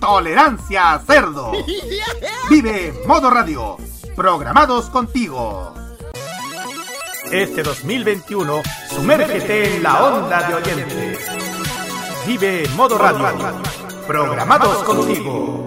Tolerancia Cerdo. Vive Modo Radio, programados contigo. Este 2021, sumérgete en la onda de oyentes. Vive Modo Radio, programados contigo.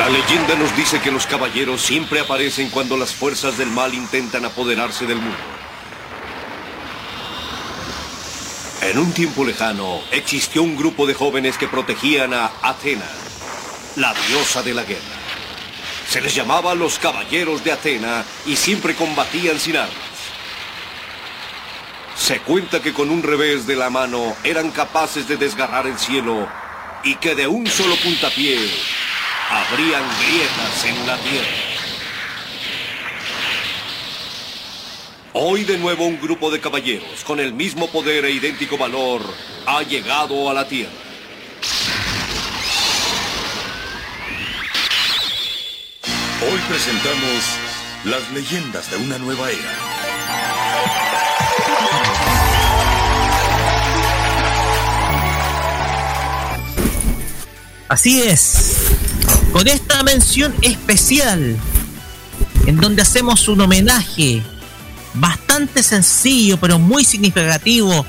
La leyenda nos dice que los caballeros siempre aparecen cuando las fuerzas del mal intentan apoderarse del mundo. En un tiempo lejano existió un grupo de jóvenes que protegían a Atena, la diosa de la guerra. Se les llamaba los caballeros de Atena y siempre combatían sin armas. Se cuenta que con un revés de la mano eran capaces de desgarrar el cielo y que de un solo puntapié habrían grietas en la tierra. Hoy de nuevo un grupo de caballeros con el mismo poder e idéntico valor ha llegado a la tierra. Hoy presentamos las leyendas de una nueva era. Así es, con esta mención especial, en donde hacemos un homenaje bastante sencillo pero muy significativo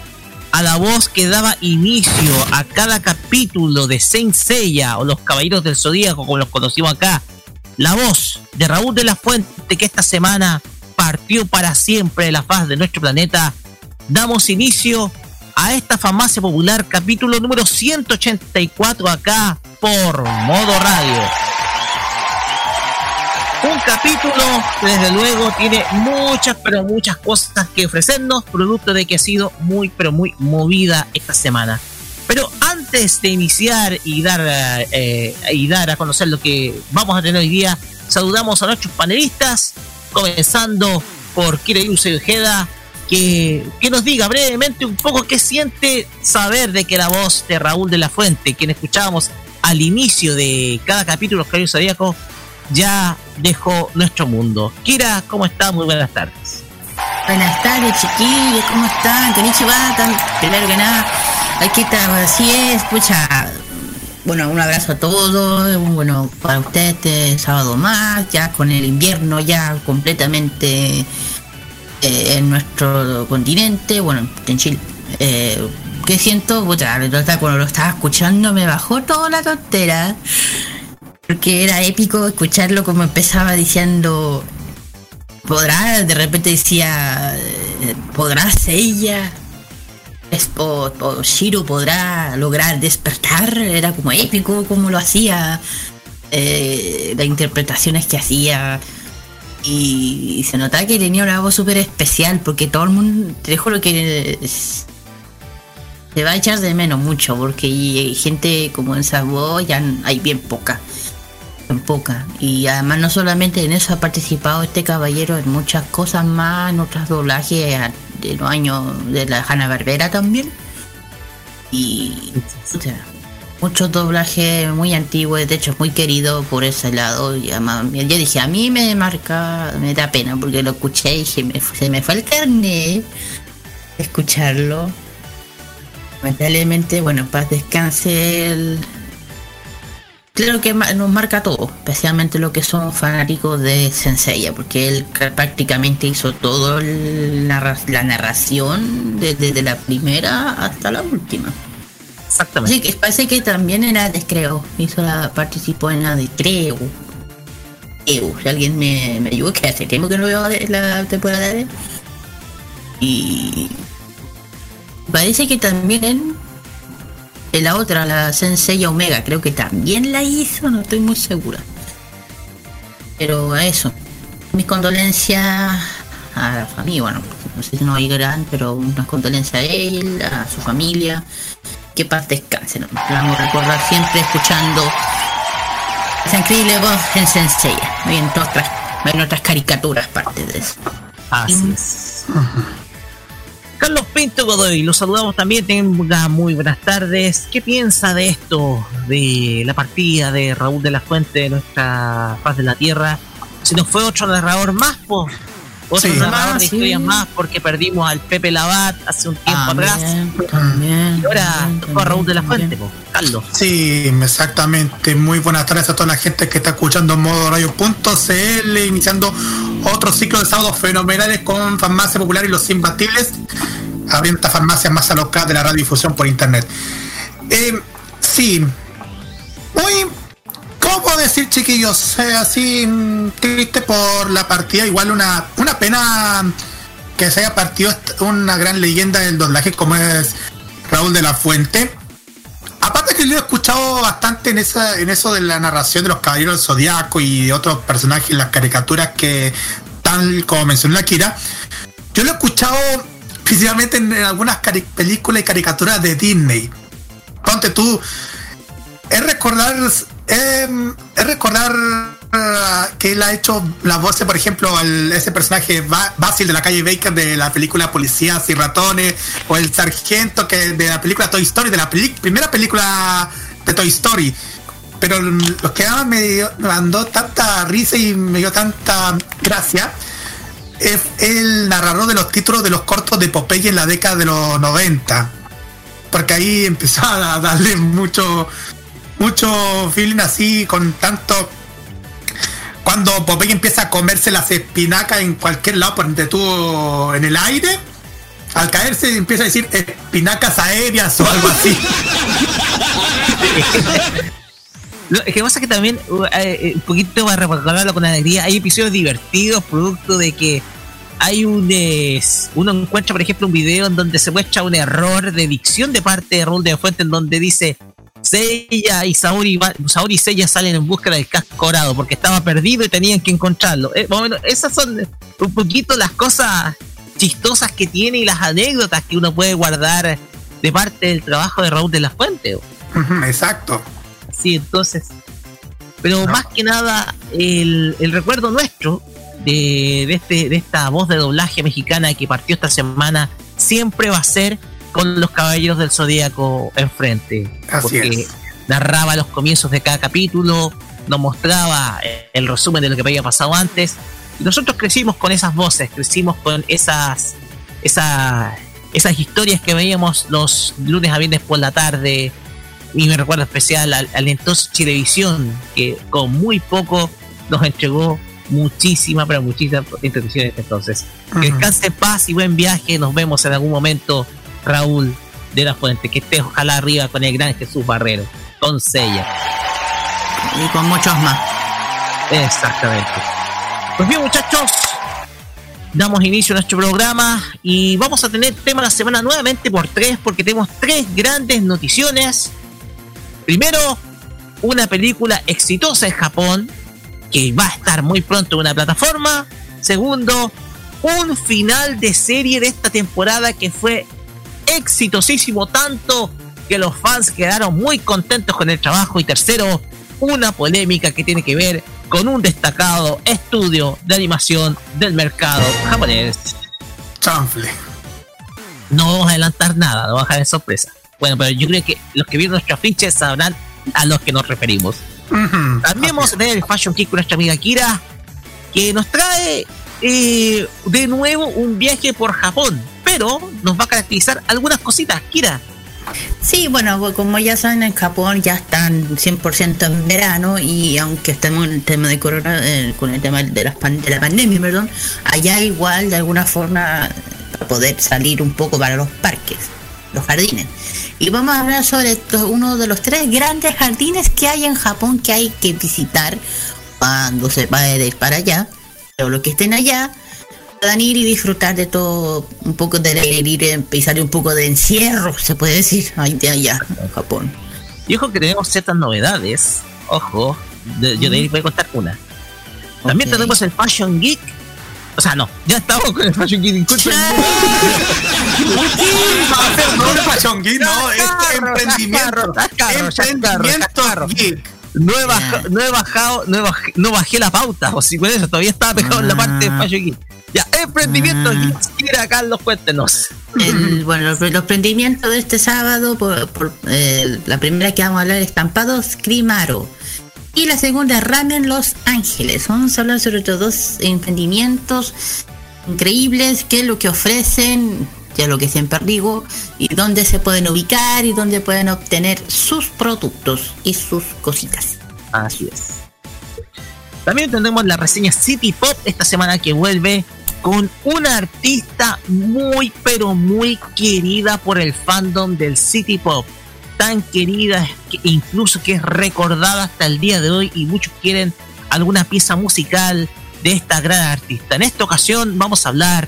a la voz que daba inicio a cada capítulo de Saint Seiya o los Caballeros del Zodíaco como los conocimos acá. La voz de Raúl de la Fuente que esta semana partió para siempre de la faz de nuestro planeta. Damos inicio a esta farmacia popular capítulo número 184 acá por Modo Radio. Un capítulo que desde luego tiene muchas, pero muchas cosas que ofrecernos, producto de que ha sido muy, pero muy movida esta semana. Pero antes de iniciar y dar, eh, y dar a conocer lo que vamos a tener hoy día, saludamos a nuestros panelistas, comenzando por Kira Yusei Ojeda, que, que, nos diga brevemente un poco qué siente saber de que la voz de Raúl de la Fuente, quien escuchábamos al inicio de cada capítulo Caballeros Zodíacos, ya dejó nuestro mundo. Kira, ¿cómo estás? Muy buenas tardes. Buenas tardes, chiquillos, ¿cómo están? Konnichiwa, primero que nada, aquí está, así es, pucha. Bueno, un abrazo a todos, bueno, para ustedes este sábado más, ya con el invierno ya completamente eh, en nuestro continente, bueno, en Chile. Eh, ¿Qué siento? Pucha, cuando lo estaba escuchando me bajó toda la tontera porque era épico escucharlo como empezaba diciendo podrá de repente decía podrá ella o, o Shiro podrá lograr despertar era como épico como lo hacía eh, las interpretaciones que hacía. Y, se notaba que tenía una voz súper especial porque todo el mundo te lo que se va a echar de menos mucho porque hay gente como esa voz ya hay bien poca poca. Y además no solamente en eso ha participado este caballero en muchas cosas más, en otros doblajes de los años de la Hanna Barbera también. Y o sea, muchos doblajes muy antiguos, de hecho muy querido por ese lado. Y además, yo dije, a mí me marca, me da pena porque lo escuché y se me, se me fue el carnet escucharlo. Lamentablemente, bueno, paz descanse el, Claro que nos marca todo, especialmente lo que son fanáticos de Senseiya, porque él prácticamente hizo toda la, la narración desde la primera hasta la última. Exactamente. Sí, que parece que también era de Creo, hizo la, participó en la de Creo. Creo, si alguien me, me ayuda, que hace tiempo que no veo la temporada de Y parece que también en la otra, la Sensei Omega, creo que también la hizo, no estoy muy segura. Pero a eso, mis condolencias a la familia, bueno, no sé si no gran, pero unas condolencias a él, a su familia. Que paz descanse, ¿no? vamos a recordar siempre escuchando esa increíble voz en Sensei. Hay en otras, en otras caricaturas parte de eso. Así es. Carlos Pinto Godoy, los saludamos también, tenga muy buenas tardes. ¿Qué piensa de esto, de la partida de Raúl de la Fuente de nuestra paz de la tierra? Si nos fue otro narrador más, pues otro narrador de historias más, porque perdimos al Pepe Labat hace un tiempo atrás. y ahora tocó a Raúl de la Fuente, Carlos. Sí, exactamente. Muy buenas tardes a toda la gente que está escuchando modo radio.cl, iniciando otro ciclo de sábados fenomenales con Farmacia Popular y los Imbatibles, abriendo esta farmacia más alocada de la radiodifusión por internet. Eh, sí, muy, ¿cómo puedo decir, chiquillos? Eh, así mm, triste por la partida, igual una, una pena que se haya partido una gran leyenda del doblaje como es Raúl de la Fuente. Aparte que yo he escuchado bastante en esa, en eso de la narración de los caballeros del zodiaco y otros personajes, las caricaturas que, tal como mencionó la Kira, yo lo he escuchado principalmente en, algunas películas y caricaturas de Disney. Ponte tú, es recordar, es recordar que él ha hecho la voz, por ejemplo, al, ese personaje Basil de la calle Baker de la película Policías y Ratones, o el sargento que de la película Toy Story, de la primera película de Toy Story. Pero lo que me, me mandó tanta risa y me dio tanta gracia es el narrador de los títulos de los cortos de Popeye en la década de los 90. Porque ahí empezó a darle mucho, mucho feeling así, con tanto cuando Popeye empieza a comerse las espinacas en cualquier lado, por entre tú en el aire, al caerse empieza a decir espinacas aéreas o algo así. es que pasa que también, uh, eh, eh, un poquito para recordarlo con alegría, hay episodios divertidos, producto de que hay un. uno encuentra, por ejemplo, un video en donde se muestra un error de dicción de parte de Raúl de Fuente, en donde dice Seiya y Saori, Saori y Seiya salen en busca del casco dorado porque estaba perdido y tenían que encontrarlo. Eh, bueno, esas son un poquito las cosas chistosas que tiene y las anécdotas que uno puede guardar de parte del trabajo de Raúl de la Fuente. Exacto. Sí, entonces. Pero más que nada, el, el recuerdo nuestro de, de, este, de esta voz de doblaje mexicana que partió esta semana siempre va a ser con los caballeros del zodíaco enfrente. porque narraba los comienzos de cada capítulo, nos mostraba el resumen de lo que había pasado antes. Y nosotros crecimos con esas voces, crecimos con esas, esas, esas historias que veíamos los lunes a viernes por la tarde. Y me recuerdo especial al, al entonces Chilevisión, que con muy poco nos entregó muchísima, pero muchísima entretención entonces. Que descanse paz y buen viaje. Nos vemos en algún momento Raúl de la Fuente, que esté ojalá arriba con el gran Jesús Barrero, con Sella. Y con muchos más. Exactamente. Pues bien, muchachos, damos inicio a nuestro programa y vamos a tener tema la semana nuevamente por tres, porque tenemos tres grandes noticiones. Primero, una película exitosa en Japón, que va a estar muy pronto en una plataforma. Segundo, un final de serie de esta temporada que fue exitosísimo tanto que los fans quedaron muy contentos con el trabajo y tercero, una polémica que tiene que ver con un destacado estudio de animación del mercado japonés. Chanfle. no vamos a adelantar nada, no vamos a dejar de sorpresa. Bueno, pero yo creo que los que vieron nuestro afiche sabrán a los que nos referimos. También vamos a tener el Fashion Kick con nuestra amiga Kira, que nos trae eh, de nuevo un viaje por Japón, pero nos va a caracterizar algunas cositas. Kira, Sí, bueno, como ya saben, en Japón ya están 100% en verano y aunque estemos en el tema de corona, eh, con el tema de la, de la pandemia, perdón, allá igual de alguna forma para poder salir un poco para los parques, los jardines. Y vamos a hablar sobre uno de los tres grandes jardines que hay en Japón que hay que visitar cuando se va a ir para allá. Pero los que estén allá puedan ir y disfrutar de todo, un poco de ir empezar un poco de encierro, se puede decir, ahí de allá, en Japón. Y ojo que tenemos ciertas novedades, ojo, yo de ahí voy a contar una. También tenemos el Fashion Geek. O sea, no, ya estamos con el Fashion Geek. Disculpen. no, el Fashion Geek, no, es emprendimiento. Emprendimiento geek no he, bajado, no he bajado, no bajé, la pauta, o si con eso todavía estaba pegado en la parte de Fashion Geek. Ya, emprendimiento ah. Carlos, cuéntenos. bueno, los, emprendimientos de este sábado, por, eh, la primera que vamos a hablar es Estampados Crimaro. Y la segunda, Ramen Los Ángeles. Vamos a hablar sobre todo dos emprendimientos increíbles que lo que ofrecen, ya lo que siempre digo, y dónde se pueden ubicar y dónde pueden obtener sus productos y sus cositas. Así es. También tenemos la reseña City Pop esta semana que vuelve con una artista muy pero muy querida por el fandom del City Pop. Tan querida que incluso que es recordada hasta el día de hoy y muchos quieren alguna pieza musical de esta gran artista. En esta ocasión vamos a hablar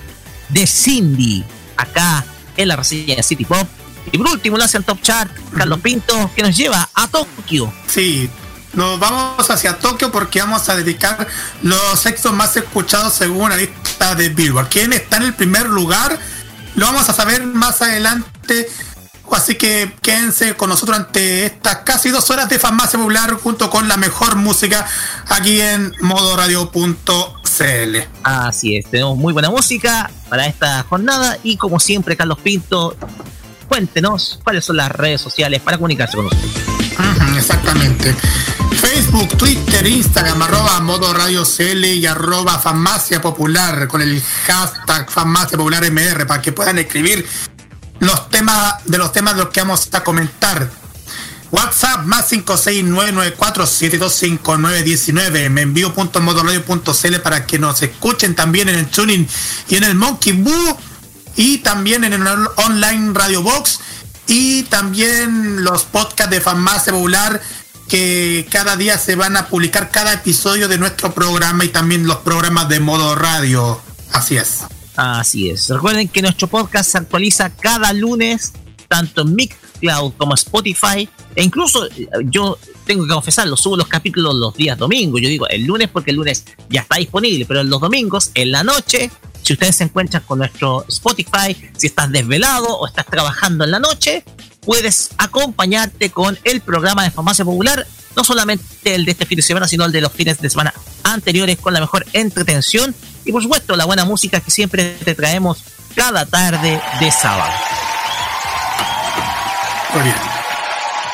de Cindy, acá en la reseña de City Pop. Y por último, lo hace el Top Chart, Carlos Pinto, que nos lleva a Tokio. Sí, nos vamos hacia Tokio porque vamos a dedicar los éxitos más escuchados según la lista de Billboard. ¿Quién está en el primer lugar? Lo vamos a saber más adelante. Así que quédense con nosotros ante estas casi dos horas de farmacia popular junto con la mejor música aquí en modoradio.cl. Así es, tenemos muy buena música para esta jornada y como siempre Carlos Pinto, cuéntenos cuáles son las redes sociales para comunicarse con nosotros. Exactamente. Facebook, Twitter, Instagram, arroba modo radio CL y arroba farmacia popular con el hashtag farmacia popular MR para que puedan escribir los temas de los temas de los que vamos a comentar. WhatsApp más 56994725919. Me envío punto .cl para que nos escuchen también en el tuning y en el Monkey Boo y también en el online Radio Box y también los podcasts de Farmacia Popular que cada día se van a publicar cada episodio de nuestro programa y también los programas de modo radio. Así es. Así es. Recuerden que nuestro podcast se actualiza cada lunes, tanto en Mixcloud como Spotify. E incluso eh, yo tengo que confesarlo, subo los capítulos los días domingos. Yo digo el lunes porque el lunes ya está disponible, pero los domingos, en la noche, si ustedes se encuentran con nuestro Spotify, si estás desvelado o estás trabajando en la noche, puedes acompañarte con el programa de Farmacia Popular, no solamente el de este fin de semana, sino el de los fines de semana anteriores con la mejor entretención y por supuesto la buena música que siempre te traemos cada tarde de sábado. Muy bien.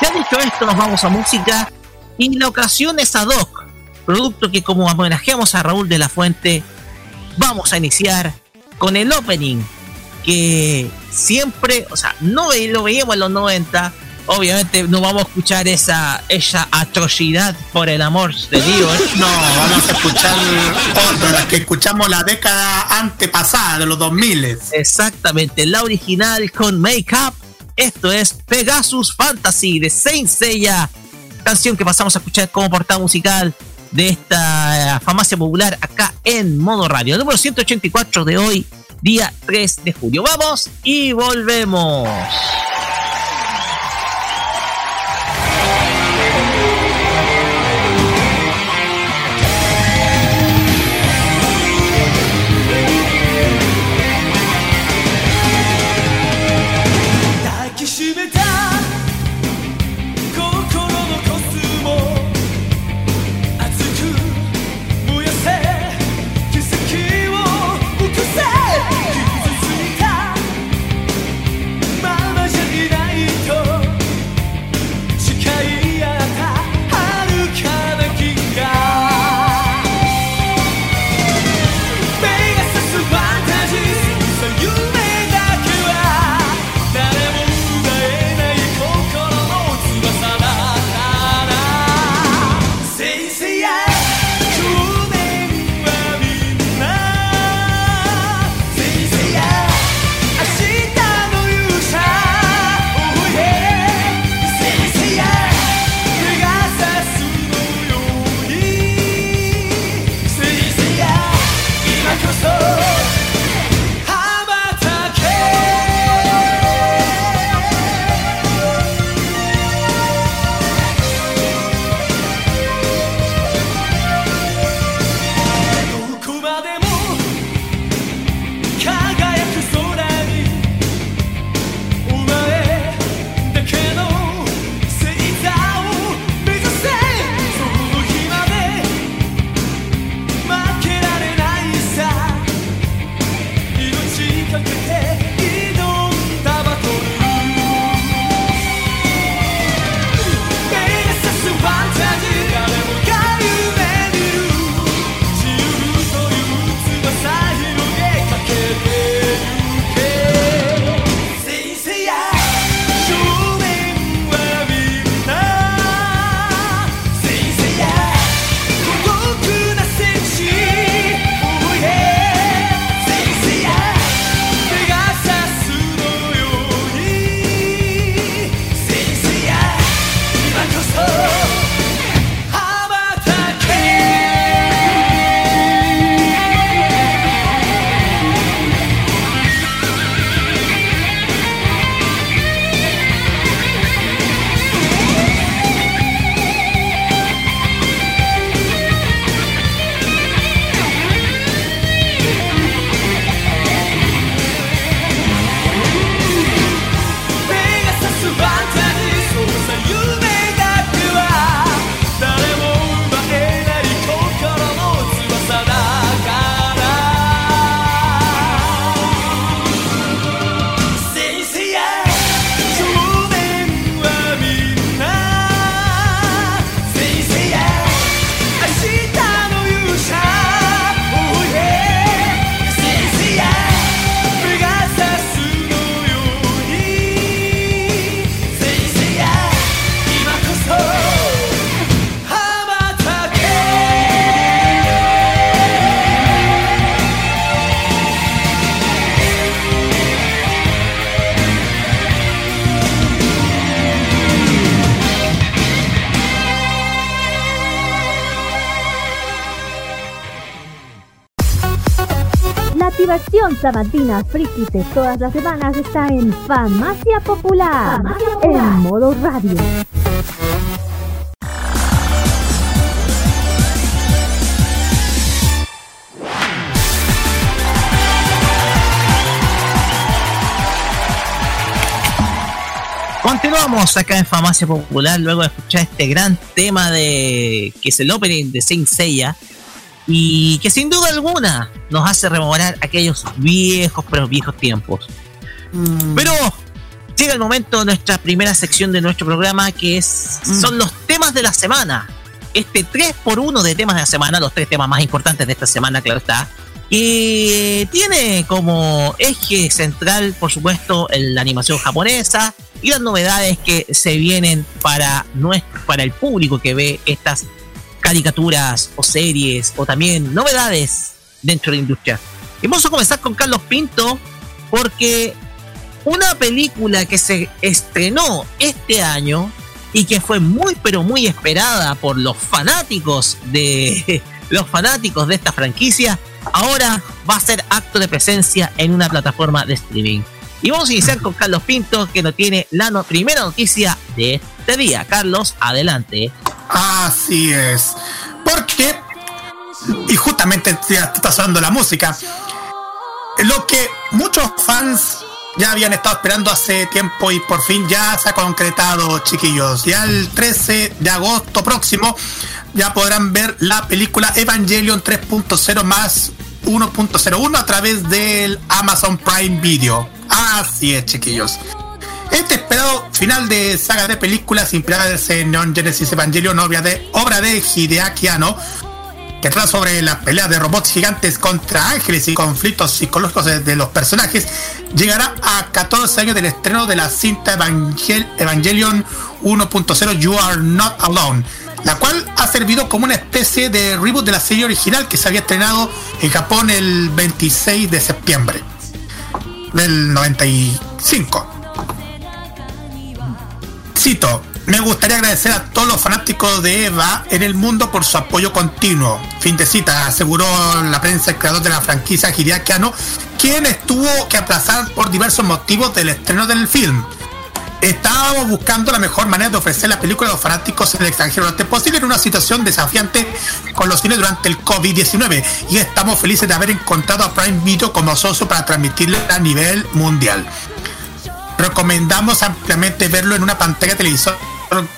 Ya dicho esto, nos vamos a música y la ocasión es ad hoc, producto que como homenajeamos a Raúl de la Fuente, vamos a iniciar con el opening que siempre, o sea, no lo veíamos en los 90. Obviamente no vamos a escuchar esa, esa atrocidad por el amor de Dios. No, vamos a escuchar otra, que escuchamos la década antepasada de los 2000. Exactamente, la original con Make Up. Esto es Pegasus Fantasy de Saint Seiya, canción que pasamos a escuchar como portada musical de esta farmacia popular acá en modo radio. número 184 de hoy, día 3 de julio. Vamos y volvemos. Sabatina friki de todas las semanas está en Famacia Popular, en modo radio. Continuamos acá en Famacia Popular luego de escuchar este gran tema de que es el opening de Saint Seiya y que sin duda alguna nos hace rememorar aquellos viejos pero viejos tiempos. Mm. Pero llega el momento de nuestra primera sección de nuestro programa que es, mm. son los temas de la semana. Este 3 por 1 de temas de la semana, los tres temas más importantes de esta semana, claro está. Y tiene como eje central, por supuesto, la animación japonesa y las novedades que se vienen para, nuestro, para el público que ve estas caricaturas o series o también novedades dentro de la industria. Y vamos a comenzar con Carlos Pinto porque una película que se estrenó este año y que fue muy pero muy esperada por los fanáticos de los fanáticos de esta franquicia, ahora va a ser acto de presencia en una plataforma de streaming. Y vamos a iniciar con Carlos Pinto, que nos tiene la primera noticia de este día. Carlos, adelante. Así es. Porque, y justamente ya está sonando la música, lo que muchos fans ya habían estado esperando hace tiempo y por fin ya se ha concretado, chiquillos. Ya el 13 de agosto próximo ya podrán ver la película Evangelion 3.0 más 1.01 a través del Amazon Prime Video. Así es, chiquillos. Este esperado final de saga de películas inspiradas en Neon Genesis Evangelion, obra de, obra de Hideaki Anno, que trata sobre la pelea de robots gigantes contra ángeles y conflictos psicológicos de, los personajes, llegará a 14 años del estreno de la cinta Evangelion 1.0 You Are Not Alone, la cual ha servido como una especie de reboot de la serie original que se había estrenado en Japón el 26 de septiembre del 95. Cito, me gustaría agradecer a todos los fanáticos de Eva en el mundo por su apoyo continuo. Fin de cita, aseguró la prensa el creador de la franquicia Hideaki quien estuvo que aplazar por diversos motivos del estreno del film. Estábamos buscando la mejor manera de ofrecer la película a los fanáticos en el extranjero lo antes posible en una situación desafiante con los cines durante el COVID-19 y estamos felices de haber encontrado a Prime Video como socio para transmitirla a nivel mundial recomendamos ampliamente verlo en una pantalla de televisor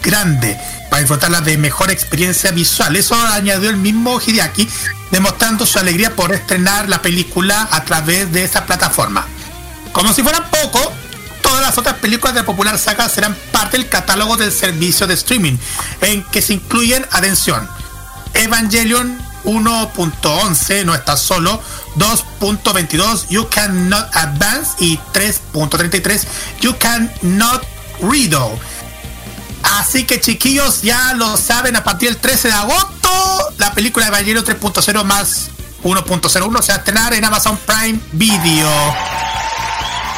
grande para disfrutarla de mejor experiencia visual. Eso añadió el mismo Hideaki, demostrando su alegría por estrenar la película a través de esa plataforma. Como si fueran poco, todas las otras películas de popular saga serán parte del catálogo del servicio de streaming, en que se incluyen, atención, Evangelion 1.11 no está solo, 2.22 You Cannot Advance y 3.33 You Cannot Read. Así que chiquillos, ya lo saben, a partir del 13 de agosto, la película de Evangelion 3.0 más 1.01 se va a estrenar en Amazon Prime Video.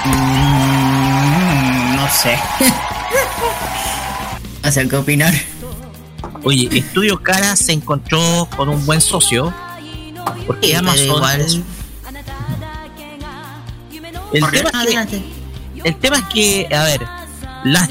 Mm, no sé. no sé qué opinar. Oye, Estudio Cara se encontró con un buen socio. Porque Amazon. El, tema es que, el tema es que, a ver, las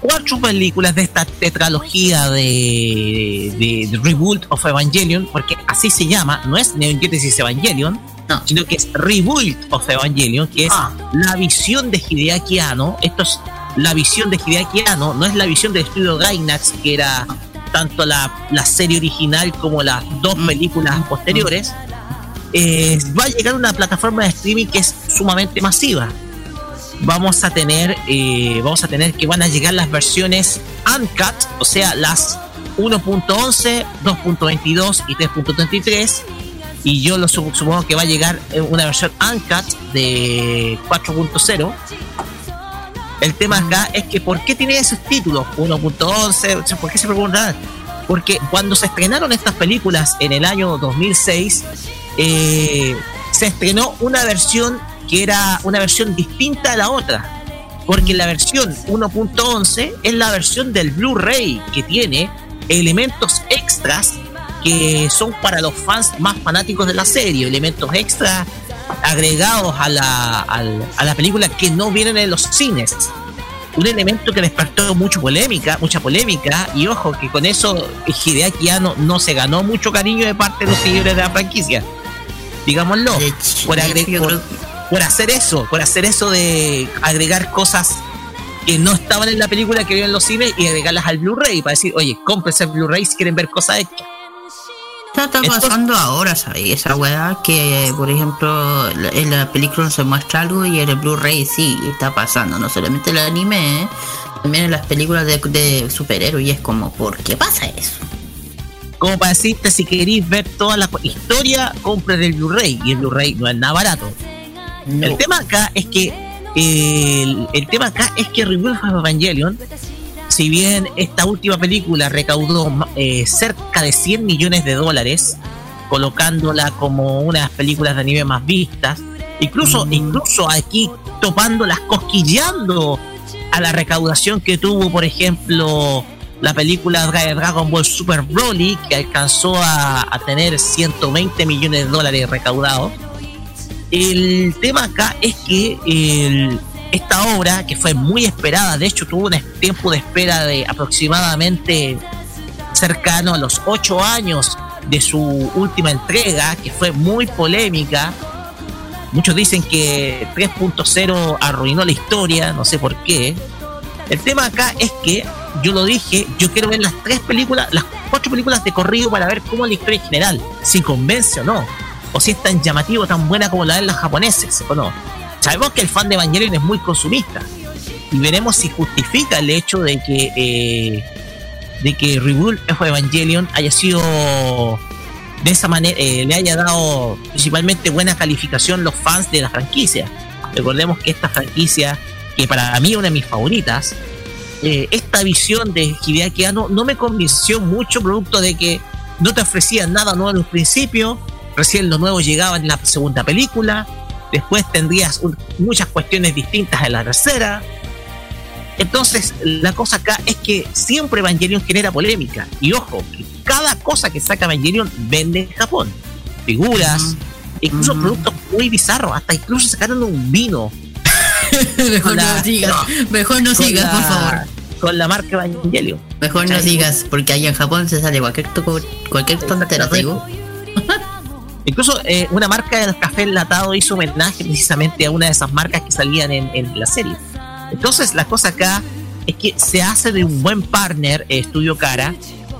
cuatro películas de esta tetralogía de, de, Rebuild of Evangelion, porque así se llama, no es Neon Genesis Evangelion, sino que es Rebuild of Evangelion, que es ah. la visión de Hideaki Anno. Esto es la visión de Hideaki Anno, no es la visión del estudio Gainax, que era tanto la, serie original como las dos mm. películas posteriores, eh, va a llegar una plataforma de streaming que es sumamente masiva. Vamos a tener, eh, vamos a tener que van a llegar las versiones uncut, o sea, las 1.11, 2.22 y 3.33. Y yo lo supongo que va a llegar una versión uncut de 4.0 el tema acá es que ¿por qué tiene esos títulos? 1.11, ¿por qué se preguntan? Porque cuando se estrenaron estas películas en el año 2006, eh, se estrenó una versión que era una versión distinta a la otra. Porque la versión 1.11 es la versión del Blu-ray que tiene elementos extras que son para los fans más fanáticos de la serie, elementos extras agregados a la, a la película que no vienen en los cines. Un elemento que despertó mucha polémica, mucha polémica, y ojo que con eso Hideaki Anno no se ganó mucho cariño de parte de los seguidores de la franquicia. Digámoslo, por, por hacer eso, por hacer eso de agregar cosas que no estaban en la película que vieron en los cines y agregarlas al Blu-ray para decir, oye, cómprense el Blu-ray si quieren ver cosas hechas. Está, pasando ahora, ¿sabes? Esa weá que, por ejemplo, en la película se muestra algo y en el Blu-ray sí está pasando. No solamente el anime, ¿eh? también en las películas de, superhéroes. Y es como, ¿por qué pasa eso? Como para decirte, si queréis ver toda la historia, compren el Blu-ray. Y el Blu-ray no es nada barato. El tema acá es que el, el tema acá es que Rebirth of Evangelion si bien esta última película recaudó eh, cerca de 100 millones de dólares, colocándola como una de las películas de anime más vistas, incluso, mm. incluso aquí topándolas, cosquilleando a la recaudación que tuvo, por ejemplo, la película Dragon Ball Super Broly, que alcanzó a, a tener 120 millones de dólares recaudados. El tema acá es que el, esta obra, que fue muy esperada, de hecho tuvo un tiempo de espera de aproximadamente cercano a los ocho años de su última entrega, que fue muy polémica. Muchos dicen que 3.0 arruinó la historia, no sé por qué. El tema acá es que, yo lo dije, yo quiero ver las tres películas, las cuatro películas de corrido para ver cómo la historia en general, si convence o no, o si es tan llamativo, tan buena como la de los japoneses o no. Sabemos que el fan de Evangelion es muy consumista. Y veremos si justifica el hecho de que eh, de que Evangelion haya sido de esa manera eh, le haya dado principalmente buena calificación los fans de la franquicia. Recordemos que esta franquicia, que para mí es una de mis favoritas, eh, esta visión de Hideaki Anno no me convenció mucho producto de que no te ofrecían nada nuevo en un principio, recién lo nuevo llegaba en la segunda película, después tendrías muchas cuestiones distintas en la tercera. Entonces, la cosa acá es que siempre Evangelion genera polémica. Y ojo, que cada cosa que saca Evangelion vende en Japón. Figuras, incluso productos muy bizarros, hasta incluso sacaron un vino. mejor, no sigas, mejor no sigas, por favor. Con la marca Evangelion. Mejor no sigas, porque ahí en Japón se sale cualquier, cualquier tontera, Incluso eh, una marca del café enlatado hizo homenaje precisamente a una de esas marcas que salían en, la serie. Entonces, la cosa acá es que se hace de un buen partner, eh, Estudio Cara.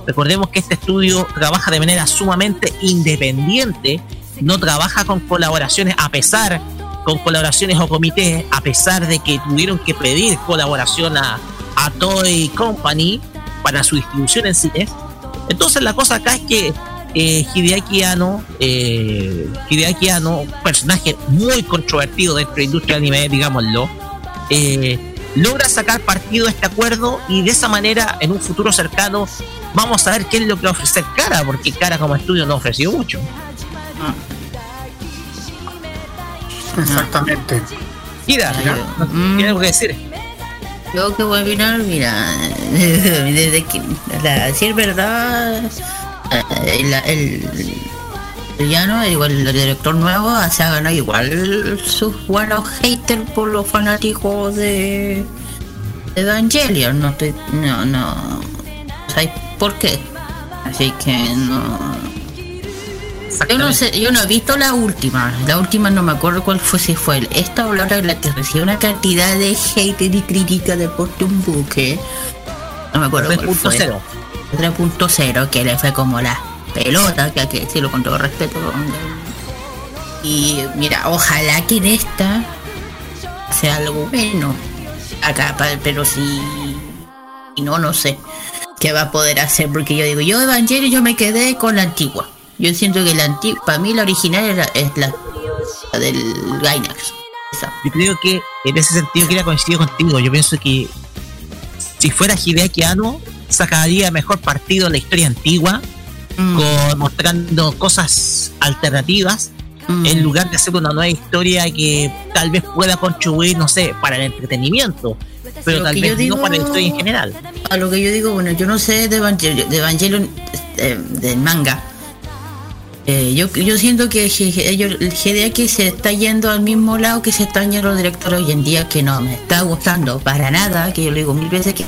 Recordemos que este estudio trabaja de manera sumamente independiente, no trabaja con colaboraciones, a pesar, con colaboraciones o comités, a pesar de que tuvieron que pedir colaboración a, a Toy Company para su distribución en cines. Entonces, la cosa acá es que eh, Hideaki Anno, eh, Hideaki personaje muy controvertido dentro de la industria anime, digámoslo, eh, logra sacar partido de este acuerdo y de esa manera, en un futuro cercano, vamos a ver qué es lo que va a ofrecer Cara, porque Cara como estudio no ha ofrecido mucho. Exactamente. Mira, ¿tiene algo que decir? Yo que voy a mirar, mira, desde que, la, si es verdad, el, el, el igual el director nuevo, se ha ganado igual sus buenos haters por los fanáticos de, Evangelion. No estoy, no, no, ¿sabes por qué? Así que no. Yo no sé, yo no he visto la última. La última no me acuerdo cuál fue, si fue esta o la otra la que recibió una cantidad de hate y crítica de por un buque. No me acuerdo cuál fue. 3.0, que le fue como la pelota, que hay que decirlo con todo respeto. Y mira, ojalá que en esta sea algo bueno. Acá, pero si. Y no, no sé qué va a poder hacer, porque yo digo, yo Evangelio yo me quedé con la antigua. Yo siento que la antigua, para mí la original era, es la, del Gainax. Yo creo que en ese sentido quería coincidir contigo. Yo pienso que si fuera Hideaki Anno, sacaría mejor partido en la historia antigua, mm. mostrando cosas alternativas, mm. en lugar de hacer una nueva historia que tal vez pueda contribuir, no sé, para el entretenimiento, pero tal vez no para la historia en general. A lo que yo digo, bueno, yo no sé de Evangelion, de Evangelion eh, del manga, Eh, yo, yo siento que ellos, el GDX se está yendo al mismo lado que se están yendo los directores hoy en día, que no me está gustando para nada, que yo le digo mil veces que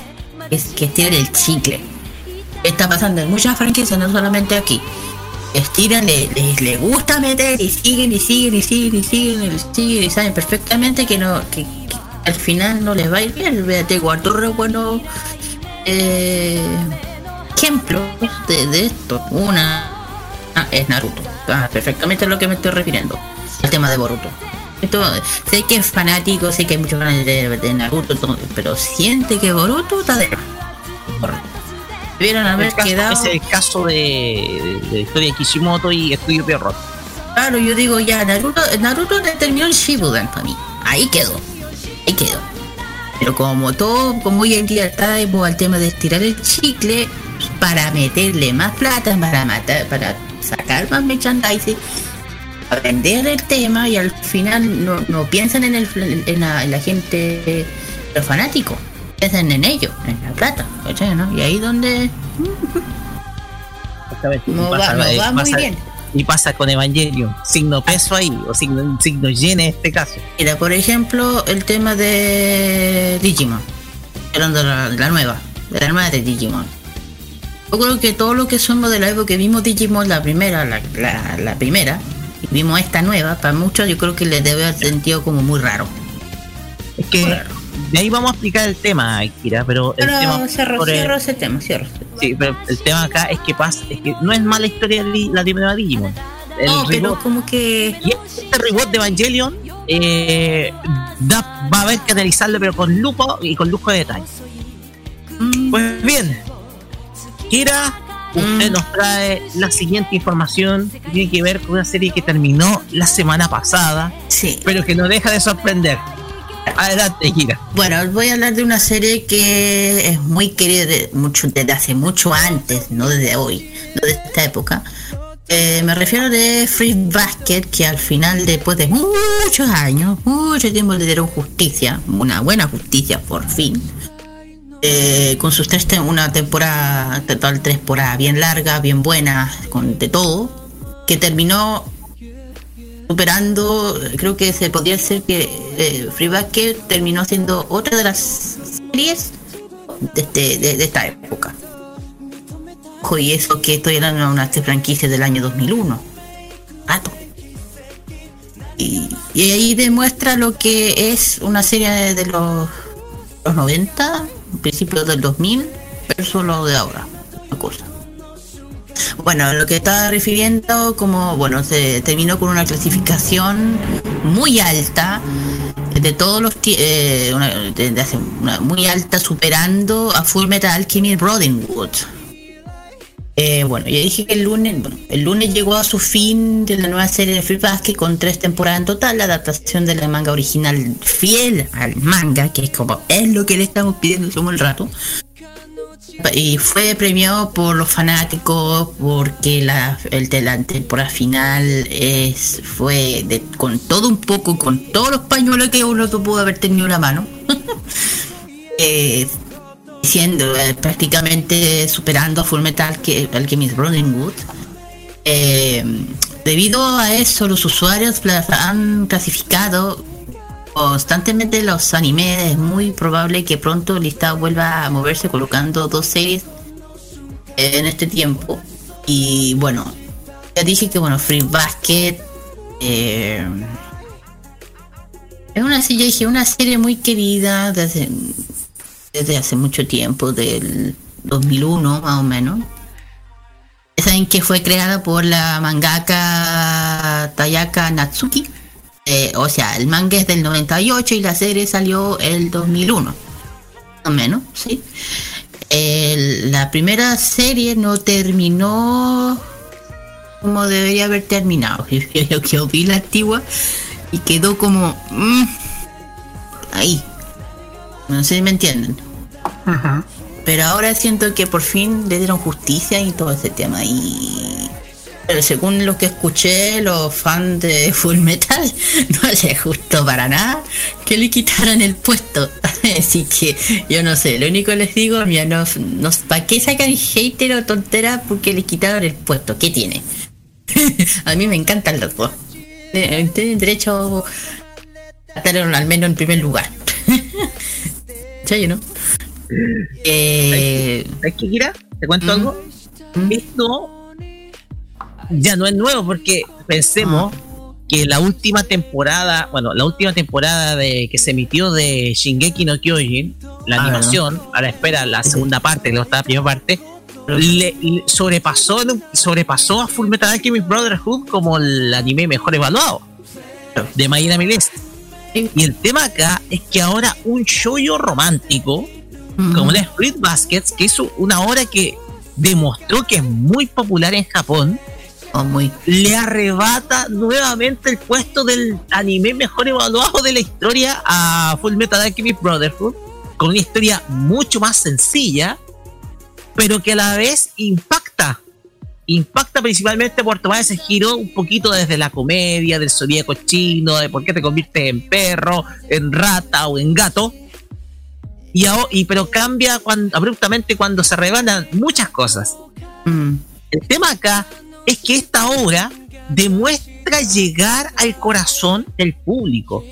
es que el chicle. Está pasando en muchas franquicias, no solamente aquí. Estiran, les, le gusta meter y siguen y siguen y siguen y siguen y siguen y saben perfectamente que no que, al final no les va a ir bien. Véate, re bueno eh, ejemplos de esto. Una Ah, es Naruto. Ah, perfectamente a lo que me estoy refiriendo. El tema de Boruto. Esto, sé que es fanático, sé que hay muchos ganas de, Naruto, pero siente que Boruto está de. Debieron haber quedado. Es el caso de, de, historia de Kishimoto y Estudio Pierrot. Claro, yo digo ya, Naruto, Naruto terminó el Shibudan para mí. Ahí quedó. Ahí quedó. Pero como todo, como hoy en día está al tema de estirar el chicle para meterle más plata, para matar, para sacar más merchandising, aprender el tema y al final no, no piensan en, el, en, la, gente, los fanáticos, piensan en ellos, en la plata, ¿no? Y ahí donde... no, va, va muy bien. Y pasa con Evangelion, signo peso ahí, o signo, signo llene en este caso. Mira, por ejemplo, el tema de Digimon, hablando de la nueva, de la nueva de Digimon yo creo que todo lo que somos de la época que vimos Digimon la primera, la, la, primera, y vimos esta nueva, para muchos yo creo que les debe haber sentido como muy raro. Es que de ahí vamos a explicar el tema, Kira, pero, el tema cierro, cierro ese tema, cierro. Sí, pero el tema acá es que pasa, es que no es mala historia la primera Digimon. El no, pero como que y este reboot de Evangelion eh, va a haber que analizarlo pero con lupo y con lujo de detalle. Mm. Pues bien, Kira, usted mm. nos trae la siguiente información que tiene que ver con una serie que terminó la semana pasada, sí. pero que no deja de sorprender. Adelante, Kira. Bueno, voy a hablar de una serie que es muy querida mucho, desde hace mucho antes, no desde hoy, no desde esta época. Eh, me refiero de Free Basket, que al final, después de muchos años, mucho tiempo le dieron justicia, una buena justicia por fin. Eh, con sus tres, una temporada, total tres temporadas bien larga, bien buena, con de todo, que terminó superando, creo que se podría decir que eh, Free Basket terminó siendo otra de las series de, este, esta época. Ojo, y eso que hablando de una franquicia del año 2001. Rato. Y, y ahí demuestra lo que es una serie de los, los 90 principios del 2000 versus lo de ahora. Una cosa. Bueno, lo que estaba refiriendo, como, bueno, se terminó con una clasificación muy alta de todos los eh, de, hace muy alta superando a Full Metal Alchemy Brotherhood eh, bueno, ya dije que el lunes, bueno, el lunes llegó a su fin de la nueva serie de Free Basket con tres temporadas en total, la adaptación de la manga original fiel al manga, que es como es lo que le estamos pidiendo hace un rato. Y fue premiado por los fanáticos porque la, el la temporada final es, fue de, con todo un poco, con todos los pañuelos que uno pudo haber tenido en la mano. eh, siendo eh, prácticamente superando a Full Metal que Alchemist Brotherhood. Eh, debido a eso, los usuarios han clasificado constantemente los animes. Es muy probable que pronto listado vuelva a moverse colocando dos series en este tiempo. Y bueno, ya dije que bueno, Free Basket eh, es una, dije, una serie muy querida desde desde hace mucho tiempo, del 2001 más o menos. Saben que fue creada por la mangaka Tayaka Natsuki. Eh, o sea, el manga es del 98 y la serie salió el 2001. Más o menos, sí. la primera serie no terminó como debería haber terminado. Yo, que vi la antigua y quedó como... Mm, ahí, no sé si me entienden. Pero ahora siento que por fin le dieron justicia y todo ese tema. Y pero según lo que escuché, los fans de Full Metal no les gustó para nada que le quitaran el puesto. Así que yo no sé, lo único que les digo, mira, no, no, ¿para qué sacan hater o tontera porque le quitaron el puesto? ¿Qué tiene? a mí me encantan los dos. Eh, tienen derecho a estar al menos en primer lugar. ¿Sí, no? Eh, ¿Sabes qué, Kira? ¿Te cuento algo? Esto ya no es nuevo porque pensemos que la última temporada, bueno, la última temporada de que se emitió de Shingeki no Kyojin, la ah, animación, a la espera la segunda parte, que está la primera parte, le, sobrepasó, sobrepasó a Full Metal Alchemist Brotherhood como el anime mejor evaluado de My Miles. Y el tema acá es que ahora un shoyo romántico, como la Split Baskets, que es una obra que demostró que es muy popular en Japón, muy... le arrebata nuevamente el puesto del anime mejor evaluado de la historia a Full Metal Alchemist Brotherhood, con una historia mucho más sencilla, pero que a la vez impacta. Impacta principalmente por tomar ese giro un poquito desde la comedia, del zodíaco chino, de por qué te conviertes en perro, en rata o en gato. Y, y pero cambia cuando, abruptamente cuando se revelan muchas cosas. Mm. El tema acá es que esta obra demuestra llegar al corazón del público.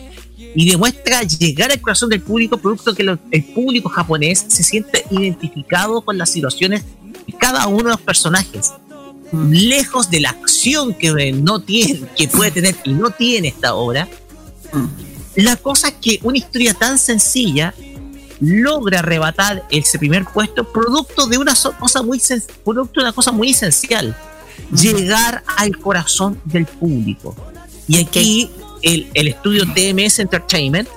Y demuestra llegar al corazón del público producto que el público japonés se siente identificado con las situaciones de cada uno de los personajes. Lejos de la acción que no tiene que puede tener y no tiene esta obra la cosa es que una historia tan sencilla logra arrebatar ese primer puesto producto de una cosa muy producto de una cosa muy esencial llegar al corazón del público. Y aquí el, estudio TMS Entertainment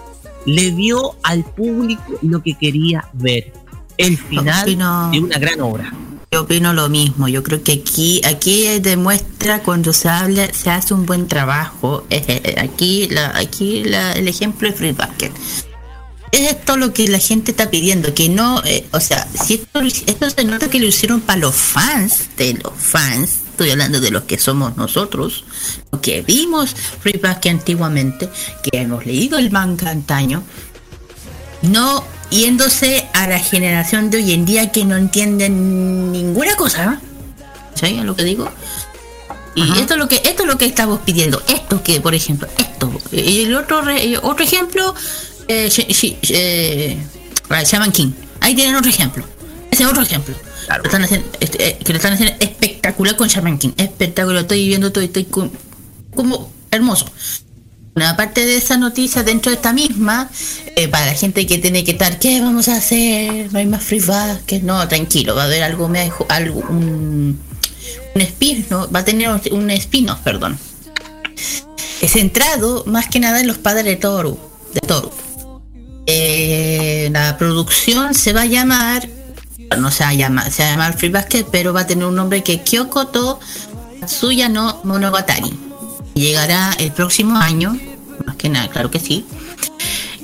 le dio al público lo que quería ver. El final de una gran obra. Yo opino lo mismo. Yo creo que aquí, aquí demuestra cuando se habla, se hace un buen trabajo. Eh, eh, eh, aquí, la, aquí el ejemplo es Free Basket. Es esto lo que la gente está pidiendo, que no, o sea, si esto, esto se nota que lo hicieron para los fans de los fans, estoy hablando de los que somos nosotros, los que vimos que antiguamente, que hemos leído el manga antaño, no yéndose a la generación de hoy en día que no entienden ninguna cosa. ¿Sabes lo que digo? Y esto es lo que esto es lo que estamos pidiendo. Esto que, por ejemplo, esto. Y el otro otro ejemplo, eh, eh, Shaman King. Ahí tienen otro ejemplo. Ese es otro ejemplo. Este, eh, que lo están haciendo espectacular con Shaman King. Espectacular. Estoy viendo todo, estoy como hermoso. aparte de esa noticia dentro de esta misma, eh, para la gente que tiene que estar, ¿qué vamos a hacer? No hay más free que no, tranquilo, va a haber algo, algo un, un spin, ¿no? va a tener un spin perdón. Es centrado más que nada en los padres de Toru, de Toru. Eh, la producción se va a llamar no se va a se va a llamar Free Basket, pero va a tener un nombre que es Kyokoto Suya no Monogatari. Llegará el próximo año, más que nada, claro que sí.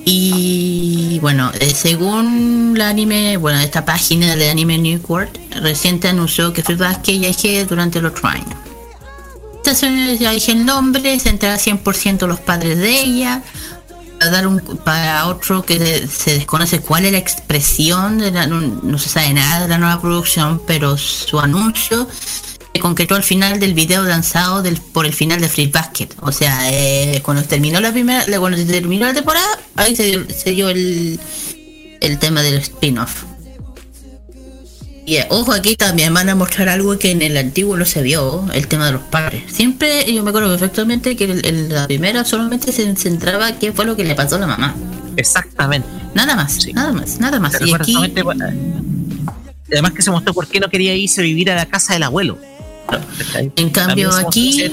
Y bueno, eh, según la anime, bueno, esta página de Anime New World, reciente anunció que Free Basket ya es durante el otro año. ya dije el nombre, se entrará 100% los padres de ella, para dar un para otro que se desconoce cuál es la expresión de no, se sabe nada de la nueva producción pero su anuncio se concretó al final del video lanzado del, por el final de Free Basket. O sea eh, cuando terminó la primera cuando se terminó la temporada ahí se, se dio el el tema del spin-off y ojo, aquí también van a mostrar algo que en el antiguo no se vio, el tema de los padres. Siempre, yo me acuerdo perfectamente que en la primera solamente se centraba qué fue lo que le pasó a la mamá. Exactamente. Nada más, nada más, nada más. Y aquí... además que se mostró por qué no quería irse a vivir a la casa del abuelo. En cambio aquí,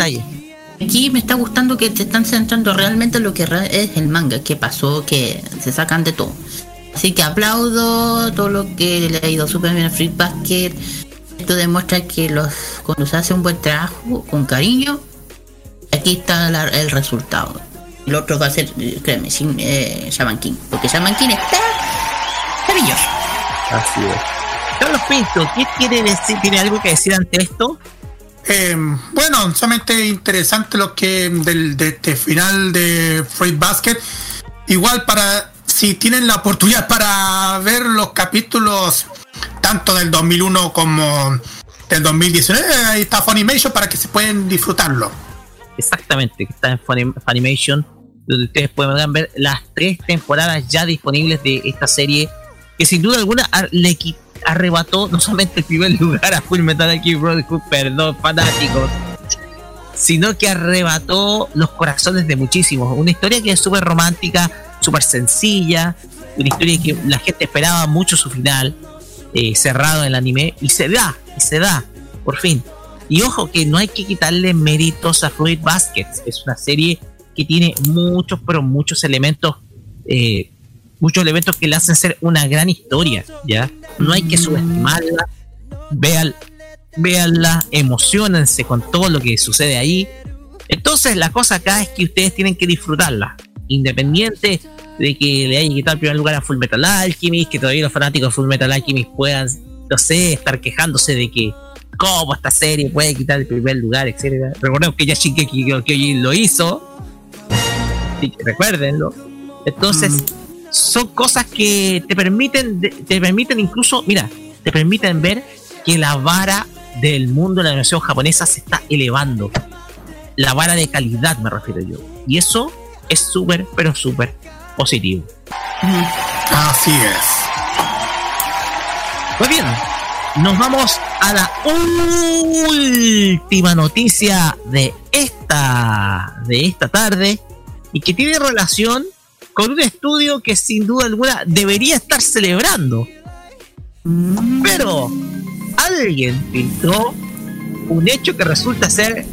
aquí me está gustando que te están centrando realmente en lo que es el manga, qué pasó, que se sacan de todo. Así que aplaudo todo lo que le ha ido súper bien a Free Basket. Esto demuestra que los cuando se hace un buen trabajo con cariño, aquí está el resultado. El otro va a ser, créeme, sin eh, Shaman King, porque Shaman King está maravilloso. Así es. Carlos Pinto, ¿qué quiere decir? ¿Tiene algo que decir ante esto? Eh, bueno, solamente interesante lo que del de, este final de Free Basket. Igual para si tienen la oportunidad para ver los capítulos tanto del 2001 como del 2019. Ahí está Funimation para que se pueden disfrutarlo. Exactamente, que está en Funimation, donde ustedes pueden ver las tres temporadas ya disponibles de esta serie, que sin duda alguna le arrebató no solamente el primer lugar a Full Metal Alchemist Brotherhood, perdón, fanáticos, sino que arrebató los corazones de muchísimos. Una historia que es súper romántica, súper sencilla, una historia que la gente esperaba mucho su final, eh, cerrado en el anime, y se da, y se da, por fin. Y ojo que no hay que quitarle méritos a Fruit Baskets, es una serie que tiene muchos, pero muchos elementos, eh, muchos elementos que le hacen ser una gran historia, ¿ya? No hay que subestimarla, vean, véanla, emocionense con todo lo que sucede ahí. Entonces la cosa acá es que ustedes tienen que disfrutarla, independiente de que le hayan quitado el primer lugar a Full Metal Alchemist, que todavía los fanáticos de Full Metal Alchemist puedan, no sé, estar quejándose de que cómo esta serie puede quitar el primer lugar, etcétera. Recordemos que ya lo hizo, recuérdenlo. Entonces, mm. son cosas que te permiten, te permiten incluso, mira, te permiten ver que la vara del mundo de la animación japonesa se está elevando. La vara de calidad me refiero yo. Y eso es súper, pero súper positivo. Así es. Pues bien, nos vamos a la última noticia de esta, de esta tarde y que tiene relación con un estudio que sin duda alguna debería estar celebrando. Pero alguien filtró un hecho que resulta ser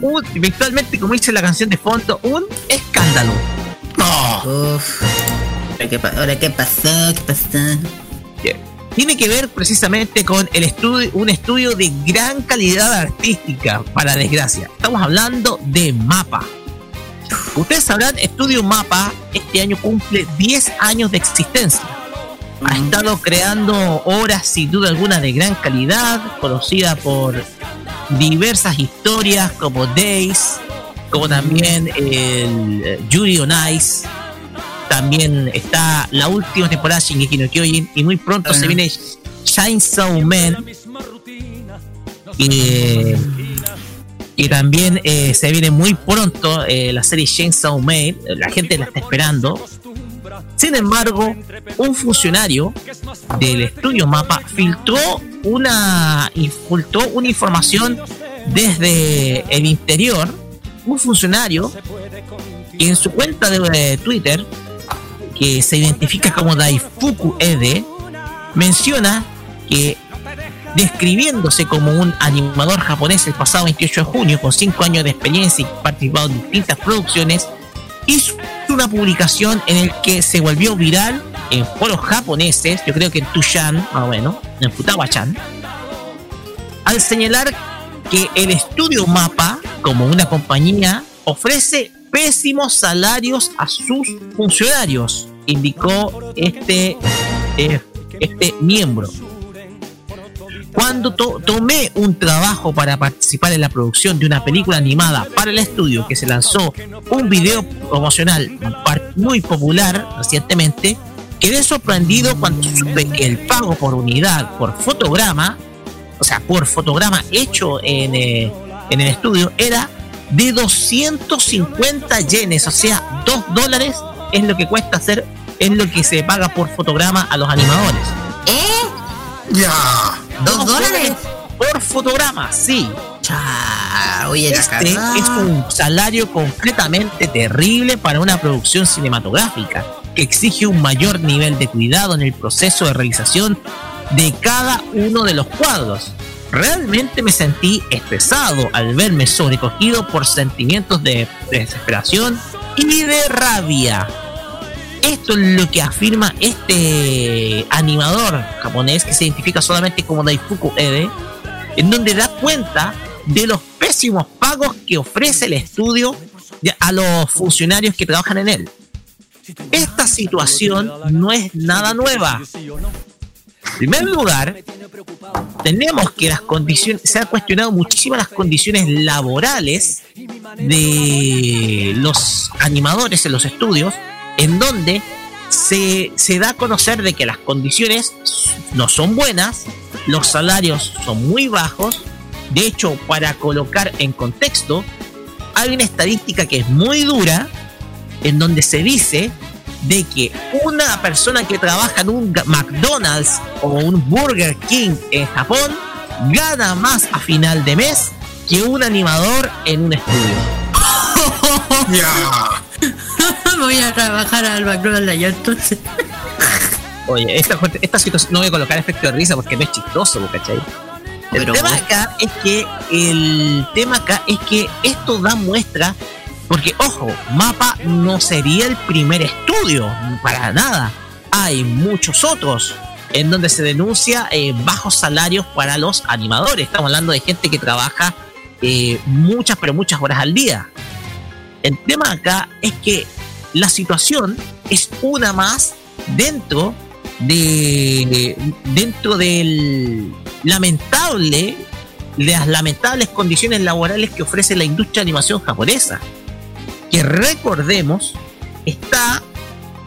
un, virtualmente, como dice la canción de fondo, un escándalo. ¿Ahora qué pasó? ¿Qué pasó? Tiene que ver precisamente con el estudio, un estudio de gran calidad artística, para desgracia. Estamos hablando de Mapa. Ustedes sabrán, Estudio Mapa este año cumple 10 años de existencia. Ha estado creando obras sin duda alguna de gran calidad, conocida por diversas historias como Days, como también el eh, Yuri on Ice. También está la última temporada de Shingeki no Kyojin y muy pronto se viene Chainsaw Man. Y, y también eh, se viene muy pronto eh, la serie Chainsaw Man. La gente la está esperando. Sin embargo, un funcionario del estudio Mapa filtró una, filtró una información desde el interior. Un funcionario en su cuenta de Twitter, que se identifica como Daifuku Ede, menciona que describiéndose como un animador japonés el pasado 28 de junio con 5 años de experiencia y participado en distintas producciones, hizo una publicación en el que se volvió viral en foros japoneses, yo creo que en Tushan, más o menos, en Futawachan, al señalar que el estudio Mapa, como una compañía, ofrece pésimos salarios a sus funcionarios, indicó este, eh, este miembro. Cuando tomé un trabajo para participar en la producción de una película animada para el estudio que se lanzó un video promocional muy popular recientemente, quedé sorprendido cuando supe que el pago por unidad, por fotograma, o sea, por fotograma hecho en, eh, en el estudio, era de 250 yenes, o sea, 2 dólares es lo que cuesta hacer, es lo que se paga por fotograma a los animadores. ¿Eh? Ya. ¿Dos dólares? Por fotograma, sí. oye, este es un salario completamente terrible para una producción cinematográfica que exige un mayor nivel de cuidado en el proceso de realización de cada uno de los cuadros. Realmente me sentí estresado al verme sobrecogido por sentimientos de desesperación y de rabia esto es lo que afirma este animador japonés que se identifica solamente como Daifuku Ede, en donde da cuenta de los pésimos pagos que ofrece el estudio a los funcionarios que trabajan en él. Esta situación no es nada nueva. En primer lugar, tenemos que las condiciones, se han cuestionado muchísimas las condiciones laborales de los animadores en los estudios en donde se, da a conocer de que las condiciones no son buenas los salarios son muy bajos. De hecho, para colocar en contexto, hay una estadística que es muy dura, en donde se dice de que una persona que trabaja en un McDonald's o un Burger King en Japón gana más a final de mes que un animador en un estudio. Ya. voy a trabajar al McDonald's allá entonces. Oye, esta, esta situación no voy a colocar efecto de risa porque no es chistoso, ¿cachai? El tema acá es que el tema acá es que esto da muestra porque ojo, Mapa no sería el primer estudio para nada. Hay muchos otros en donde se denuncia eh, bajos salarios para los animadores. Estamos hablando de gente que trabaja eh, muchas, pero muchas horas al día. El tema acá es que la situación es una más dentro de dentro del lamentable las lamentables condiciones laborales que ofrece la industria de animación japonesa que recordemos está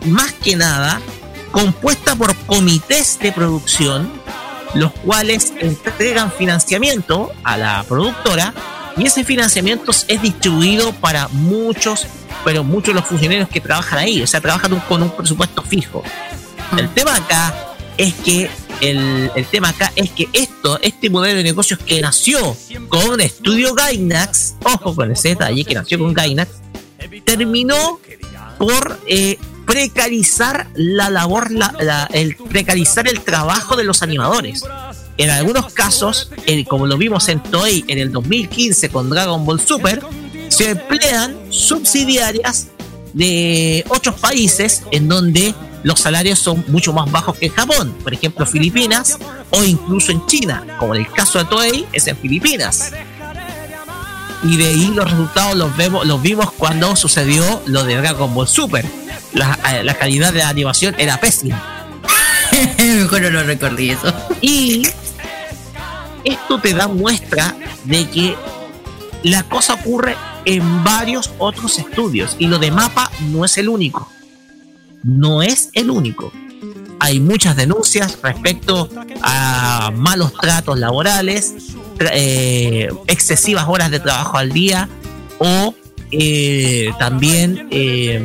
más que nada compuesta por comités de producción los cuales entregan financiamiento a la productora y ese financiamiento es distribuido para muchos, pero muchos de los funcionarios que trabajan ahí, o sea, trabajan con un presupuesto fijo. El mm. tema acá es que el, tema acá es que esto, este modelo de negocios que nació con un estudio Gainax, ojo con ese detalle que nació con Gainax, terminó por eh, precarizar la labor, el precarizar el trabajo de los animadores. En algunos casos, como lo vimos en Toei en el 2015 con Dragon Ball Super, se emplean subsidiarias de otros países en donde los salarios son mucho más bajos que en Japón, por ejemplo Filipinas o incluso en China, como en el caso de Toei es en Filipinas y de ahí los resultados los vemos los vimos cuando sucedió lo de Dragon Ball Super. La, eh, la calidad de la animación era pésima. Mejor no lo recordé eso. Y esto te da muestra de que la cosa ocurre en varios otros estudios y lo de mapa no es el único. No es el único. Hay muchas denuncias respecto a malos tratos laborales, eh, excesivas horas de trabajo al día o eh, también eh,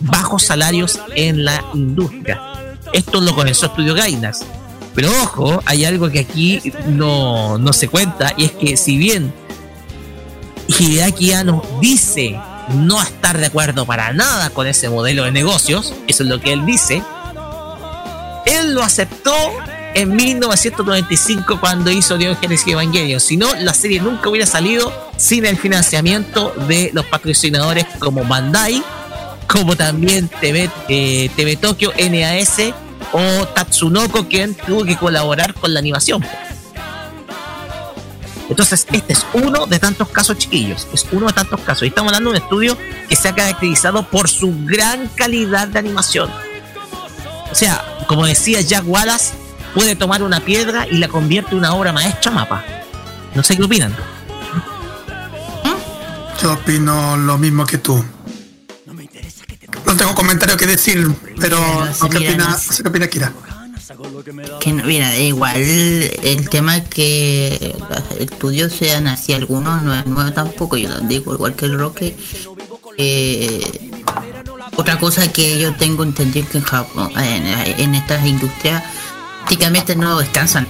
bajos salarios en la industria. Esto lo comenzó Estudio Gainas. Pero ojo, hay algo que aquí no, no se cuenta y es que si bien Hideaki Anno dice no estar de acuerdo para nada con ese modelo de negocios, eso es lo que él dice, él lo aceptó en 1995 cuando hizo Dios Genesis Evangelion. Si no, la serie nunca hubiera salido sin el financiamiento de los patrocinadores como Bandai, como también TV, eh, TV Tokyo, NAS o Tatsunoko, quien tuvo que colaborar con la animación. Entonces, este es uno de tantos casos, chiquillos. Es uno de tantos casos. Y estamos hablando de un estudio que se ha caracterizado por su gran calidad de animación. O sea, como decía Jack Wallace, puede tomar una piedra y la convierte en una obra maestra mapa. No sé qué opinan. Yo opino lo mismo que tú. No tengo comentario que decir, pero no, ¿qué, opina, ¿qué opina Kira? Que no, mira, igual el tema que los estudios sean así algunos no es nuevo tampoco, yo lo digo, igual que el Roque. Eh, otra cosa que yo tengo entendido que en Japón, en, estas industrias, prácticamente no descansan.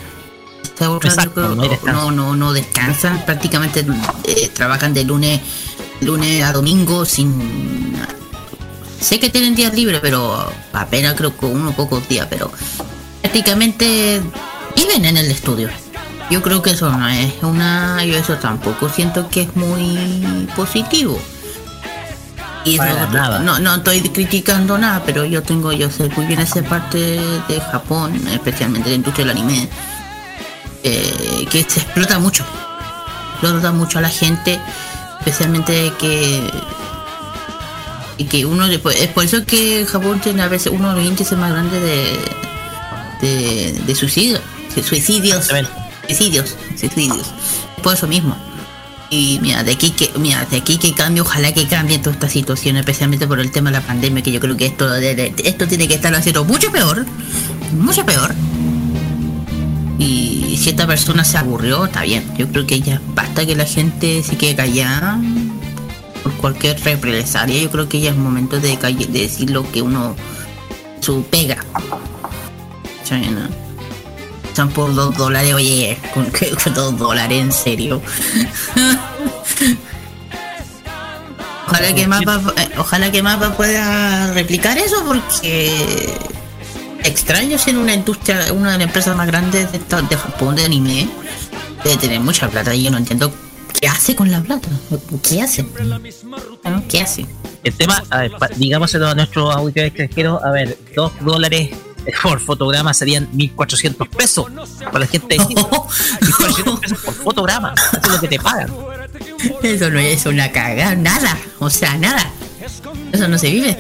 no, no, no, descansan, prácticamente eh, trabajan de lunes, lunes a domingo sin sé que tienen días libres, pero apenas creo que unos pocos días, pero prácticamente viven en el estudio. Yo creo que eso no es una, yo eso tampoco siento que es muy positivo. No, no estoy criticando nada, pero yo tengo, yo sé muy bien esa parte de Japón, especialmente la industria del anime, eh, que se explota mucho. Explota mucho a la gente, especialmente que y que uno después es por eso que Japón tiene a veces uno de los índices más grandes de de, de suicidio, suicidios. Suicidios suicidios. Por eso mismo y mira, de aquí que, mira, de aquí que cambie, ojalá que cambie toda esta situación, especialmente por el tema de la pandemia, que yo creo que esto, esto tiene que estar haciendo mucho peor, mucho peor. Y si esta persona se aburrió, está bien. Yo creo que ya basta que la gente se quede callada por cualquier represalia. Yo creo que ya es momento de, de decir lo que uno su pega. Por dos dólares, oye, con, con dos dólares, en serio. ojalá que Mapa, eh, ojalá que Mapa pueda replicar eso porque extraño en una industria, una de las empresas más grandes de, de Japón de anime, debe tener mucha plata y yo no entiendo qué hace con la plata. ¿Qué hace? ¿Qué hace? El tema, a ver, digamos a nuestros auditores extranjeros, a ver, dos dólares por fotograma serían 1400 pesos para la gente de Chile. 1400 pesos por fotograma, eso es lo que te pagan. Eso no es una cagada, nada, o sea, nada. Eso no se vive.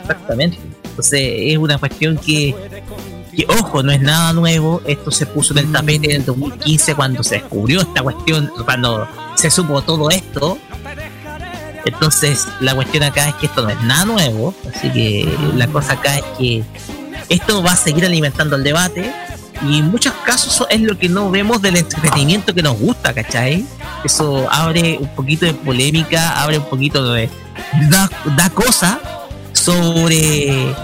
Exactamente. Entonces es una cuestión que, que, ojo, no es nada nuevo. Esto se puso en el tapete en el 2015 cuando se descubrió esta cuestión, cuando se supo todo esto. Entonces la cuestión acá es que esto no es nada nuevo. Así que la cosa acá es que esto va a seguir alimentando el debate y en muchos casos es lo que no vemos del entretenimiento que nos gusta, ¿cachai? Eso abre un poquito de polémica, abre un poquito de... da, da cosa sobre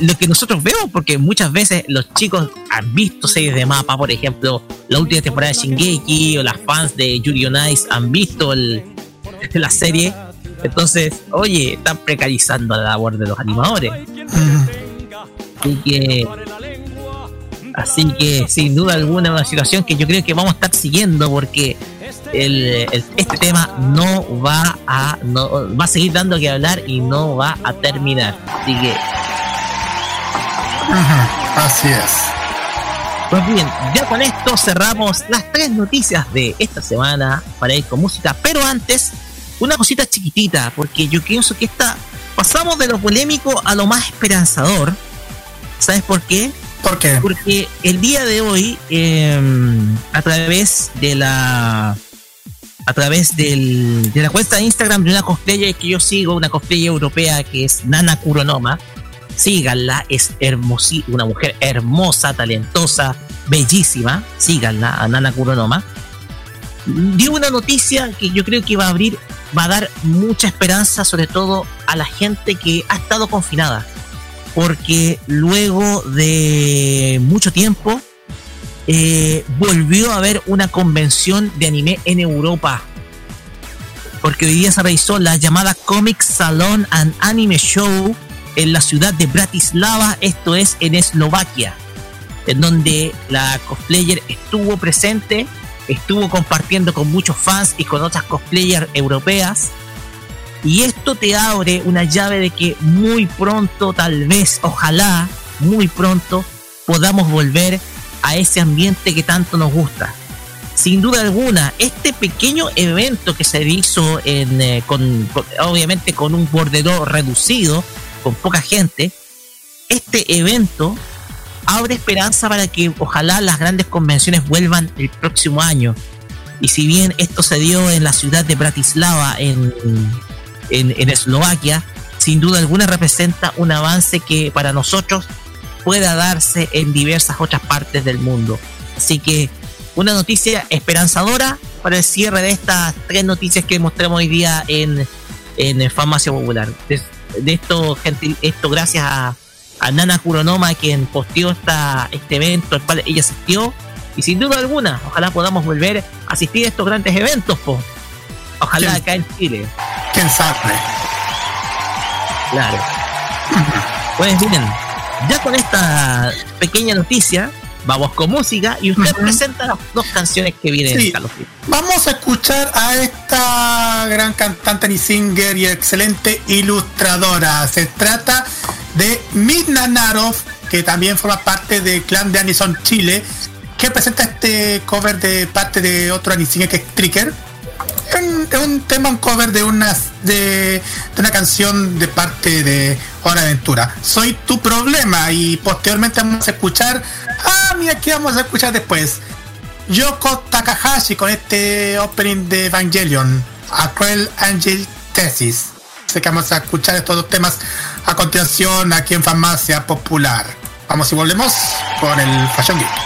lo que nosotros vemos, porque muchas veces los chicos han visto series de mapa, por ejemplo, la última temporada de Shingeki o las fans de Yuri on Ice han visto el, la serie. Entonces, oye, están precarizando la labor de los animadores. Así que, así que sin duda alguna una situación que yo creo que vamos a estar siguiendo porque el, este tema no va a no va a seguir dando que hablar y no va a terminar. Así que así es. Pues bien, ya con esto cerramos las tres noticias de esta semana para ir con música, pero antes una cosita chiquitita, porque yo pienso que esta pasamos de lo polémico a lo más esperanzador ¿Sabes por qué? ¿Por qué? Porque el día de hoy, em, a través de la a través del, de la cuenta de Instagram de una cosplayer que yo sigo, una cosplayer europea que es Nana Kuronoma, síganla, es hermosa, una mujer hermosa, talentosa, bellísima, síganla a Nana Kuronoma. Dio una noticia que yo creo que va a abrir, va a dar mucha esperanza, sobre todo a la gente que ha estado confinada porque luego de mucho tiempo eh, volvió a haber una convención de anime en Europa. Porque hoy día se realizó la llamada Comic Salon and Anime Show en la ciudad de Bratislava, esto es en Eslovaquia, en donde la cosplayer estuvo presente, estuvo compartiendo con muchos fans y con otras cosplayers europeas y esto te abre una llave de que muy pronto, tal vez, ojalá, muy pronto, podamos volver a ese ambiente que tanto nos gusta. Sin duda alguna, este pequeño evento que se hizo en, eh, con, obviamente con un bordero reducido, con poca gente, este evento abre esperanza para que ojalá las grandes convenciones vuelvan el próximo año. Y si bien esto se dio en la ciudad de Bratislava en, en, Eslovaquia, sin duda alguna representa un avance que para nosotros pueda darse en diversas otras partes del mundo. Así que una noticia esperanzadora para el cierre de estas tres noticias que mostramos hoy día en, en Farmacia Popular. De, esto, gentil, esto gracias a, Nana Kuronoma, quien posteó esta, este evento al cual ella asistió. Y sin duda alguna, ojalá podamos volver a asistir a estos grandes eventos, po. Ojalá acá en Chile. ¿Quién sabe? Claro. Pues bien, ya con esta pequeña noticia, vamos con música y usted presenta las dos canciones que vienen sí. Vamos a escuchar a esta gran cantante y singer y excelente ilustradora. Se trata de Midna Narov, que también forma parte del clan de Anison Chile, que presenta este cover de parte de otro anisinger que es Tricker un tema, un cover de una, de, una canción de parte de Hora Aventura. Soy tu problema y posteriormente vamos a escuchar, ah, mira, ¿qué vamos a escuchar después? Yoko Takahashi con este opening de Evangelion, A Cruel Angel Thesis. Que vamos a escuchar estos dos temas a continuación aquí en Farmacia Popular. Vamos y volvemos con el Fashion Geek.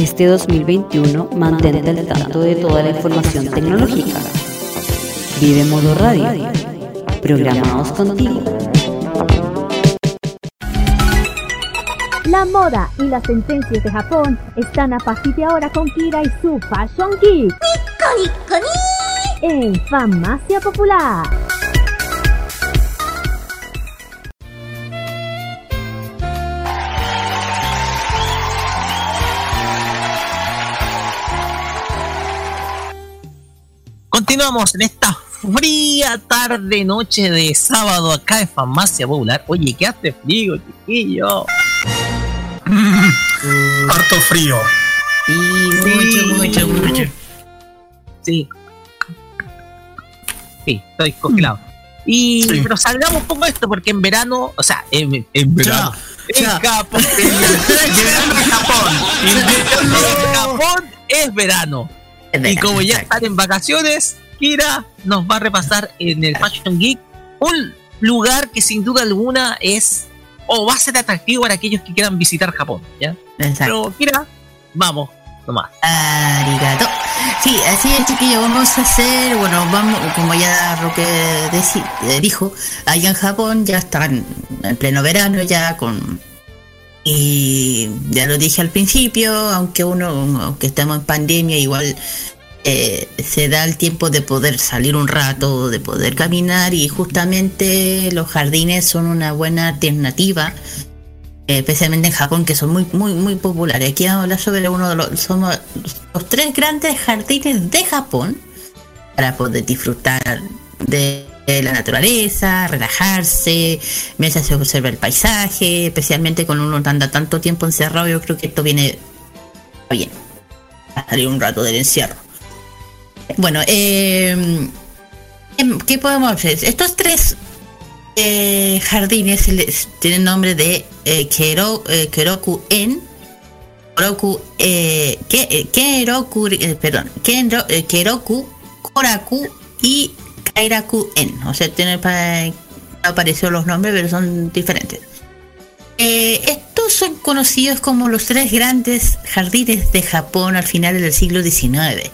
Este 2021 mantente al tanto de toda la información tecnológica. Vive Modo Radio, programados contigo. La moda y las tendencias de Japón están a partir de ahora con Kira y su Fashion Geek. En Farmacia Popular. Continuamos en esta fría tarde, noche de sábado acá en Farmacia Popular. Oye, ¿qué hace frío, chiquillo? Harto frío. Y mucho, mucho, mucho. Sí. Sí, estoy congelado. Y, Sí. pero salgamos un poco de esto, porque en verano, o sea, en, en verano. En Japón, en verano en Japón. En Japón es verano. Y como ya están en vacaciones, Kira nos va a repasar en el Fashion Geek un lugar que sin duda alguna es o va a ser atractivo para aquellos que quieran visitar Japón, ¿ya? Exacto. Pero Kira, vamos, nomás. Arigato. Sí, así es, chiquillo. Vamos a hacer, bueno, vamos, como ya Roque eh, dijo, allá en Japón ya están en pleno verano, ya con. Y ya lo dije al principio, aunque uno, aunque estamos en pandemia, igual eh, se da el tiempo de poder salir un rato, de poder caminar, y justamente los jardines son una buena alternativa eh, especialmente en Japón, que son muy, muy, muy populares. Aquí vamos a hablar sobre uno de los, somos los tres grandes jardines de Japón para poder disfrutar de la naturaleza, relajarse, mientras se observa el paisaje, especialmente con uno anda tanto tiempo encerrado, yo creo que esto viene bien, a salir un rato del encierro. Bueno, eh, ¿qué podemos hacer? Estos tres eh, jardines tienen nombre de eh, Kero, eh, Keroku En, Keroku, eh, Ke- eh, Keroku, eh, perdón, eh, Keroku, Koraku y Kairaku En. O sea, tienen pa- apareció los nombres, pero son diferentes. Eh, estos son conocidos como los tres grandes jardines de Japón al final del siglo XIX.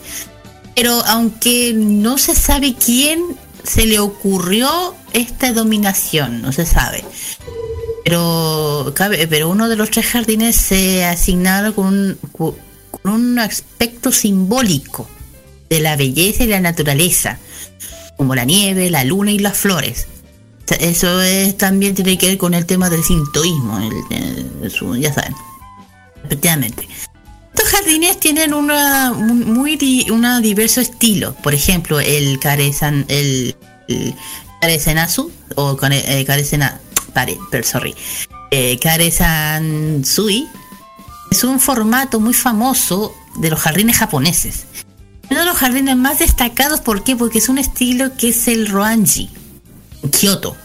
Pero aunque no se sabe quién se le ocurrió esta dominación, no se sabe. Pero, uno de los tres jardines se asignaron con con un aspecto simbólico de la belleza y la naturaleza, como la nieve, la luna y las flores. Eso es, también tiene que ver con el tema del sintoísmo, ya saben. Efectivamente. Estos jardines tienen una un- muy una diverso estilo. Por ejemplo, el Karesan, el, el o eh, Karesena, pare, pero sorry, eh, Karesansui es un formato muy famoso de los jardines japoneses. Uno de los jardines más destacados, ¿por qué? Porque es un estilo que es el Roanji, en Kioto.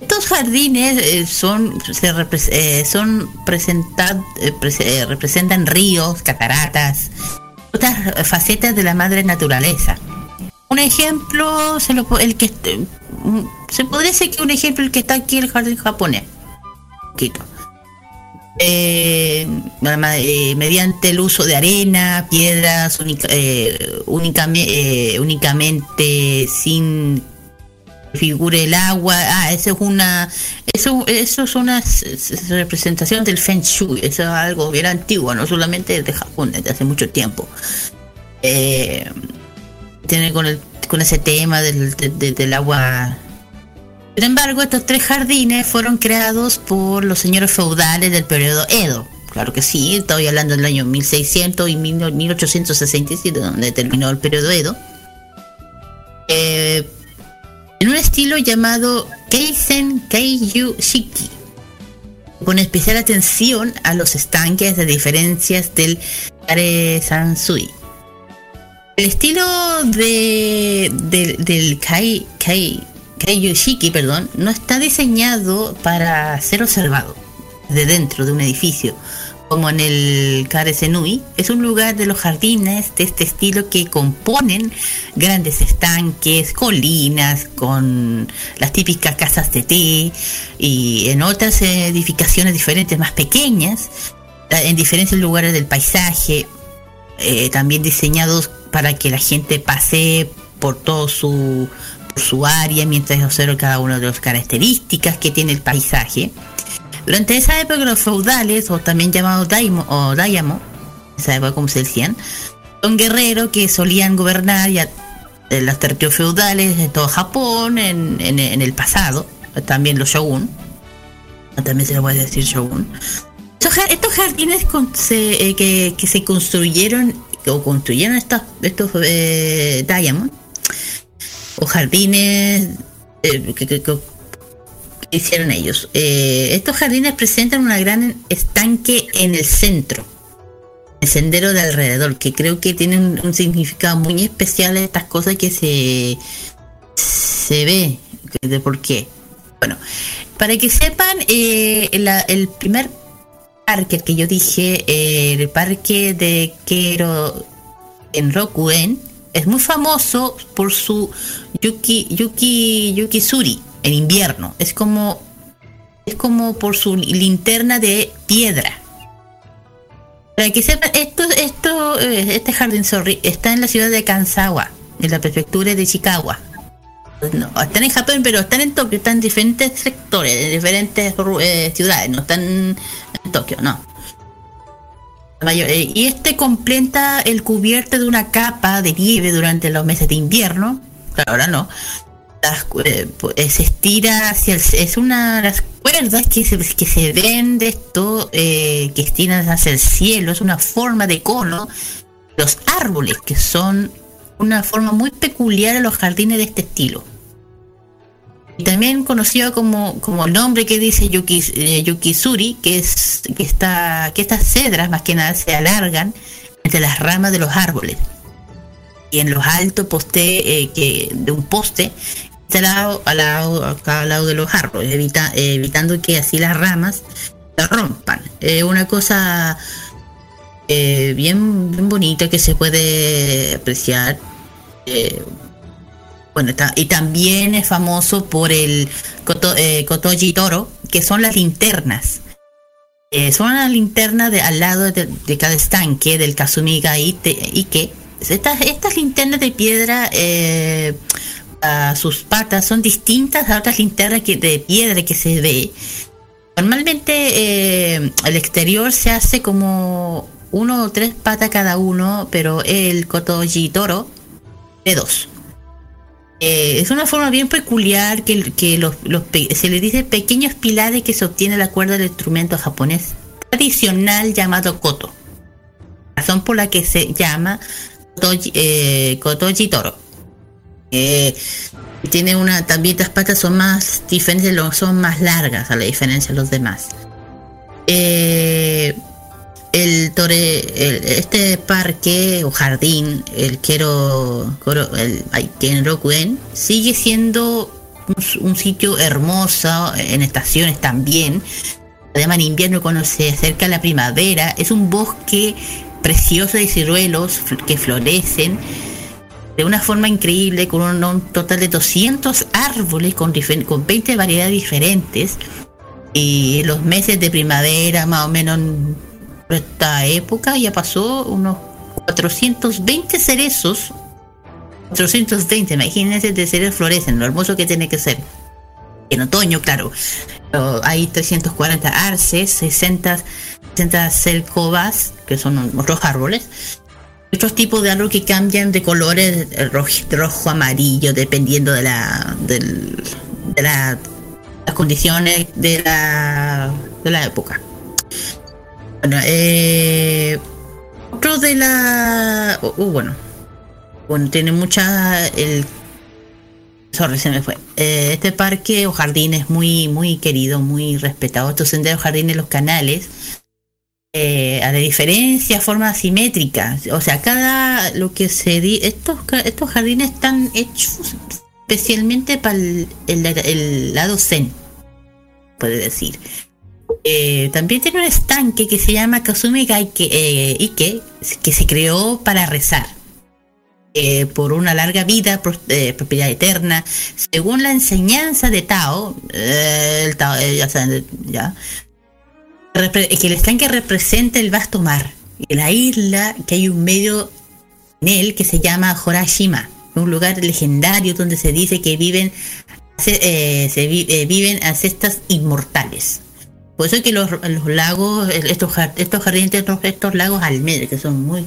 Estos jardines eh, son, se eh, son eh, eh, representan ríos, cataratas, otras facetas de la madre naturaleza. Un ejemplo, se lo, el que mm, se podría decir que un ejemplo el que está aquí el jardín japonés. Un poquito. Eh, eh, mediante el uso de arena, piedras, única- eh, eh, únicamente sin figure el agua. Ah, eso es una, eso, eso es una representación del Feng Shui. Eso es algo bien antiguo, no solamente de Japón, desde hace mucho tiempo. Tiene con el, con ese tema del, de- de- del agua. Sin embargo, estos tres jardines fueron creados por los señores feudales del periodo Edo. Claro que sí, estoy hablando del año 1600 y 1867, donde terminó el periodo Edo. Eh, en un estilo llamado Keisen Keiyu Shiki, con especial atención a los estanques de diferencias del Kare Sansui. El estilo de, del- del Kai, Kai, Keiyu Shiki, perdón, no está diseñado para ser observado de dentro de un edificio, como en el Kare Senui. Es un lugar de los jardines de este estilo que componen grandes estanques, colinas, con las típicas casas de té y en otras edificaciones diferentes, más pequeñas, eh, en diferentes lugares del paisaje, eh, también diseñados para que la gente pase por todo su, su área mientras observa cada una de las características que tiene el paisaje. Durante esa época los feudales, o también llamados daimo o dayamo, esa época como se decían, son guerreros que solían gobernar ya los territorios feudales de todo Japón en, el pasado, también los shogun, también se le puede decir shogun. Estos jar- Estos jardines con- se- eh, que, que se construyeron o construyeron estos, estos eh, diamond o jardines eh, que, hicieron ellos. Eh, estos jardines presentan una gran estanque en el centro, el sendero de alrededor, que creo que tiene un, significado muy especial estas cosas que se, se ve de por qué. Bueno, para que sepan, eh, la- el primer parque que yo dije, el parque de Kero en Rokuen, es muy famoso por su Yuki Yuki Yukisuri en invierno. Es como es como por su linterna de piedra. Para que sepan, esto, esto, eh, este jardín sorry, está en la ciudad de Kansawa, en la prefectura de Chicago. No, están en Japón, pero están en Tokio, están en diferentes sectores, en diferentes eh, ciudades, no están en Tokio, no. Mayor- eh, y este completa el cubierto de una capa de nieve durante los meses de invierno. Ahora no. Las eh, eh, se estira hacia el, es una de las cuerdas que se, que se ven de esto que estiran hacia el cielo es una forma de cono los árboles que son una forma muy peculiar a los jardines de este estilo también conocido como, como el nombre que dice Yuki, eh, Yukisuri, que es que está que estas cedras más que nada se alargan entre las ramas de los árboles y en los altos poste eh, que de un poste instalado al lado, a cada lado de los árboles, evita- eh, evitando que así las ramas se rompan. Una cosa eh, bien bonita que se puede apreciar. Bueno, y también es famoso por el koto, eh, Kotoji Toro, que son las linternas. Eh, son las linternas al lado de, cada estanque del Kazumiga Ike. Estas, estas linternas de piedra, eh, sus patas son distintas a otras linternas de piedra que se ve. Normalmente el exterior se hace como uno o tres patas cada uno, pero el Kotoji Toro de dos. Eh, es una forma bien peculiar que, que los, se le dice pequeños pilares que se obtiene la cuerda del instrumento japonés tradicional llamado koto. Razón por la que se llama kotoji, eh, kotoji toro. Eh, tiene una también las patas son más diferentes, son más largas a la diferencia de los demás. Eh, el tore, el- este parque o jardín, el Kero, el ay, Kenrokuen, sigue siendo un, sitio hermoso, en estaciones también. Además, en invierno, cuando se acerca la primavera, es un bosque precioso de ciruelos que florecen de una forma increíble, con un, total de 200 árboles con, con 20 variedades diferentes. Y los meses de primavera, más o menos en esta época, ya pasó unos 420 cerezos. 420, imagínense de cerezos florecen, lo hermoso que tiene que ser. En otoño, claro, hay 340 arces, 60, 60 celcobas, que son otros árboles, otros tipos de árboles que cambian de colores rojo, rojo amarillo, dependiendo de la, del- de la- las condiciones de la, de la época. Bueno, eh, otro de la. uh, bueno, bueno, tiene mucha. El, sorry, se me fue. Eh, este parque o jardín es muy, muy querido, muy respetado. Estos senderos jardines, los canales, eh, a la diferencia, forma asimétrica. O sea, cada lo que se di, estos, estos jardines están hechos especialmente para el- el lado zen, puede decir. Eh, también tiene un estanque que se llama Kazumi Gaike, eh, Ike, que se creó para rezar. Eh, por una larga vida, propiedad eterna, según la enseñanza de Tao, el ya saben, ya, que el estanque representa el vasto mar y la isla que hay un medio en él que se llama Horashima, un lugar legendario donde se dice que viven se, se vi- viven ancestras inmortales. Por eso es que los, lagos, estos, estos jardines, estos, lagos almendra, que son muy,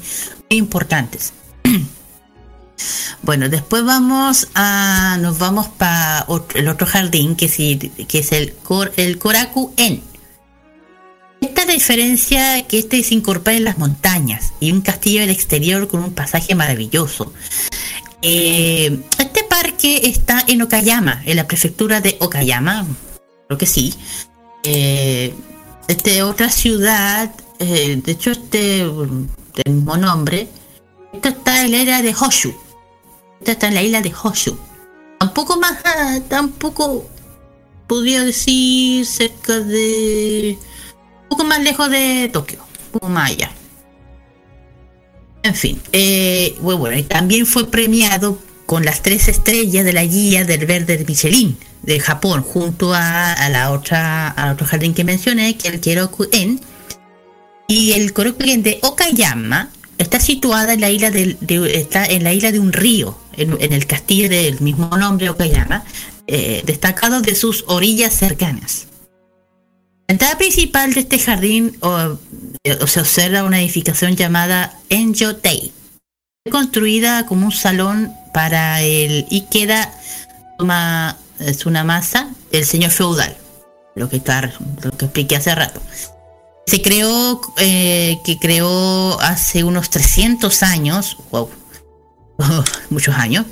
importantes. Bueno, después vamos a, nos vamos para el otro jardín que, sí, que es el, Cor- el Koraku En. Esta diferencia que este se incorpora en las montañas y un castillo del exterior con un pasaje maravilloso. Eh, este parque está en Okayama, en la prefectura de Okayama, creo que sí. Eh, este otra ciudad, eh, de hecho este del mismo nombre, esto está en la isla de Hoshu. Esto está en la isla de Hoshu. Tampoco más, tampoco podría decir cerca de, un poco más lejos de Tokio, un poco más allá. En fin, eh, bueno, bueno, también fue premiado con las tres estrellas de la guía del verde de Michelin de Japón, junto a, a la otra, al otro jardín que mencioné, que el Kyoku-en. Y el Koroku-en de Okayama está situada en la isla de, está en la isla de un río, en, el castillo del mismo nombre, Okayama, eh, destacado de sus orillas cercanas. La entrada principal de este jardín o, eh, se observa una edificación llamada Enjo Tei, construida como un salón para el Ikeda Toma- es una masa del señor feudal, lo que está, lo que expliqué hace rato. Se creó, eh, que creó hace unos 300 años, wow, muchos años,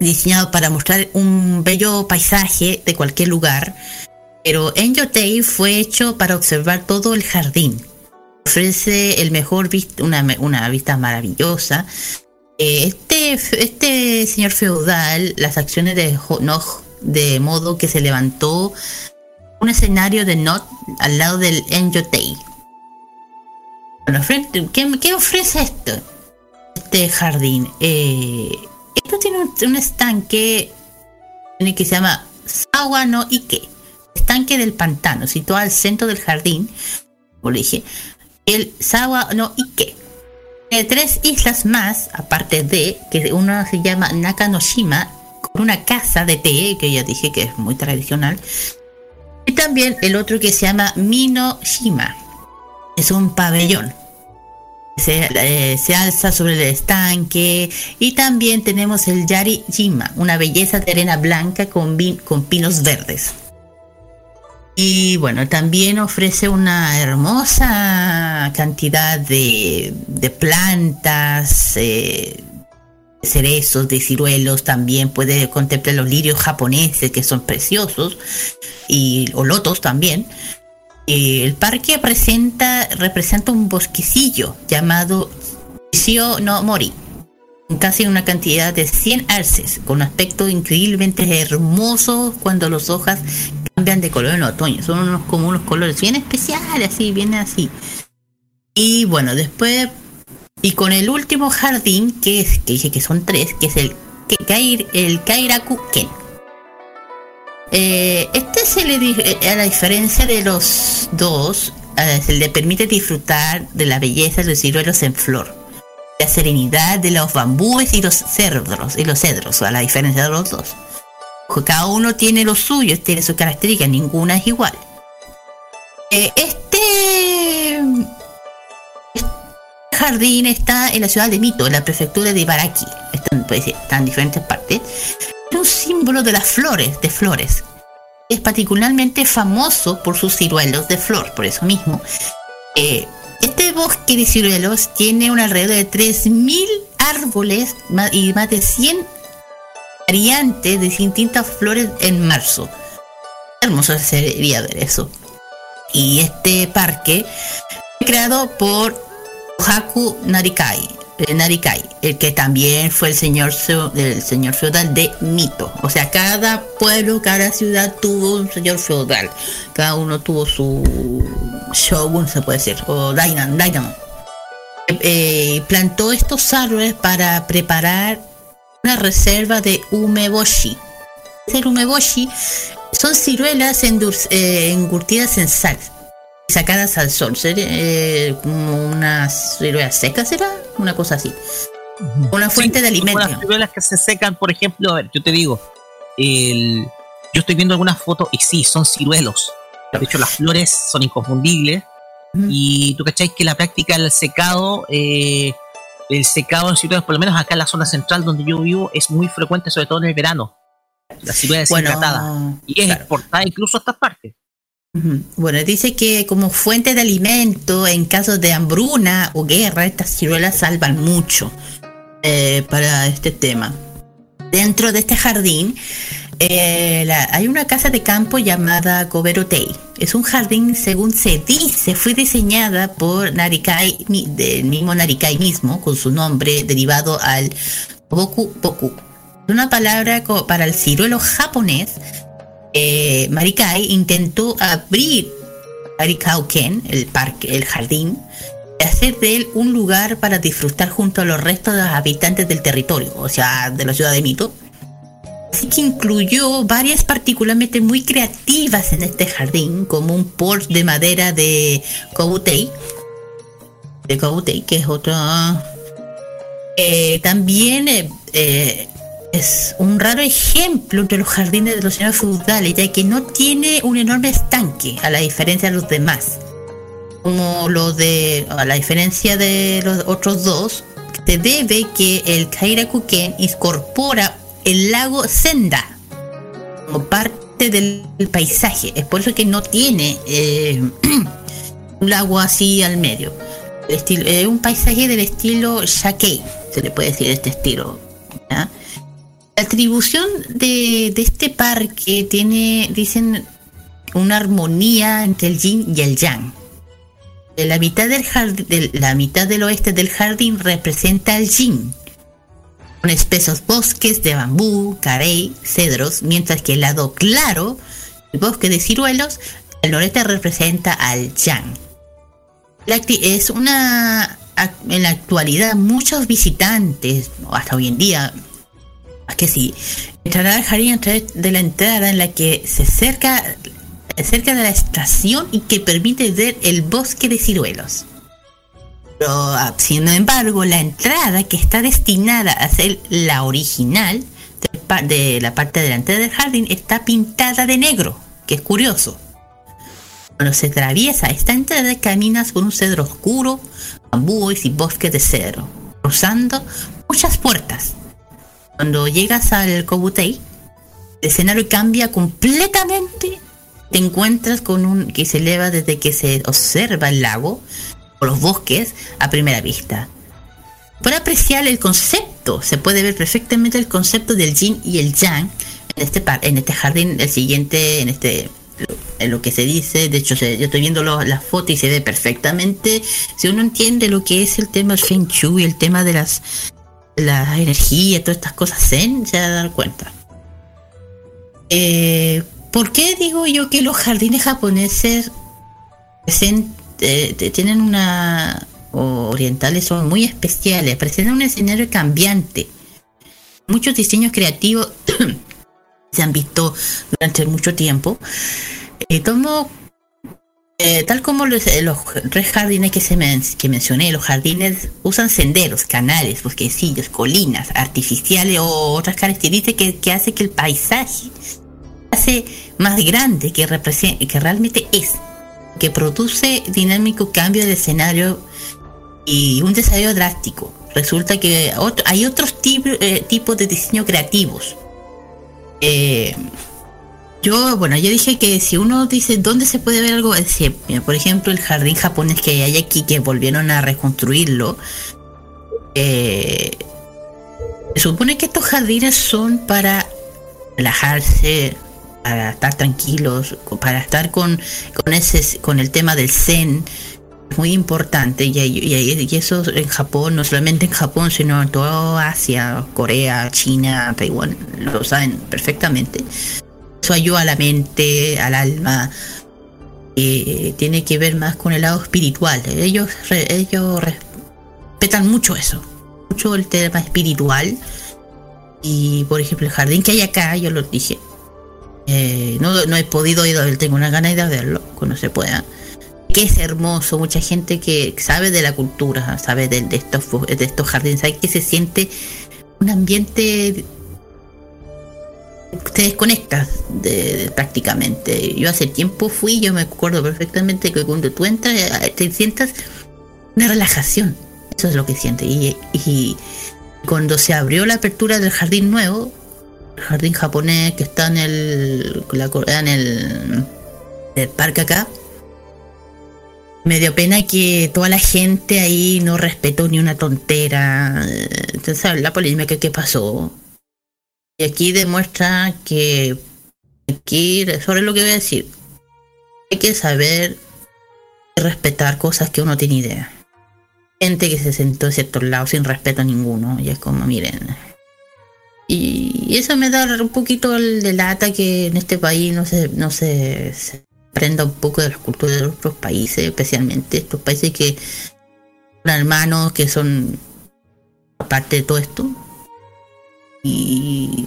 diseñado para mostrar un bello paisaje de cualquier lugar, pero Enjotei fue hecho para observar todo el jardín. Ofrece el mejor vista, una vista maravillosa. Eh, Este, este señor feudal, las acciones de Nog, de modo que se levantó un escenario de Not al lado del Enjotei. Bueno, ¿qué, ofrece esto? Este jardín. Eh, esto tiene un, un estanque que se llama Sawa no Ike, estanque del pantano, situado al centro del jardín, como le dije, el Sawa no Ike. Tres islas más, aparte de, que una se llama Nakanoshima, con una casa de té, que ya dije que es muy tradicional, y también el otro que se llama Minoshima, es un pabellón. Se, eh, se alza sobre el estanque y también tenemos el Yari Jima, una belleza de arena blanca con pinos verdes. Y bueno, también ofrece una hermosa cantidad de, de plantas, eh, cerezos, de ciruelos, también puede contemplar los lirios japoneses que son preciosos, y o lotos también. Eh, el parque presenta, representa un bosquecillo llamado Shio no Mori, casi una cantidad de 100 arces, con un aspecto increíblemente hermoso cuando las hojas cambian de color en otoño. Son unos como unos colores bien especiales, así, bien así. Y bueno, después, y con el último jardín, que es, que dije que son tres, que es el, Kair, el Kairaku Ken. Eh, este se le eh, a la diferencia de los dos, eh, se le permite disfrutar de la belleza de los ciruelos en flor la serenidad de los bambúes y los cedros, y los cedros, a la diferencia de los dos. Cada uno tiene lo suyo, tiene sus características, ninguna es igual. Eh, este, este, jardín está en la ciudad de Mito, en la prefectura de Ibaraki. Está, pues, está en diferentes partes. Es un símbolo de las flores, de flores. Es particularmente famoso por sus ciruelos de flor, por eso mismo. Eh, este bosque de ciruelos tiene un alrededor de 3.000 árboles y más de 100 variantes de distintas flores en marzo. Hermoso sería ver eso. Y este parque fue creado por Haku Narikai, Narikai, el que también fue el señor, el señor feudal de Mito. O sea, cada pueblo, cada ciudad tuvo un señor feudal. Cada uno tuvo su Shogun se puede decir, o Dainan, Dynamo. Eh, plantó estos árboles para preparar una reserva de umeboshi. El umeboshi son ciruelas eh, engurtidas en sal sacadas al sol. Eh, como una ciruela seca será, una cosa así. Una fuente de alimento. Las ciruelas que se secan, por ejemplo, a ver, yo te digo, el, yo estoy viendo algunas fotos y sí, son ciruelos de hecho, las flores son inconfundibles. Y tú cacháis que la práctica del secado, eh, el secado en ciudades, por lo menos acá en la zona central donde yo vivo, es muy frecuente, sobre todo en el verano. La ciudad deshidratada. y es exportada incluso a estas partes. Bueno, dice que como fuente de alimento en casos de hambruna o guerra, estas ciruelas salvan mucho eh, para este tema. Dentro de este jardín eh, hay una casa de campo llamada Goberotei. Es un jardín, según se dice, fue diseñada por Narikai, del mismo Narikai mismo, con su nombre derivado al Boku Boku. Una palabra para el ciruelo japonés. Eh, Marikai intentó abrir Arikauken, el parque, el jardín, y hacer de él un lugar para disfrutar junto a los restos de los habitantes del territorio, o sea, de la ciudad de Mito. Así que incluyó varias particularmente muy creativas en este jardín, como un porche de madera de Kobutei, de Kobutei, que es otro... Eh, también eh, eh, es un raro ejemplo entre los jardines de los señores feudales, ya que no tiene un enorme estanque, a la diferencia de los demás. Como lo de, a la diferencia de los otros dos, se debe que el Kairakuken incorpora el lago Senda como parte del paisaje. Es por eso que no tiene eh, un lago así al medio. Es un paisaje del estilo Shakei, se le puede decir este estilo. La atribución de, este parque tiene, dicen, una armonía entre el yin y el yang. La mitad del, la mitad del oeste del jardín representa el yin con espesos bosques de bambú, carey, cedros, mientras que el lado claro, el bosque de ciruelos, el noreste representa al yang. Es una en la actualidad muchos visitantes, hasta hoy en día, que sí, entrarán al jardín a través de la entrada en la que se acerca cerca de la estación y que permite ver el bosque de ciruelos. Ah, sin embargo, la entrada que está destinada a ser la original de, la parte delantera del jardín está pintada de negro, que es curioso. Cuando se atraviesa esta entrada, caminas por un cedro oscuro, bambúes y bosques de cedro, cruzando muchas puertas. Cuando llegas al Kobutei, el escenario cambia completamente. Te encuentras con un que se eleva desde que se observa el lago los bosques a primera vista. Para apreciar el concepto, se puede ver perfectamente el concepto del yin y el yang en este, en este jardín, el siguiente, en este en lo que se dice, de hecho yo estoy viendo la foto y se ve perfectamente, si uno entiende lo que es el tema del Feng Shui, el tema de las la energía, todas estas cosas zen, se va cuenta. Eh, ¿Por qué digo yo que los jardines japoneses eh, tienen una orientales son muy especiales, presentan un escenario cambiante. Muchos diseños creativos se han visto durante mucho tiempo. Eh, tomo eh, tal como los, eh, los tres jardines que, se men- que mencioné, los jardines usan senderos, canales, bosquecillos, colinas artificiales o otras características que, que hace que el paisaje hace más grande que, que realmente es, que produce dinámico cambio de escenario y un desarrollo drástico. Resulta que otro- hay otros eh, tipos de diseño creativos. Eh, yo, bueno, yo dije que si uno dice dónde se puede ver algo, mira, por ejemplo, el jardín japonés que hay aquí, que volvieron a reconstruirlo, eh, se supone que estos jardines son para relajarse, para estar tranquilos, para estar con, con ese, con el tema del zen, muy importante y- y- y eso en Japón, no solamente en Japón, sino en toda Asia, Corea, China, Taiwán, lo saben perfectamente. Eso ayuda a la mente, al alma, eh, tiene que ver más con el lado espiritual. Ellos, ellos respetan mucho eso, mucho el tema espiritual. Y por ejemplo, el jardín que hay acá, yo lo dije, eh, no, no he podido ir tengo una gana de verlo cuando se pueda. Que es hermoso, mucha gente que sabe de la cultura, sabe de, estos, de estos jardines, sabe que se siente un ambiente te desconectas de, prácticamente. Yo hace tiempo fui, yo me acuerdo perfectamente que cuando tú entras eh, te sientas una relajación. Eso es lo que sientes. Y, cuando se abrió la apertura del jardín nuevo, el jardín japonés que está en el, la- en el, parque acá, me dio pena que toda la gente ahí no respetó ni una tontera. Eh, Entonces, la polémica que pasó. Y aquí demuestra que aquí, sobre lo que voy a decir, hay que saber respetar cosas que uno tiene idea. Gente que se sentó en ciertos lados sin respeto a ninguno, y es como, miren. Y eso me da un poquito el de lata que en este país no se, no se, un poco de las culturas de otros países, especialmente estos países que son hermanos, que son aparte de todo esto, y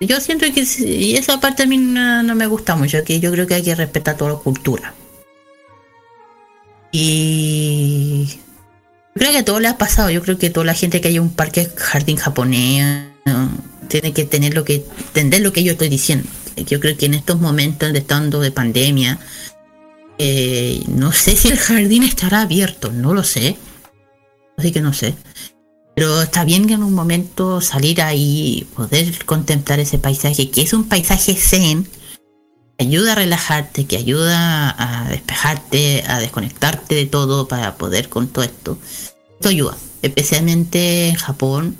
yo siento que y esa parte a mí no, me gusta mucho, que yo creo que hay que respetar toda la cultura. Y creo que a todo le ha pasado, yo creo que toda la gente que haya un parque jardín japonés tiene que tener lo que entender lo que yo estoy diciendo. Yo creo que en estos momentos de estando de pandemia, eh, no sé si el jardín estará abierto, no lo sé. Así que no sé. Pero está bien que en un momento salir ahí, poder contemplar ese paisaje, que es un paisaje zen, que ayuda a relajarte, que ayuda a despejarte, a desconectarte de todo para poder con todo esto. Esto ayuda, especialmente en Japón.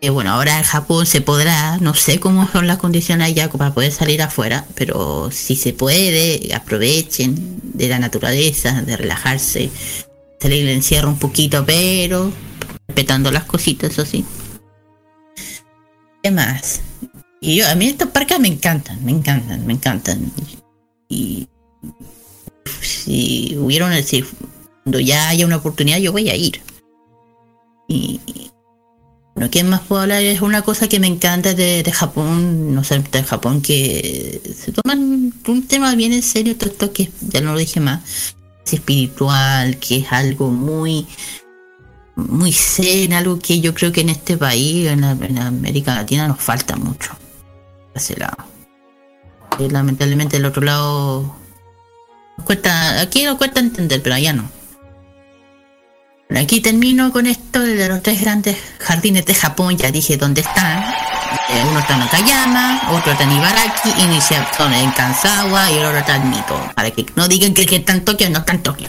Que bueno, ahora en Japón se podrá, no sé cómo son las condiciones allá para poder salir afuera, pero si se puede, aprovechen de la naturaleza, de relajarse, salir del encierro un poquito, pero respetando las cositas, eso sí. ¿Qué más? Y yo, a mí estos parques me encantan, me encantan, me encantan. Y si hubiera una, si cuando ya haya una oportunidad, yo voy a ir. Y bueno, ¿qué más puedo hablar? Es una cosa que me encanta de, de Japón, no sé, de Japón, que se toman un tema bien en serio, todo esto que ya no lo dije más, es espiritual, que es algo muy muy zen, algo que yo creo que en este país, en, la- en América Latina, nos falta mucho. Ese lado. Y lamentablemente el otro lado nos cuesta, aquí nos cuesta entender, pero allá no. Aquí termino con esto de los tres grandes jardines de Japón, ya dije dónde están. Eh, uno está en Okayama, otro está en Ibaraki, iniciación en Kansawa y el otro está en Mito. Para que no digan que que está en Tokio no está en Tokio.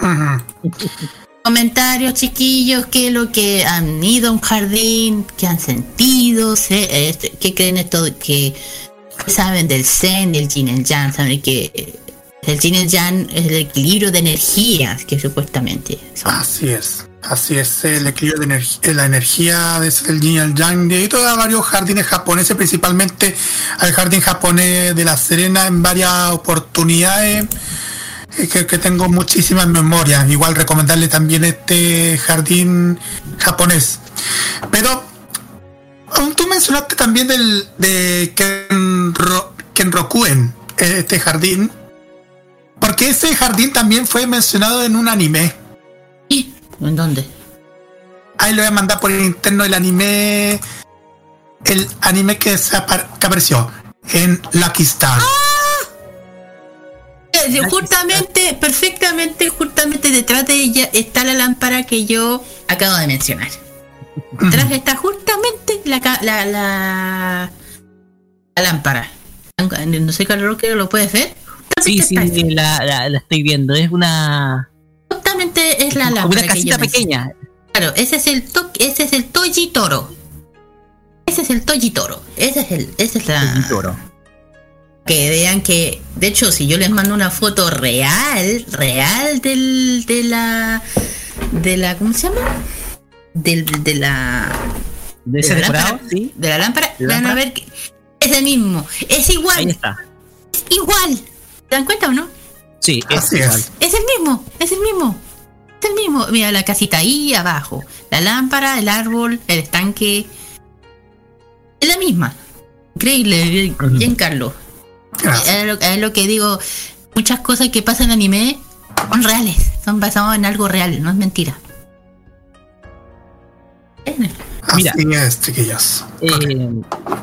Comentarios chiquillos, que lo que han ido a un jardín, que han sentido, se, este, que creen esto, de que saben del Zen, del Yin, el Yang, saben que eh, el Yin el Yang es el equilibrio de energías que supuestamente son. Así es. Así es, el equilibrio de energía, la energía de el yin y el yang, y todos varios jardines japoneses, principalmente al jardín japonés de La Serena en varias oportunidades eh, que, que tengo muchísimas memorias. Igual recomendarle también este jardín japonés. Pero aún tú mencionaste también del de Kenro, Kenrokuen, este jardín, porque ese jardín también fue mencionado en un anime. ¿En dónde? Ahí lo voy a mandar por el interno el anime. El anime que, se apar- que apareció en Lucky Star. Eh, Justamente, perfectamente, justamente detrás de ella está la lámpara que yo acabo de mencionar. Detrás está justamente la, la, la, la lámpara. No sé, Carlos ¿lo puedes ver? Sí, sí, la, la- la estoy viendo. Es una. Justamente es la Como lámpara. una casita pequeña. Claro, ese es el to ese es el Toji Toro. Ese es el Toji Toro. Ese es el, esa es la. Que vean que, de hecho, si yo les mando una foto real, real del, de la, de la, ¿cómo se llama? Del, de la, ¿De ese la decorado? lámpara, de la lámpara, ¿De la van a ver que es el mismo, es igual, Ahí está. es igual. ¿Se dan cuenta o no? Sí, es Así igual. es. Es el mismo, es el mismo. Es el mismo. Mira, la casita ahí abajo. La lámpara, el árbol, el estanque. Es la misma. Increíble, bien, bien, Carlos. Es lo, es lo que digo. Muchas cosas que pasan en anime son reales. Son basadas en algo real, no es mentira. Mira. Así es, chiquillos. Eh,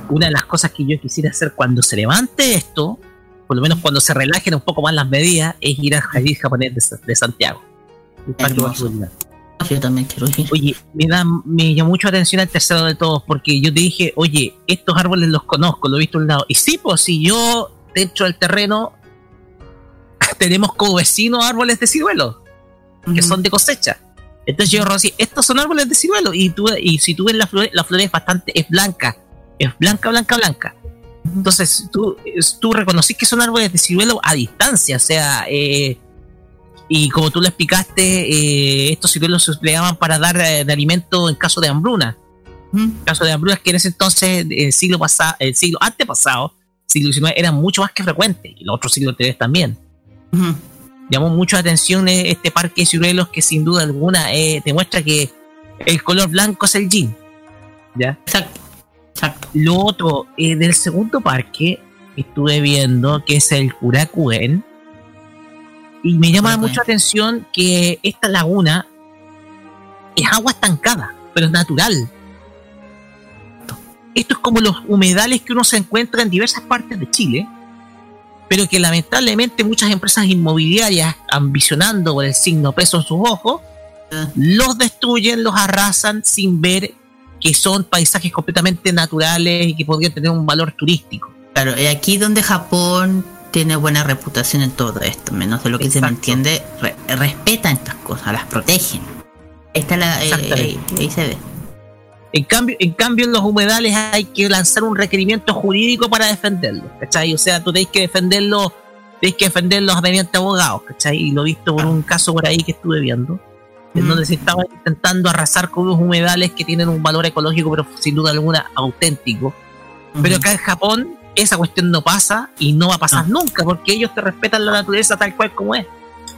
una de las cosas que yo quisiera hacer cuando se levante esto, por lo menos cuando se relajen un poco más las medidas, es ir al jardín japonés de, Sa- de Santiago. Yo también quiero ir. Oye, me da, me llamó mucho la atención el tercero de todos, porque yo te dije, oye, estos árboles los conozco, lo he visto a un lado. Y sí, pues si yo dentro del terreno tenemos como vecinos árboles de ciruelo, que son de cosecha. Entonces yo así, estos son árboles de ciruelo. Y tú, y si tú ves la flor, la flor es bastante, es blanca, es blanca, blanca, blanca. Entonces tú, tú reconoces que son árboles de ciruelo a distancia, o sea, eh, y como tú lo explicaste, eh, estos ciruelos se empleaban para dar eh, de alimento en caso de hambruna. En caso de hambruna, que en ese entonces, el siglo pasado, el siglo antepasado, siglo XIX, eran mucho más que frecuentes, y los otros siglos anteriores también. Llamó mucho la atención eh, este parque de ciruelos que sin duda alguna eh, te muestra que el color blanco es el yin. ¿Ya? Exacto. Exacto. Lo otro, eh, del segundo parque, que estuve viendo, que es el Kurakuen, y me llama mucho la atención que esta laguna es agua estancada, pero es natural. Esto es como los humedales que uno se encuentra en diversas partes de Chile, pero que lamentablemente muchas empresas inmobiliarias, ambicionando por el signo peso en sus ojos, los destruyen, los arrasan sin ver que son paisajes completamente naturales y que podrían tener un valor turístico. Claro, y aquí donde Japón tiene buena reputación en todo esto, menos de lo que se me entiende, re- respetan estas cosas, las protegen. Está la, eh, ahí, ahí se ve. En cambio, en cambio, en los humedales hay que lanzar un requerimiento jurídico para defenderlo, ¿cachai? O sea, tú tenés que defenderlo, tenés que defenderlos mediante abogados, ¿cachai? Y lo he visto por un caso por ahí que estuve viendo, en donde se estaba intentando arrasar con unos humedales que tienen un valor ecológico, pero sin duda alguna auténtico. Pero acá en Japón esa cuestión no pasa y no va a pasar nunca, porque ellos te respetan la naturaleza tal cual como es.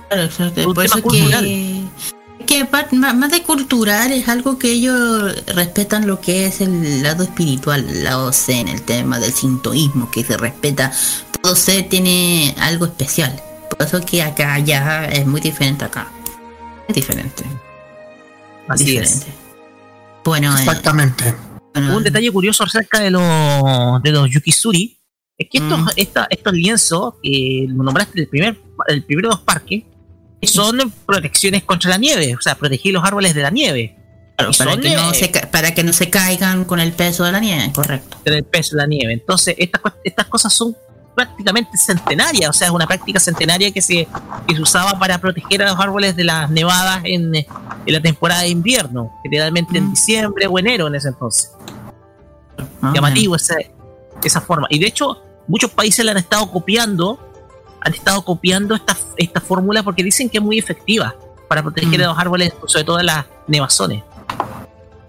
Claro, exacto. Un Por tema eso cultural. que, que más de cultural es algo que ellos respetan lo que es el lado espiritual, lado zen, el tema del sintoísmo, que se respeta. Todo ser tiene algo especial. Por eso que acá ya es muy diferente acá. Es diferente. Así diferente. Bueno, eh, Exactamente. Un detalle curioso acerca de los, de los Yukisuri es que estos, esta- estos lienzos que nombraste el primer, el primero de los parques son protecciones contra la nieve, o sea, protegir los árboles de la nieve. Claro, para, que no se, ca- para que no se caigan con el peso de la nieve, correcto. del peso de la nieve. Entonces, estas, estas cosas son prácticamente centenarias, o sea, es una práctica centenaria que se, que se usaba para proteger a los árboles de las nevadas en, eh, en la temporada de invierno, generalmente en diciembre o enero en ese entonces. Llamativo esa, esa forma. Y de hecho, muchos países la han estado copiando, han estado copiando esta, esta fórmula porque dicen que es muy efectiva para proteger Mm. los árboles, sobre todo las nevazones.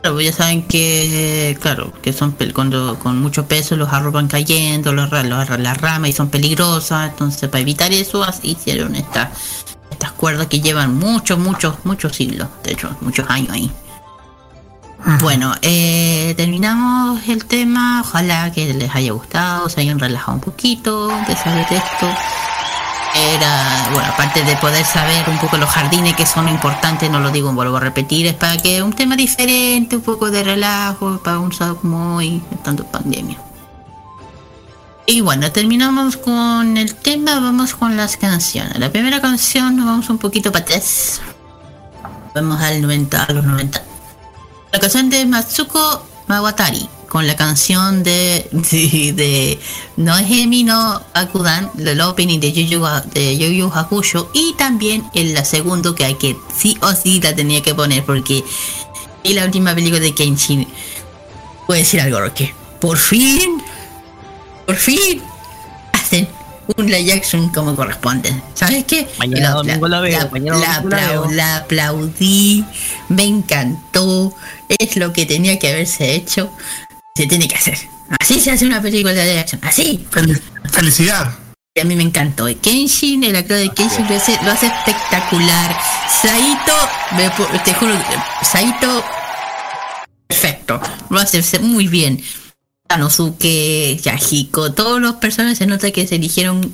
Claro, pues ya saben que, claro, que son cuando con mucho peso los árboles van cayendo, los, los las ramas y son peligrosas, entonces para evitar eso así hicieron esta, estas cuerdas que llevan muchos, muchos, muchos siglos, de hecho, muchos años ahí. Bueno, eh, terminamos el tema, ojalá que les haya gustado, se hayan relajado un poquito de saber de esto. Era, bueno, aparte de poder saber un poco los jardines que son importantes, no lo digo, vuelvo a repetir, es para que un tema diferente, un poco de relajo, para un sábado como hoy, en pandemia. Y bueno, terminamos con el tema, vamos con las canciones. La primera canción, nos vamos un poquito para atrás. Vamos al 90, a los 90. La canción de Matsuko Mawatari, con la canción de, de, de Nohemi no Akudan, el opening de Yu Yu, de Yu Yu Hakusho, y también el la segundo que hay que sí o sí la tenía que poner porque y la última película de Kenshin. A decir algo, Roque. Por fin, por fin, hacen un live action como corresponde. ¿Sabes qué? Mañana domingo la veo, la aplaudí, me encantó, es lo que tenía que haberse hecho, se tiene que hacer. Así se hace una película de action, así. Felicidad. Y a mí me encantó. Y Kenshin, el actor de Kenshin lo hace, lo hace espectacular. Saito, me te juro, que- Saito, perfecto. Lo hace muy bien. Sanosuke, Yahiko, todos los personajes se nota que se eligieron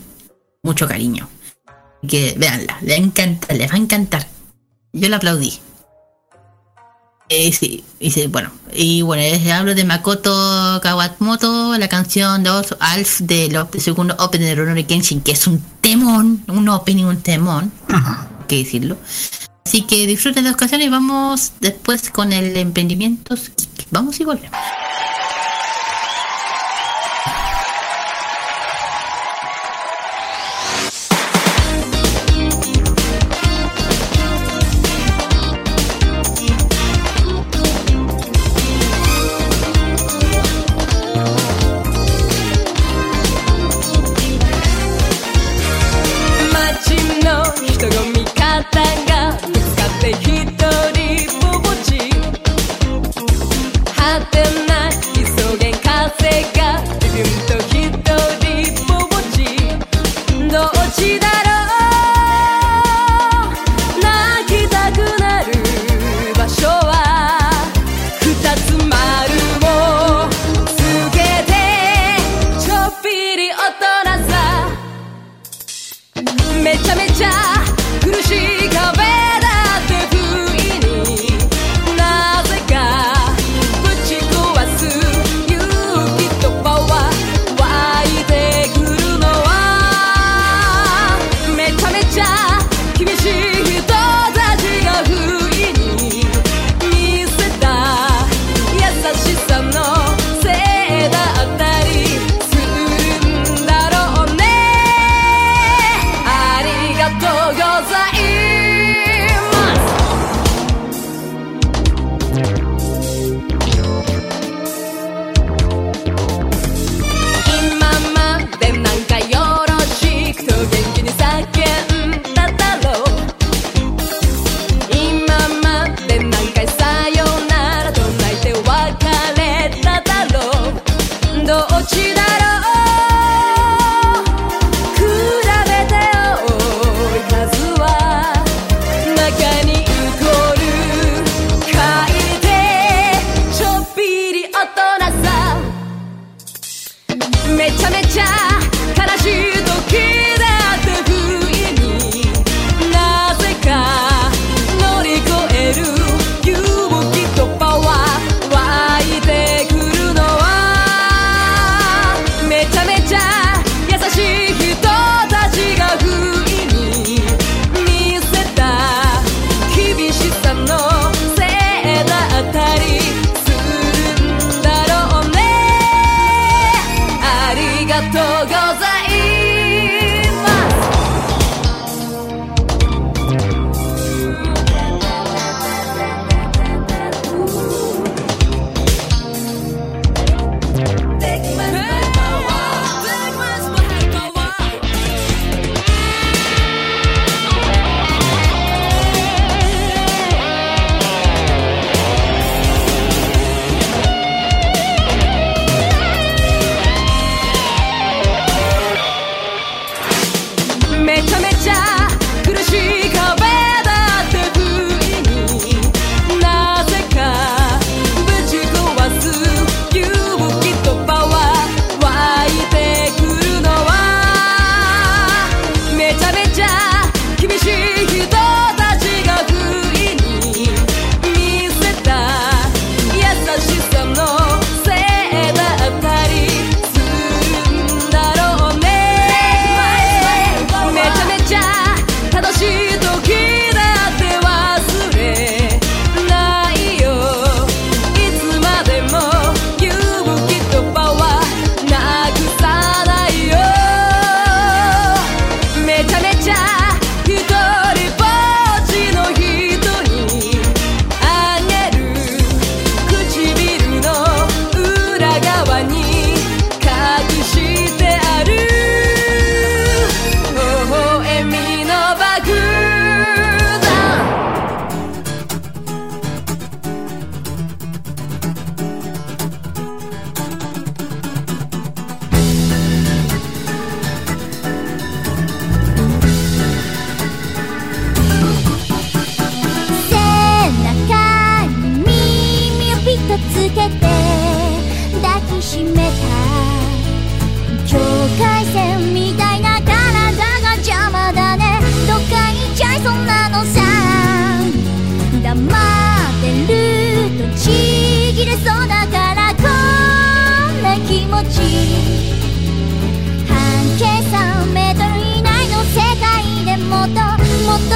mucho cariño. Que veanla, le va a encantar, les va a encantar. Yo la aplaudí. Eh, sí, y sí, bueno, y bueno, les hablo de Makoto Kawatmoto, la canción de Os- Alf del segundo opening de Rurouni Kenshin, que es un temón, un opening, un temón, hay que decirlo. Así que disfruten de las canciones y vamos después con el emprendimiento. Vamos y volvemos.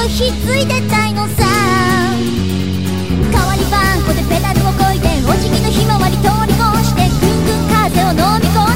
ひっついてたいのさ。代わりバンコでペダルをこいでおじぎのひまわり通り越してぐんぐん風を飲み込んで。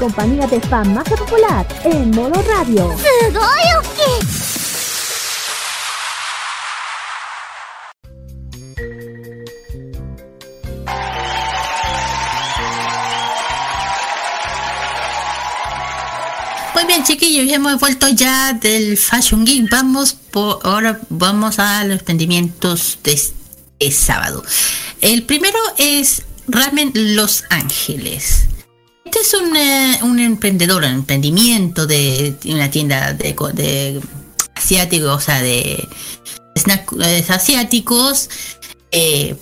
compañía de Farmacia Popular en modo radio. Muy bien chiquillos, ya hemos vuelto ya del Fashion Geek. Vamos por ahora vamos a los emprendimientos de este sábado. El primero es Ramen Los Ángeles. Es un, eh, un emprendedor, un emprendimiento de una tienda de, de asiáticos, o sea, de snacks asiáticos. Eh,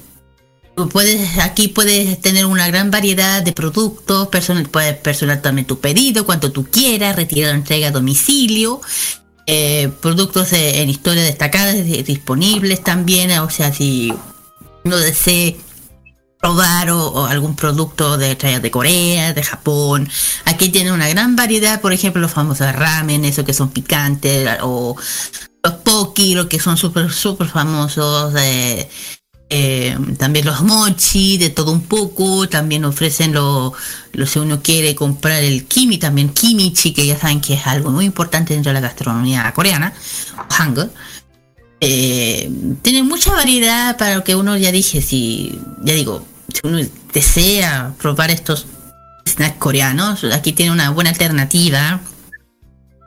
puedes aquí puedes tener una gran variedad de productos personal puedes personal también tu pedido cuanto tú quieras retirada entrega a domicilio eh, productos eh, en historia destacadas disponibles también o sea si uno desee probar o, algún producto de de Corea, de Japón. Aquí tiene una gran variedad, por ejemplo, los famosos ramen, esos que son picantes, o los poki, los que son súper, súper famosos. eh, eh, también los mochi, de todo un poco. También ofrecen lo, lo si uno quiere comprar el kimi, también kimichi, que ya saben que es algo muy importante dentro de la gastronomía coreana, o. Eh, tiene mucha variedad para lo que uno ya dije, si ya digo, si uno desea probar estos snacks coreanos, aquí tiene una buena alternativa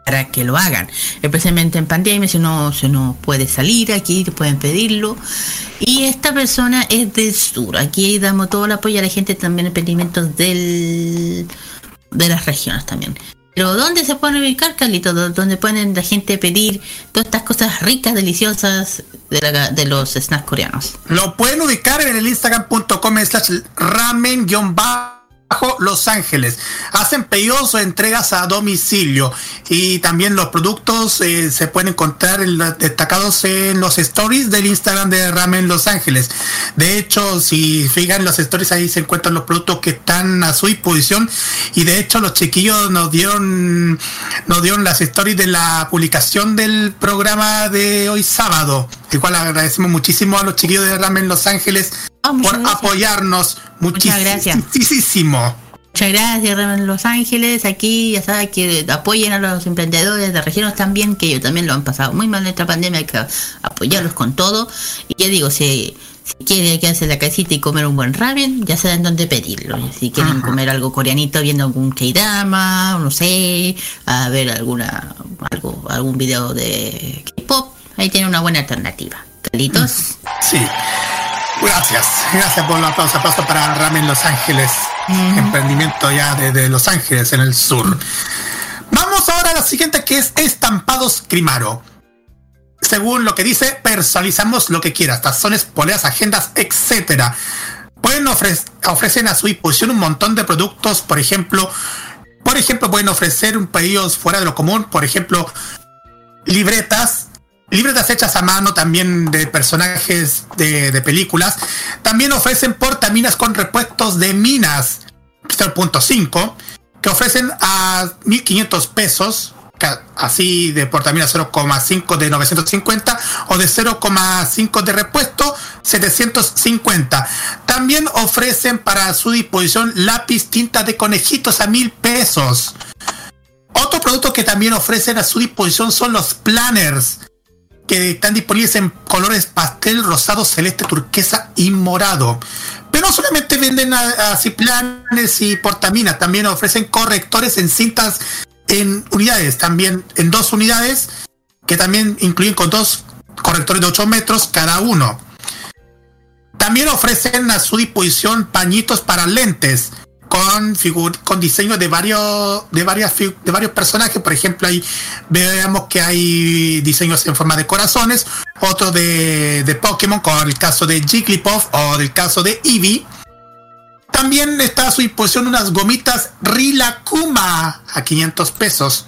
para que lo hagan. Especialmente en pandemia, si uno, si uno puede salir aquí, pueden pedirlo. Y esta persona es del sur. Aquí damos todo el apoyo a la gente también emprendimientos del de las regiones también. Pero ¿dónde se pueden ubicar, Carlito? ¿Dó- ¿Dónde pueden la gente pedir todas estas cosas ricas, deliciosas de, la- de los snacks coreanos? Lo pueden ubicar en el instagram.com slash ramen bajo Los Ángeles. Hacen pedidos o entregas a domicilio y también los productos eh, se pueden encontrar en la- destacados en los stories del Instagram de Ramen Los Ángeles. De hecho, si fijan los stories ahí se encuentran los productos que están a su disposición y de hecho los chiquillos nos dieron nos dieron las stories de la publicación del programa de hoy sábado. Igual agradecemos muchísimo a los chiquillos de Ramen Los Ángeles por apoyarnos Muchas gracias. muchísimo. Muchas gracias, Ramen Los Ángeles. Aquí ya saben que apoyen a los emprendedores de regiones también, que ellos también lo han pasado muy mal en esta pandemia, hay que apoyarlos con todo. Y ya digo, si, si quieren quedarse en la casita y comer un buen ramen, ya saben dónde pedirlo. Si quieren comer algo coreanito viendo algún K-drama, no sé, a ver alguna algo algún video de K-pop, ahí tienen una buena alternativa. Carlitos. Sí. Gracias. Gracias por la aplauso. Aplauso para Ramen Los Ángeles. Emprendimiento ya desde Los Ángeles en el sur. Vamos ahora a la siguiente que es Estampados Crimaro. Según lo que dice, personalizamos lo que quieras, tazones, poleas, agendas, etcétera. Pueden ofrecer ofrecen a su disposición un montón de productos, por ejemplo, por ejemplo, pueden ofrecer un pedidos fuera de lo común, por ejemplo, libretas, libretas hechas a mano también de personajes de, películas. También ofrecen portaminas con repuestos de minas 0.5 que ofrecen a 1500 pesos, así de portamina 0,5 de 950 o de 0,5 de repuesto 750. También ofrecen para su disposición lápiz tinta de conejitos a mil pesos. Otro producto que también ofrecen a su disposición son los planners, que están disponibles en colores pastel, rosado, celeste, turquesa y morado. Pero no solamente venden así planes y portaminas, también ofrecen correctores en cintas en unidades, también en dos unidades, que también incluyen con dos correctores de 8 metros cada uno. También ofrecen a su disposición pañitos para lentes con con diseños de varios de varias de varios personajes, por ejemplo, ahí veamos que hay diseños en forma de corazones, otro de, de Pokémon con el caso de Jigglypuff o del caso de Eevee. También está a su disposición unas gomitas Rilakuma a 500 pesos.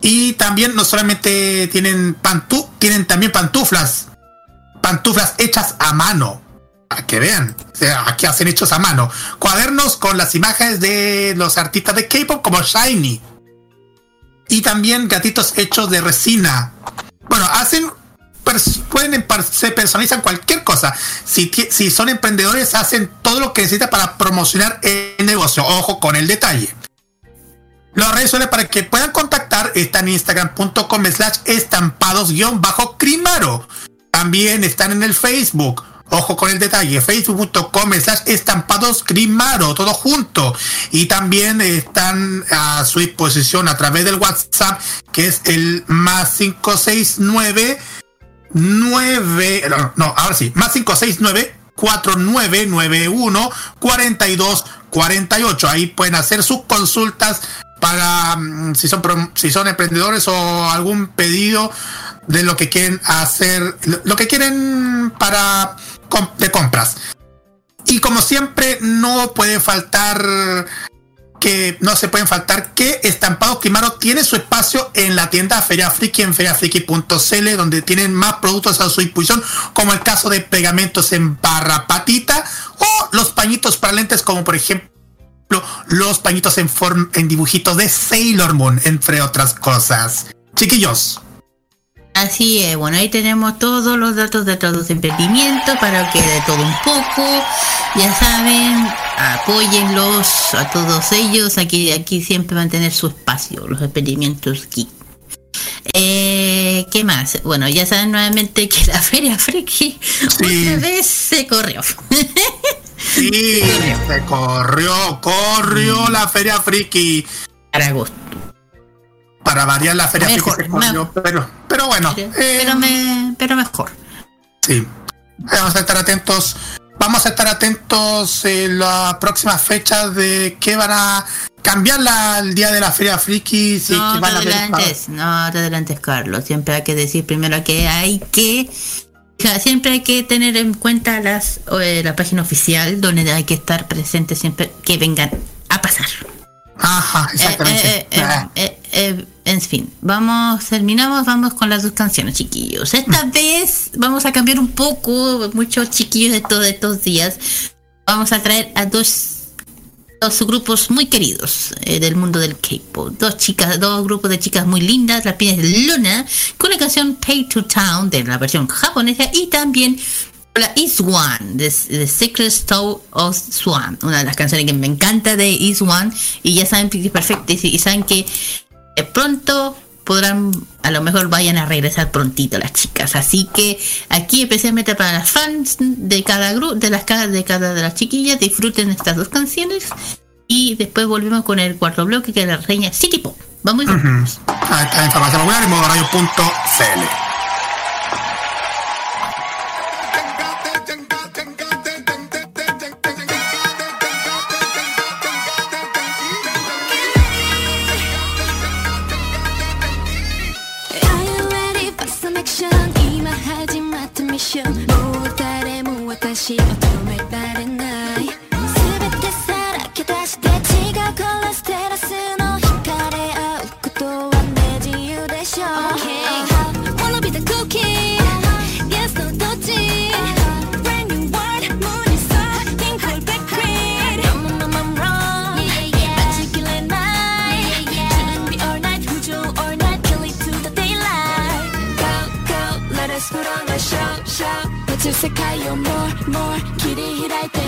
Y también no solamente tienen pantú, tienen también pantuflas. Pantuflas hechas a mano. Que vean. O sea, aquí hacen hechos a mano. Cuadernos con las imágenes de los artistas de K-pop como Shiny. Y también gatitos hechos de resina. Bueno, hacen. Pueden se personalizan cualquier cosa. Si, si son emprendedores, hacen todo lo que necesitan para promocionar el negocio. Ojo con el detalle. Las redes sociales para que puedan contactar están en instagram.com slash estampados-crimaro. También están en el Facebook Ojo con el detalle, facebook.com slash estampados Grimaro, todo junto. Y también están a su disposición a través del WhatsApp, que es el más 569 9, no, no, ahora sí, más 569 4991 42 48. Ahí pueden hacer sus consultas para mm, si son si son emprendedores o algún pedido de lo que quieren hacer, lo- que quieren para de compras. Y como siempre, no puede faltar que no se pueden faltar que Estampados Quimaro tiene su espacio en la tienda Feria Friki en feriafriki.cl donde tienen más productos a su disposición como el caso de pegamentos en barra patita o los pañitos para lentes como por ejemplo los pañitos en, form- en dibujitos de Sailor Moon entre otras cosas. Chiquillos. Así es, bueno, ahí tenemos todos los datos de todos los emprendimientos para que de todo un poco. Ya saben, apóyenlos a todos ellos. Aquí, aquí siempre van a tener su espacio, los emprendimientos geek. Eh, ¿Qué más? Bueno, ya saben nuevamente que la Feria Friki otra vez se corrió. Sí, se corrió, corrió la Feria Friki. Para agosto. Para variar la Feria Mejor, se pero, pero bueno. eh, Pero, me, pero mejor. Sí. Vamos a estar atentos. Vamos a estar atentos en las próximas fechas de que van a cambiar la, el día de la Feria Friki. Si no que te van a haber- adelantes, no te adelantes, Carlos. Siempre hay que decir primero que hay que. Siempre hay que tener en cuenta las eh, la página oficial donde hay que estar presente siempre que vengan a pasar. Ajá, exactamente. Eh, eh, eh, eh, en fin, vamos, terminamos, vamos con las dos canciones, chiquillos. Esta vez vamos a cambiar un poco, muchos chiquillos de todos estos días. Vamos a traer a dos, dos grupos muy queridos eh, del mundo del K-pop. Dos chicas, dos grupos de chicas muy lindas, las pieles de Luna, con la canción Pay to Town de la versión japonesa y también la Is One, The, Secret Story of Swan, una de las canciones que me encanta de Is One, y ya saben que es perfecta, y, saben que pronto podrán, a lo mejor vayan a regresar prontito las chicas, así que aquí especialmente para las fans de cada grupo, de las de cada de las chiquillas, disfruten estas dos canciones, y después volvemos con el cuarto bloque que es la reina City Pop. Vamos a Ujú. Ahí está la información popular en. 世界を more 切り開いて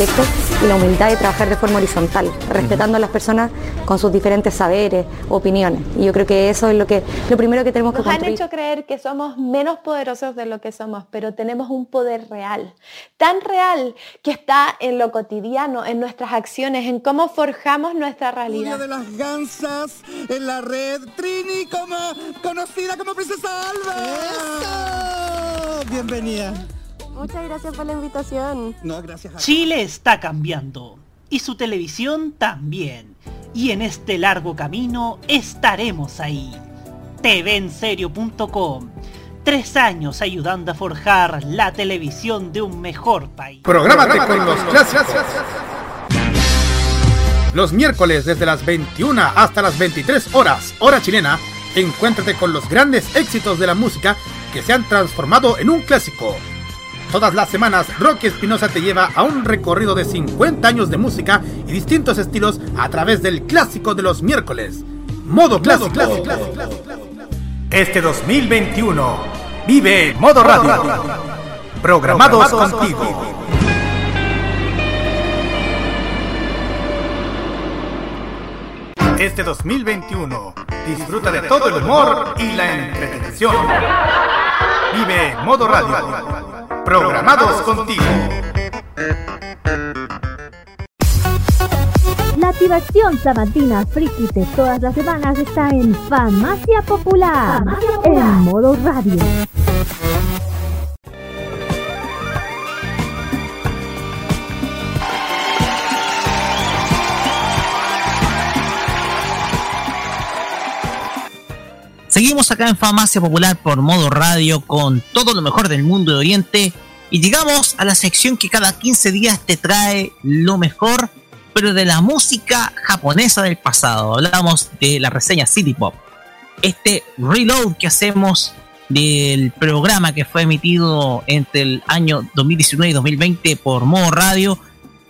y la humildad de trabajar de forma horizontal, respetando a las personas con sus diferentes saberes, opiniones. Y yo creo que eso es lo que lo primero que tenemos que Nos han construir. hecho creer que somos menos poderosos de lo que somos, pero tenemos un poder real, tan real que está en lo cotidiano, en nuestras acciones, en cómo forjamos nuestra realidad. de las gansas en la red Trini como conocida como Princesa Alba. Bienvenida. Muchas gracias por la invitación. No, gracias a Chile está cambiando y su televisión también. Y en este largo camino estaremos ahí. TVenserio.com. Tres años ayudando a forjar la televisión de un mejor país. Prográmate con los clásicos. Los miércoles desde las 21 hasta las 23 horas, hora chilena, encuéntrate con los grandes éxitos de la música que se han transformado en un clásico. Todas las semanas, Rocky Espinosa te lleva a un recorrido de 50 años de música y distintos estilos a través del clásico de los miércoles. Modo clásico. Este 2021, vive Modo Radio. Programados contigo. Este 2021, disfruta de todo el humor y la entretención. Vive Modo Radio. Programados contigo. La activación sabatina friki de todas las semanas está en Farmacia Popular, en modo radio. Seguimos acá en Farmacia Popular por modo radio con todo lo mejor del mundo de Oriente y llegamos a la sección que cada 15 días te trae lo mejor, pero de la música japonesa del pasado. Hablamos de la reseña City Pop. Este reload que hacemos del programa que fue emitido entre el año 2019 y 2020 por modo radio,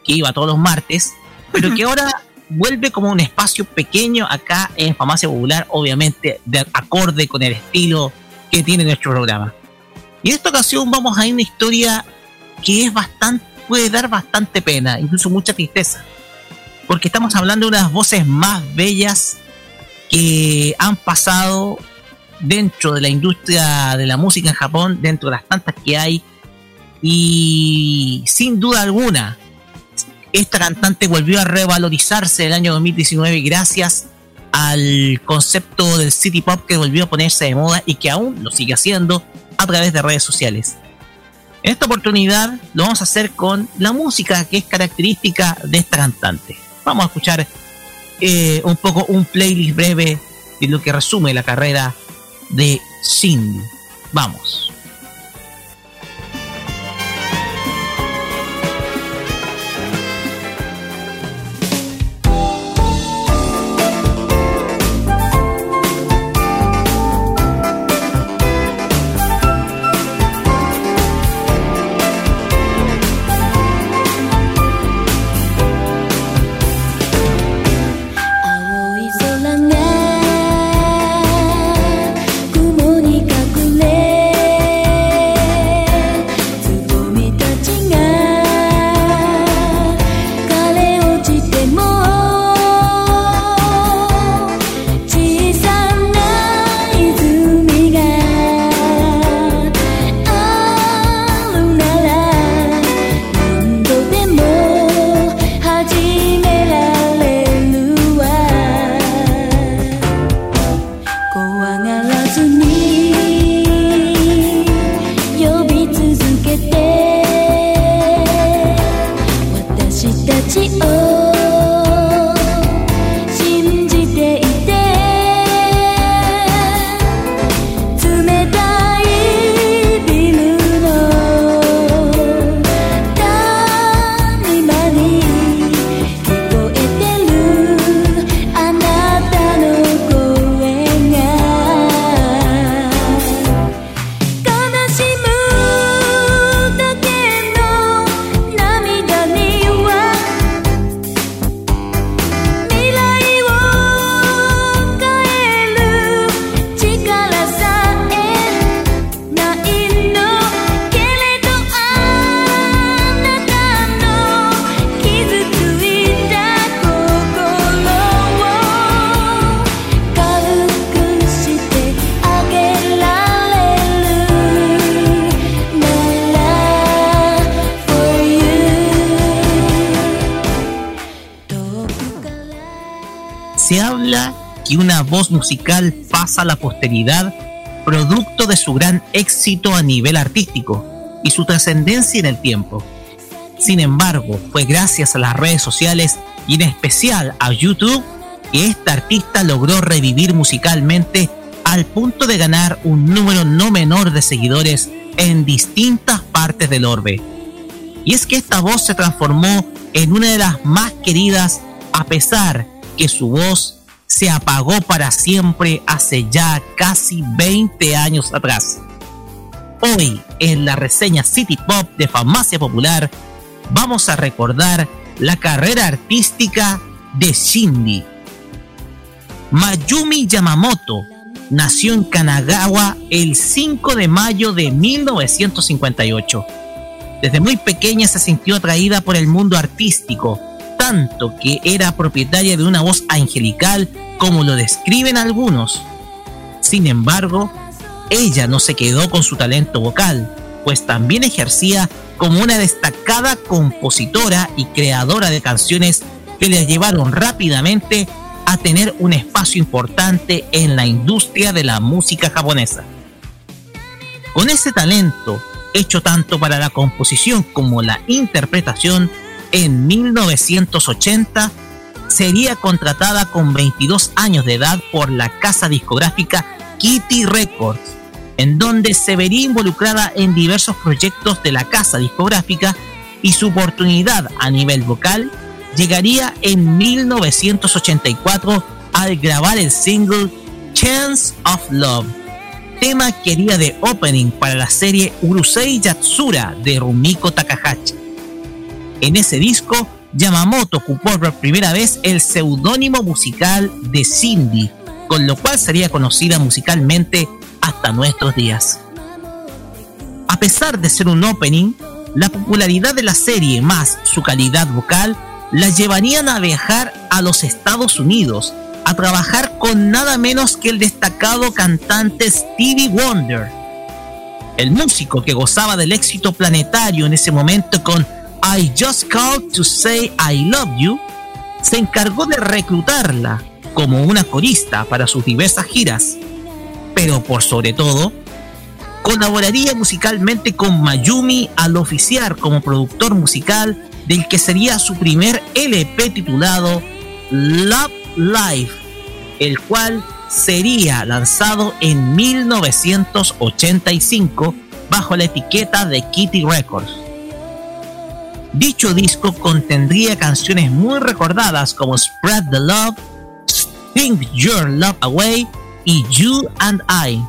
que iba todos los martes, pero que ahora vuelve como un espacio pequeño acá en Farmacia Popular, obviamente de acorde con el estilo que tiene nuestro programa. Y en esta ocasión vamos a ir una historia que es bastante, puede dar bastante pena, incluso mucha tristeza. Porque estamos hablando de unas voces más bellas que han pasado dentro de la industria de la música en Japón, dentro de las tantas que hay. Y sin duda alguna, esta cantante volvió a revalorizarse el año 2019 gracias al concepto del city pop que volvió a ponerse de moda y que aún lo sigue haciendo a través de redes sociales. En esta oportunidad lo vamos a hacer con la música que es característica de esta cantante. Vamos a escuchar eh, un poco un playlist breve de lo que resume la carrera de Cindy. Vamos. Musical pasa a la posteridad producto de su gran éxito a nivel artístico y su trascendencia en el tiempo. Sin embargo, fue gracias a las redes sociales y en especial a YouTube que esta artista logró revivir musicalmente al punto de ganar un número no menor de seguidores en distintas partes del orbe. Y es que esta voz se transformó en una de las más queridas a pesar que su voz se apagó para siempre hace ya casi 20 años atrás. Hoy, en la reseña City Pop de Farmacia Popular, vamos a recordar la carrera artística de Shindy. Mayumi Yamamoto nació en Kanagawa el 5 de mayo de 1958. Desde muy pequeña se sintió atraída por el mundo artístico, tanto que era propietaria de una voz angelical como lo describen algunos. Sin embargo, ella no se quedó con su talento vocal, pues también ejercía como una destacada compositora y creadora de canciones que le llevaron rápidamente a tener un espacio importante en la industria de la música japonesa. Con ese talento, hecho tanto para la composición como la interpretación, en 1980 sería contratada con 22 años de edad por la casa discográfica Kitty Records, en donde se vería involucrada en diversos proyectos de la casa discográfica y su oportunidad a nivel vocal llegaría en 1984 al grabar el single Chance of Love, tema que haría de opening para la serie Urusei Yatsura de Rumiko Takahashi. En ese disco, Yamamoto ocupó por primera vez el seudónimo musical de Cindy, con lo cual sería conocida musicalmente hasta nuestros días. A pesar de ser un opening, la popularidad de la serie más su calidad vocal la llevarían a viajar a los Estados Unidos a trabajar con nada menos que el destacado cantante Stevie Wonder. El músico que gozaba del éxito planetario en ese momento con I Just Called to Say I Love You se encargó de reclutarla como una corista para sus diversas giras, pero por sobre todo, colaboraría musicalmente con Mayumi al oficiar como productor musical del que sería su primer LP titulado Love Life, el cual sería lanzado en 1985 bajo la etiqueta de Kitty Records. Dicho disco contendría canciones muy recordadas como Spread the Love, Think Your Love Away y You and I.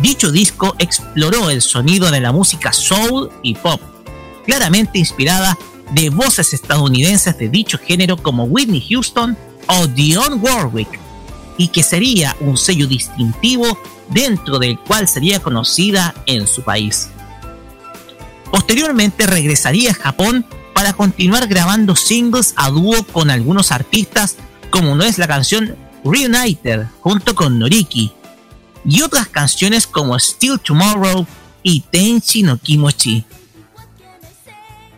Dicho disco exploró el sonido de la música soul y pop, claramente inspirada de voces estadounidenses de dicho género como Whitney Houston o Dionne Warwick, y que sería un sello distintivo dentro del cual sería conocida en su país. Posteriormente regresaría a Japón para continuar grabando singles a dúo con algunos artistas, como no es la canción Reunited junto con Noriki, y otras canciones como Still Tomorrow y Tenchi no Kimochi.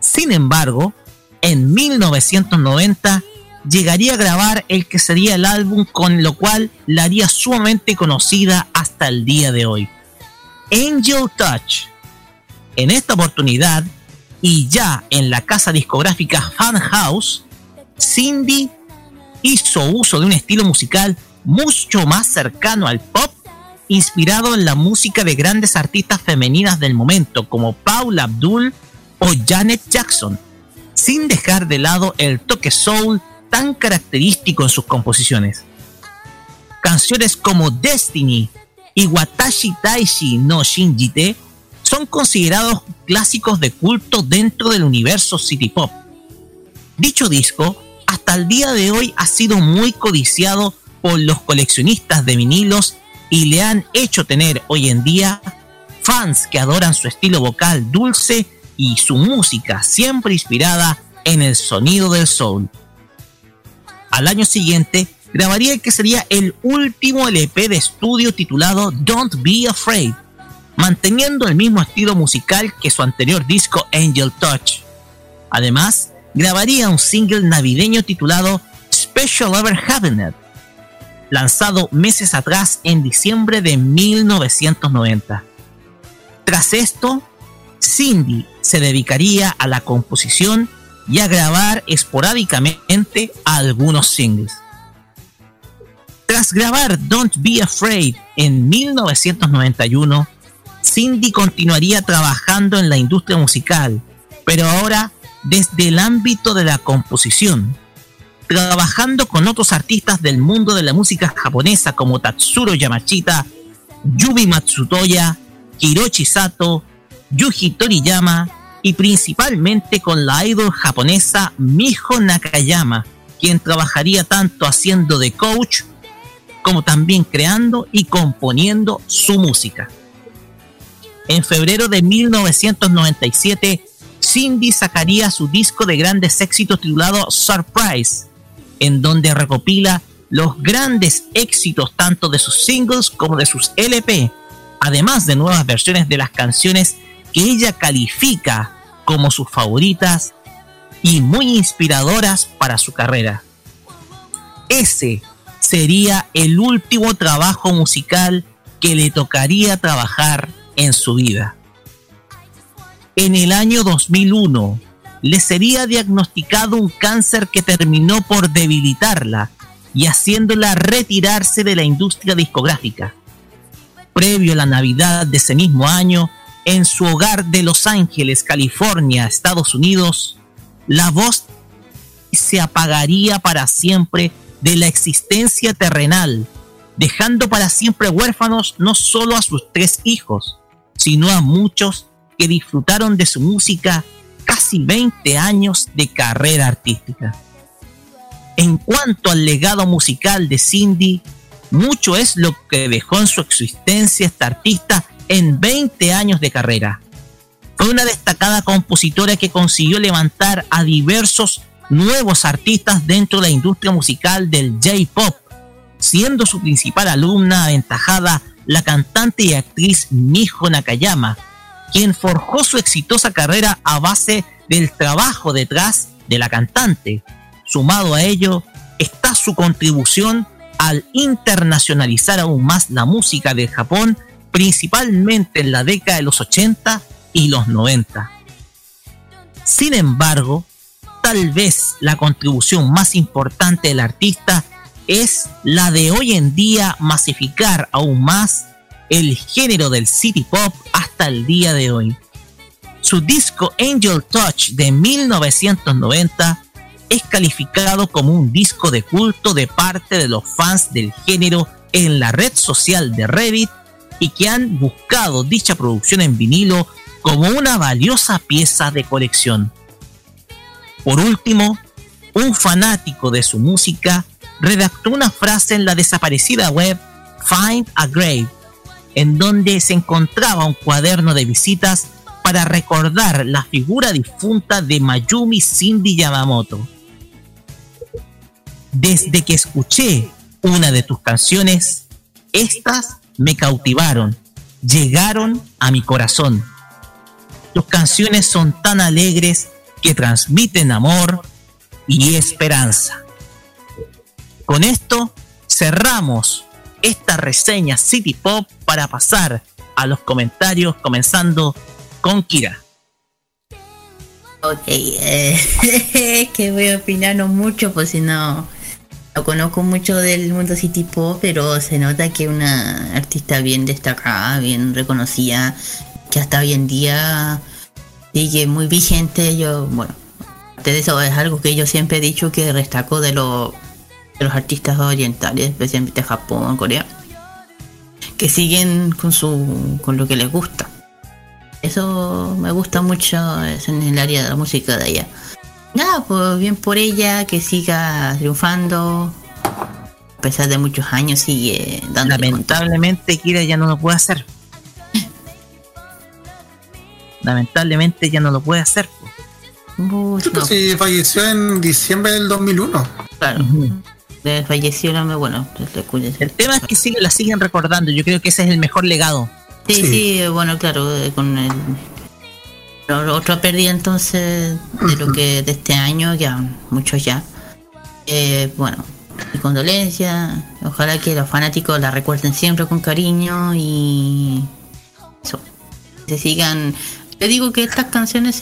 Sin embargo, en 1990 llegaría a grabar el que sería el álbum con lo cual la haría sumamente conocida hasta el día de hoy. Angel Touch. En esta oportunidad, y ya en la casa discográfica Fan House, Cindy hizo uso de un estilo musical mucho más cercano al pop, inspirado en la música de grandes artistas femeninas del momento como Paula Abdul o Janet Jackson, sin dejar de lado el toque soul tan característico en sus composiciones. Canciones como Destiny y Watashi Taishi no Shinjite son considerados clásicos de culto dentro del universo City Pop. Dicho disco, hasta el día de hoy ha sido muy codiciado por los coleccionistas de vinilos y le han hecho tener hoy en día fans que adoran su estilo vocal dulce y su música siempre inspirada en el sonido del soul. Al año siguiente grabaría el que sería el último LP de estudio titulado Don't Be Afraid, manteniendo el mismo estilo musical que su anterior disco Angel Touch. Además, grabaría un single navideño titulado Special Ever Cabinet, lanzado meses atrás en diciembre de 1990. Tras esto, Cindy se dedicaría a la composición y a grabar esporádicamente algunos singles. Tras grabar Don't Be Afraid en 1991, Cindy continuaría trabajando en la industria musical, pero ahora desde el ámbito de la composición, trabajando con otros artistas del mundo de la música japonesa como Tatsuro Yamashita, Yubi Matsutoya, Hiroshi Sato, Yuji Toriyama y principalmente con la idol japonesa Miho Nakayama, quien trabajaría tanto haciendo de coach como también creando y componiendo su música. En febrero de 1997, Cindy sacaría su disco de grandes éxitos titulado Surprise, en donde recopila los grandes éxitos tanto de sus singles como de sus LP, además de nuevas versiones de las canciones que ella califica como sus favoritas y muy inspiradoras para su carrera. Ese sería el último trabajo musical que le tocaría trabajar en su vida. En el año 2001 le sería diagnosticado un cáncer que terminó por debilitarla y haciéndola retirarse de la industria discográfica. Previo a la Navidad de ese mismo año, en su hogar de Los Ángeles, California, Estados Unidos, la voz se apagaría para siempre de la existencia terrenal, dejando para siempre huérfanos no solo a sus tres hijos, sino a muchos que disfrutaron de su música casi 20 años de carrera artística. En cuanto al legado musical de Cindy, mucho es lo que dejó en su existencia esta artista en 20 años de carrera. Fue una destacada compositora que consiguió levantar a diversos nuevos artistas dentro de la industria musical del J-Pop, siendo su principal alumna aventajada la cantante y actriz Miho Nakayama, quien forjó su exitosa carrera a base del trabajo detrás de la cantante. Sumado a ello está su contribución al internacionalizar aún más la música de Japón, principalmente en la década de los 80 y los 90. Sin embargo, tal vez la contribución más importante del artista es la de hoy en día masificar aún más el género del city pop hasta el día de hoy. Su disco Angel Touch de 1990 es calificado como un disco de culto de parte de los fans del género en la red social de Reddit y que han buscado dicha producción en vinilo como una valiosa pieza de colección. Por último, un fanático de su música redactó una frase en la desaparecida web Find a Grave, en donde se encontraba un cuaderno de visitas para recordar la figura difunta de Mayumi Cindy Yamamoto. Desde que escuché una de tus canciones, estas me cautivaron, llegaron a mi corazón. Tus canciones son tan alegres que transmiten amor y esperanza. Con esto cerramos esta reseña City Pop para pasar a los comentarios comenzando con Kira. Ok, eh, que voy a opinar no mucho, pues si no, no conozco mucho del mundo City Pop, pero se nota que una artista bien destacada, bien reconocida, que hasta hoy en día sigue muy vigente. Yo, bueno, de eso es algo que yo siempre he dicho que destaco de, los de los artistas orientales, especialmente Japón, Corea, que siguen con su con lo que les gusta. Eso me gusta mucho es en el área de la música de allá. Nada, pues bien por ella, que siga triunfando. A pesar de muchos años sigue dando. Lamentablemente Kira ya no lo puede hacer lamentablemente ya no lo puede hacer. Sí, pues, falleció en diciembre del 2001. Claro. Falleció, bueno, el tema es que sigue, la siguen recordando. Yo creo que ese es el mejor legado. Sí, sí, bueno, claro, eh, con el otra pérdida entonces de lo que de este año, ya muchos ya. Eh, bueno, mi condolencia. Ojalá que los fanáticos la recuerden siempre con cariño y eso. Se sigan. Te digo que estas canciones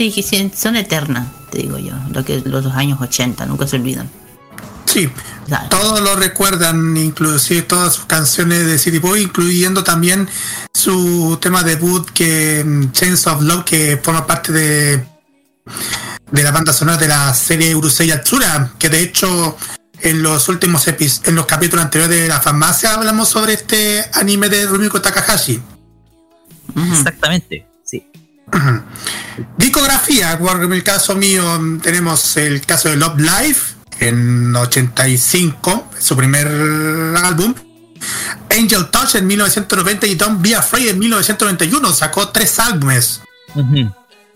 son eternas, te digo yo. Lo que los dos años 80, nunca se olvidan. Sí, todos lo recuerdan, inclusive todas sus canciones de City Boy, incluyendo también su tema debut que mm, Chains of Love, que forma parte de de la banda sonora de la serie Urusei Yatsura, que de hecho en los últimos episodios, en los capítulos anteriores de la farmacia hablamos sobre este anime de Rumiko Takahashi. Exactamente, sí. Discografía, por el caso mío tenemos el caso de Love Life en 85, su primer álbum. Angel Touch en 1990 y Don't Be Afraid en 1991, sacó tres álbumes.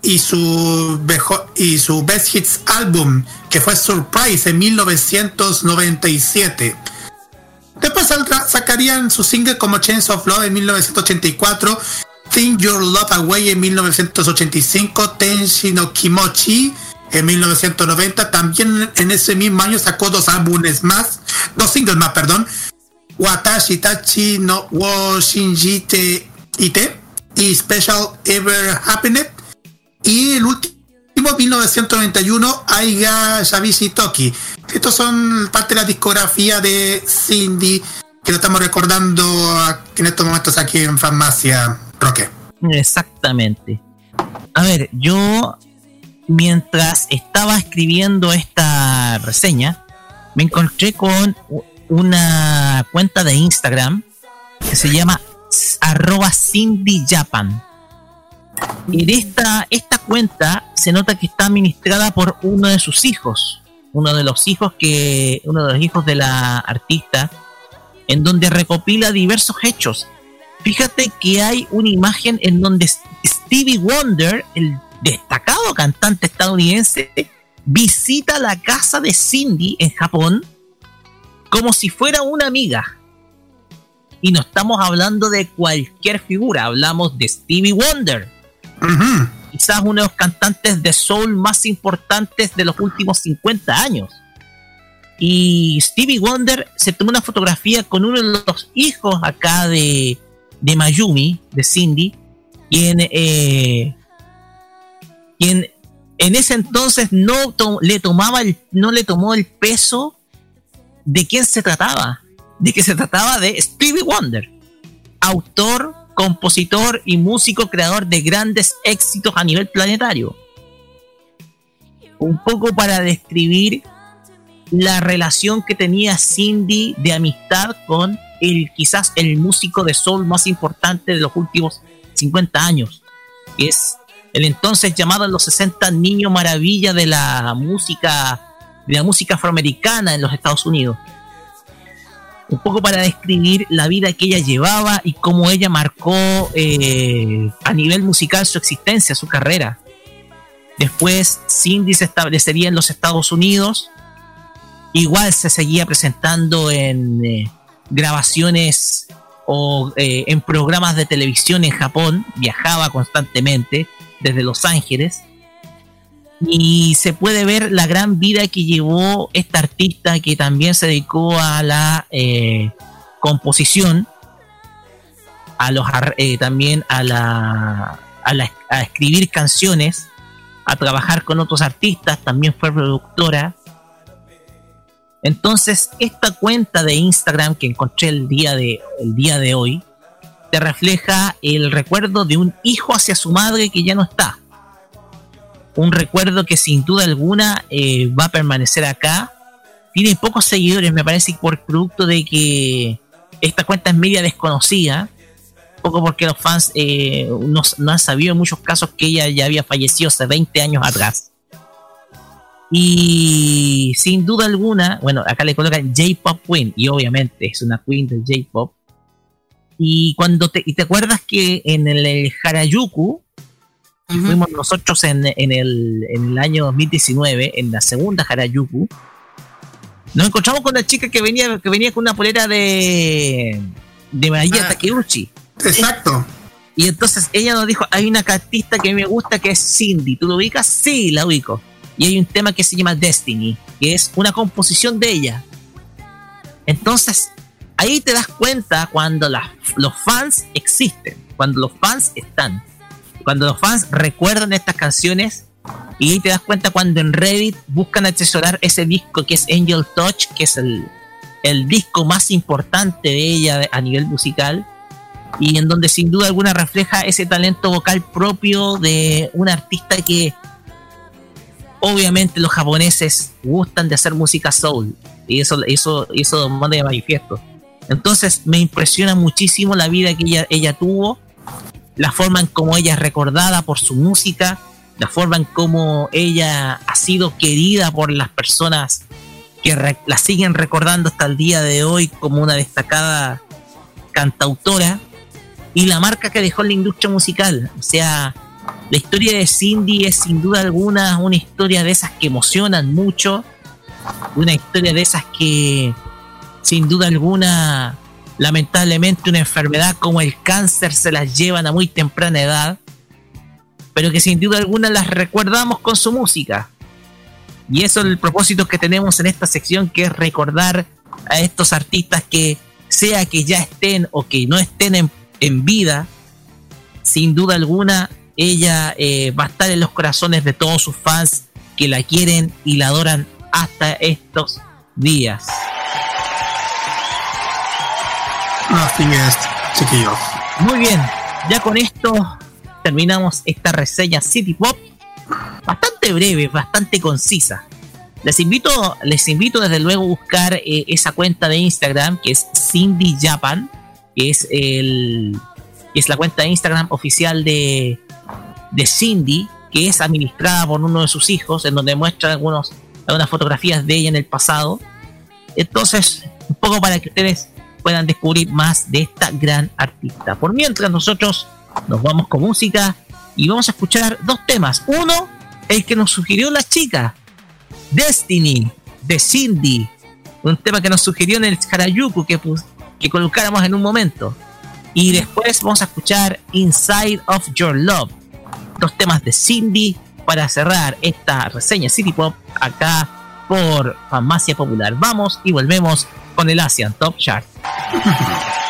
Y su, bejo- y su Best Hits álbum, que fue Surprise en 1997. Después saldrá- sacarían su single como Chains of Love en 1984, Think Your Love Away en 1985, Tenshi no Kimochi en 1990. También en ese mismo año sacó dos álbumes más, dos singles más, perdón. Watashi Tachi no wo Shinjite Ite y Special Ever Happiness. Y el último, 1991, Aiga Shabishi Toki. Estos son parte de la discografía de Cindy que lo estamos recordando en estos momentos aquí en Farmacia Roque. Exactamente. A ver, yo mientras estaba escribiendo esta reseña, me encontré con una cuenta de Instagram que se llama arroba Cindy Japan. En esta, esta cuenta se nota que está administrada por uno de sus hijos, uno de los hijos que, uno de los hijos de la artista, en donde recopila diversos hechos. Fíjate que hay una imagen en donde Stevie Wonder, el destacado cantante estadounidense, visita la casa de Cindy en Japón como si fuera una amiga. Y no estamos hablando de cualquier figura, hablamos de Stevie Wonder. Quizás uno de los cantantes de soul más importantes de los últimos 50 años. Y Stevie Wonder se tomó una fotografía con uno de los hijos acá de, de Mayumi, de Cindy, quien, eh, quien en ese entonces no le tomaba el, no le tomó el peso de quién se trataba, de que se trataba de Stevie Wonder, autor, compositor y músico creador de grandes éxitos a nivel planetario. Un poco para describir la relación que tenía Cindy de amistad con el quizás el músico de soul más importante de los últimos 50 años, que es el entonces llamado en los 60 niño maravilla de la música de la música afroamericana en los Estados Unidos. Un poco para describir la vida que ella llevaba y cómo ella marcó eh, a nivel musical su existencia, su carrera. Después Cindy se establecería en los Estados Unidos. Igual se seguía presentando en eh, grabaciones o eh, en programas de televisión en Japón. Viajaba constantemente desde Los Ángeles. Y se puede ver la gran vida que llevó esta artista que también se dedicó a la eh, composición, a los eh, también a a la- a escribir canciones, a trabajar con otros artistas, también fue productora. Entonces, esta cuenta de Instagram que encontré el día de, el día de hoy, te refleja el recuerdo de un hijo hacia su madre que ya no está. Un recuerdo que sin duda alguna eh, va a permanecer acá. Tiene pocos seguidores, me parece, por producto de que esta cuenta es media desconocida. Poco porque los fans eh, no, no han sabido en muchos casos que ella ya había fallecido hace 20 años atrás. Y sin duda alguna, bueno, acá le colocan J-Pop Queen, y obviamente es una Queen del J-Pop. Y cuando te, y te acuerdas que en el, el Harajuku, que fuimos nosotros en, en el, en el año 2019, en la segunda Harajuku, nos encontramos con una chica que venía, que venía con una polera de, de María Takeuchi. Exacto. Y entonces ella nos dijo, hay una artista que a mí me gusta que es Cindy. ¿Tú lo ubicas? Sí, la ubico. Y hay un tema que se llama Destiny. que es una composición de ella. Entonces, ahí te das cuenta cuando los fans existen, cuando los fans están, cuando los fans recuerdan estas canciones y ahí te das cuenta cuando en Reddit buscan asesorar ese disco que es Angel Touch, que es el, disco más importante de ella a nivel musical y en donde sin duda alguna refleja ese talento vocal propio de un artista que obviamente los japoneses gustan de hacer música soul. Y eso eso eso manda de manifiesto entonces me impresiona muchísimo la vida que ella, ella tuvo la forma en cómo ella es recordada por su música la forma en cómo ella ha sido querida por las personas que la siguen recordando hasta el día de hoy como una destacada cantautora y la marca que dejó en la industria musical. O sea, la historia de Cindy es sin duda alguna una historia de esas que emocionan mucho, una historia de esas que sin duda alguna lamentablemente una enfermedad como el cáncer se las llevan a muy temprana edad, pero que sin duda alguna las recordamos con su música. Y eso es el propósito que tenemos en esta sección, que es recordar a estos artistas que, sea que ya estén o que no estén en, en vida, sin duda alguna, ella eh, va a estar en los corazones de todos sus fans que la quieren y la adoran hasta estos días. Así es, chiquillos. Muy bien, ya con esto terminamos esta reseña City Pop bastante breve, bastante concisa. Les invito, les invito desde luego a buscar eh, esa cuenta de Instagram que es Cindy Japan, que es el que es la cuenta de Instagram oficial de, de Cindy, que es administrada por uno de sus hijos, en donde muestra algunos, algunas fotografías de ella en el pasado. Entonces, un poco para que ustedes puedan descubrir más de esta gran artista. Por mientras nosotros nos vamos con música y vamos a escuchar dos temas. Uno, el que nos sugirió la chica, Destiny, de Cindy, un tema que nos sugirió en el Harajuku que, que colocáramos en un momento. Y después vamos a escuchar Inside of Your Love, dos temas de Cindy para cerrar esta reseña City Pop acá por Farmacia Popular. Vamos y volvemos con el Asian Top Chart.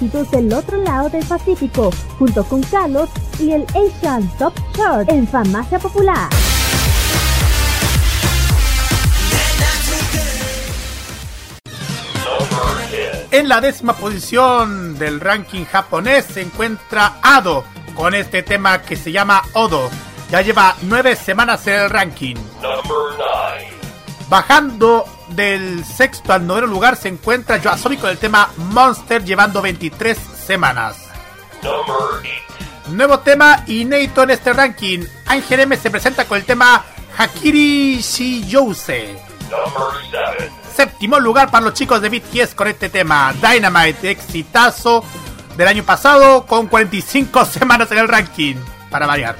éxitos del otro lado del Pacífico, junto con Carlos y el Asian Top Chart en Farmacia Popular. En la décima posición del ranking japonés se encuentra Ado con este tema que se llama Odo. Ya lleva nueve semanas en el ranking. Bajando del sexto al noveno lugar se encuentra Yoasobi con el tema Monster llevando 23 semanas. Nuevo tema inédito en este ranking. Ángel M se presenta con el tema Hakiri Shiyouse. Séptimo lugar para los chicos de BTS con este tema Dynamite, exitazo del año pasado con 45 semanas en el ranking, para variar.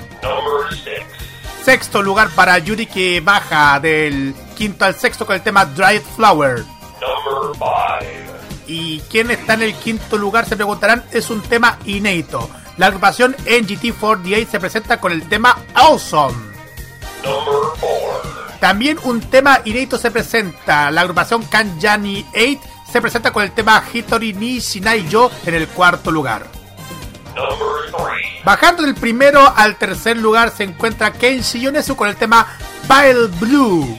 Sexto lugar para Yuri que baja del quinto al sexto con el tema Dried Flower. ¿Y quién está en el quinto lugar? Se preguntarán, es un tema inédito. La agrupación NGT48 se presenta con el tema Awesome. También un tema inédito se presenta. La agrupación Kanjani 8 se presenta con el tema Hitori ni Shinai Yo en el cuarto lugar. Bajando del primero al tercer lugar se encuentra Kenshi Yonezu con el tema Pale Blue.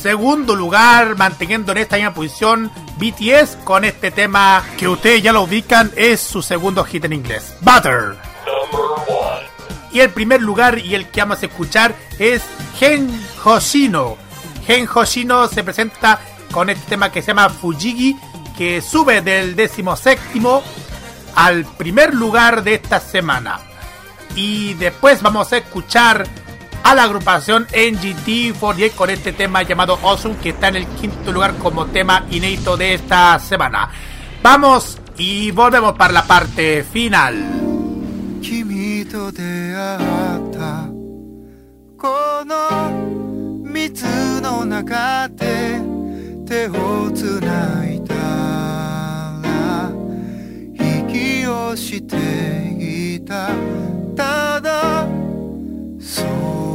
Segundo lugar, manteniendo en esta misma posición, BTS con este tema que ustedes ya lo ubican, es su segundo hit en inglés, Butter. Y el primer lugar y el que vamos a escuchar es Gen Hoshino. Gen Hoshino se presenta con este tema que se llama Fujigi, que sube del décimo séptimo al primer lugar de esta semana. Y después vamos a escuchar a la agrupación NGT48 con este tema llamado Awesome, que está en el quinto lugar como tema inédito de esta semana. Vamos y volvemos para la parte final. 君と出会ったこの水の中で手をつないだら息をしていたただそう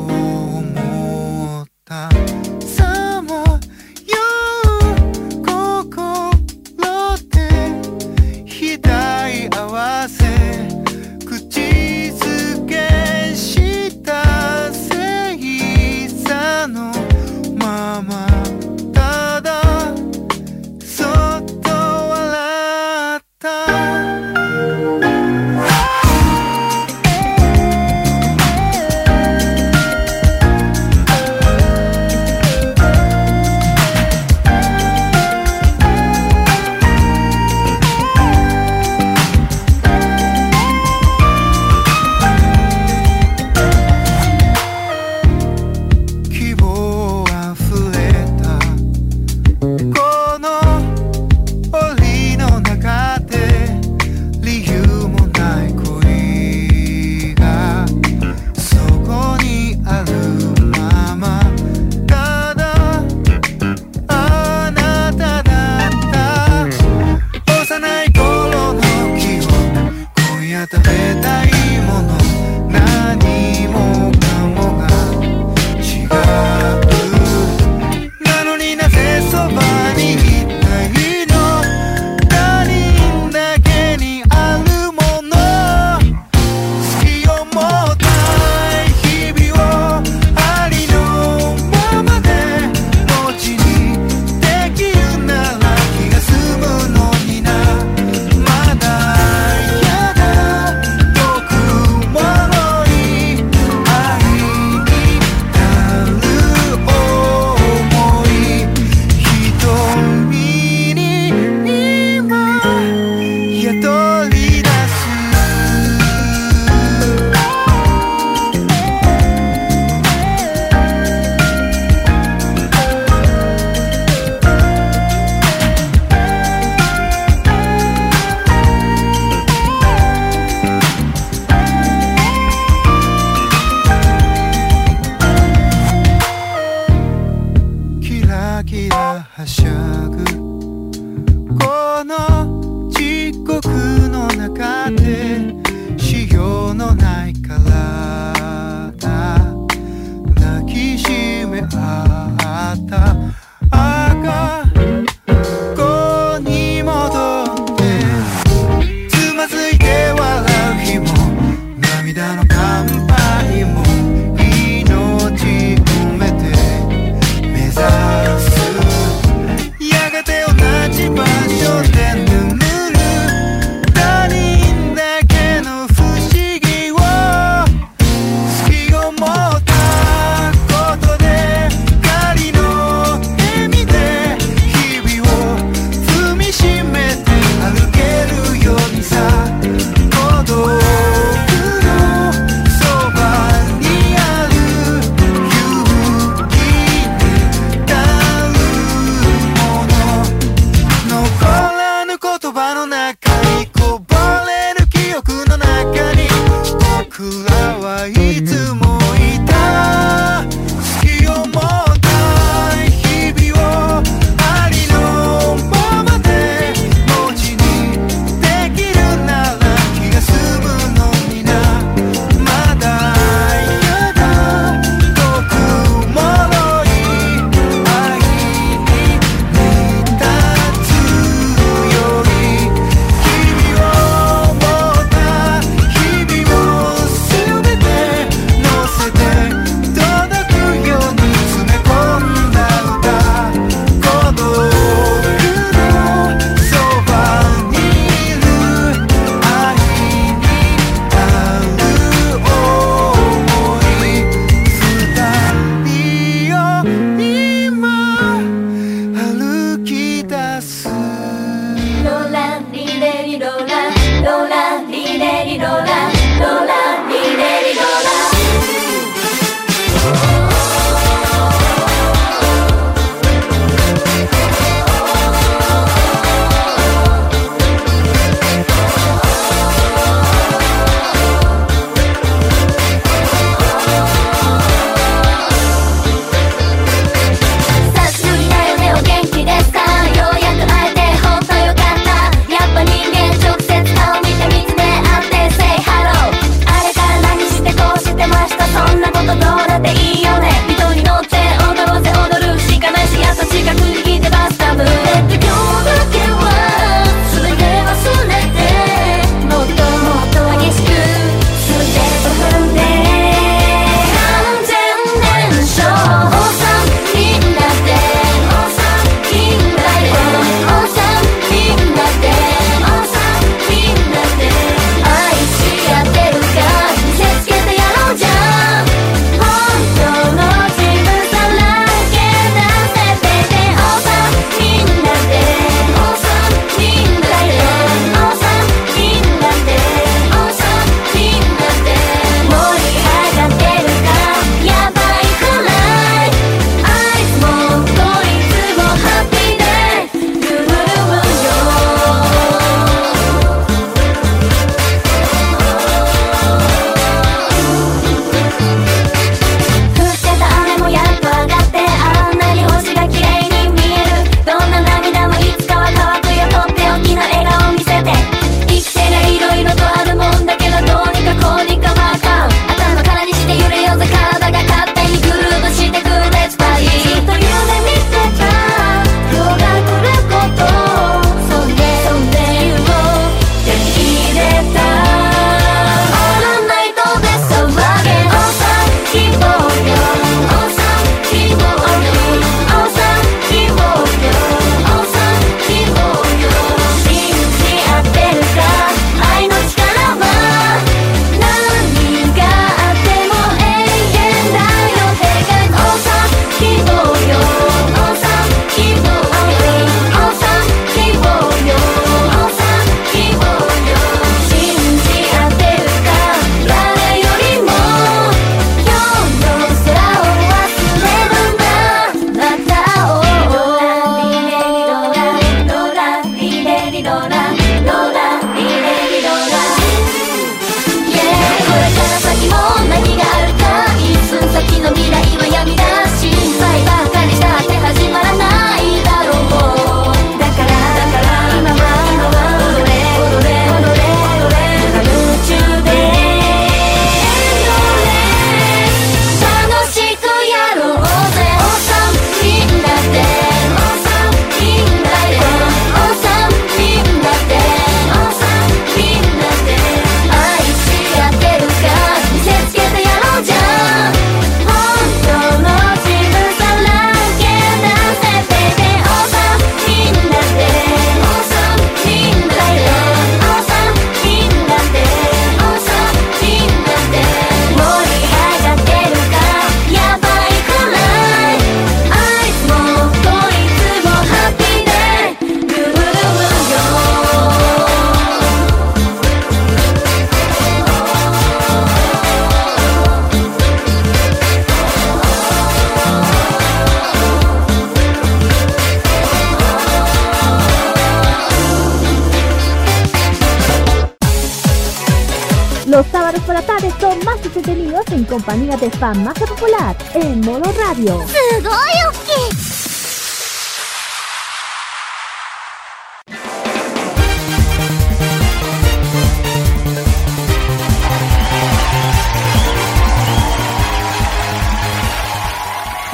Farmacia Popular en modo radio.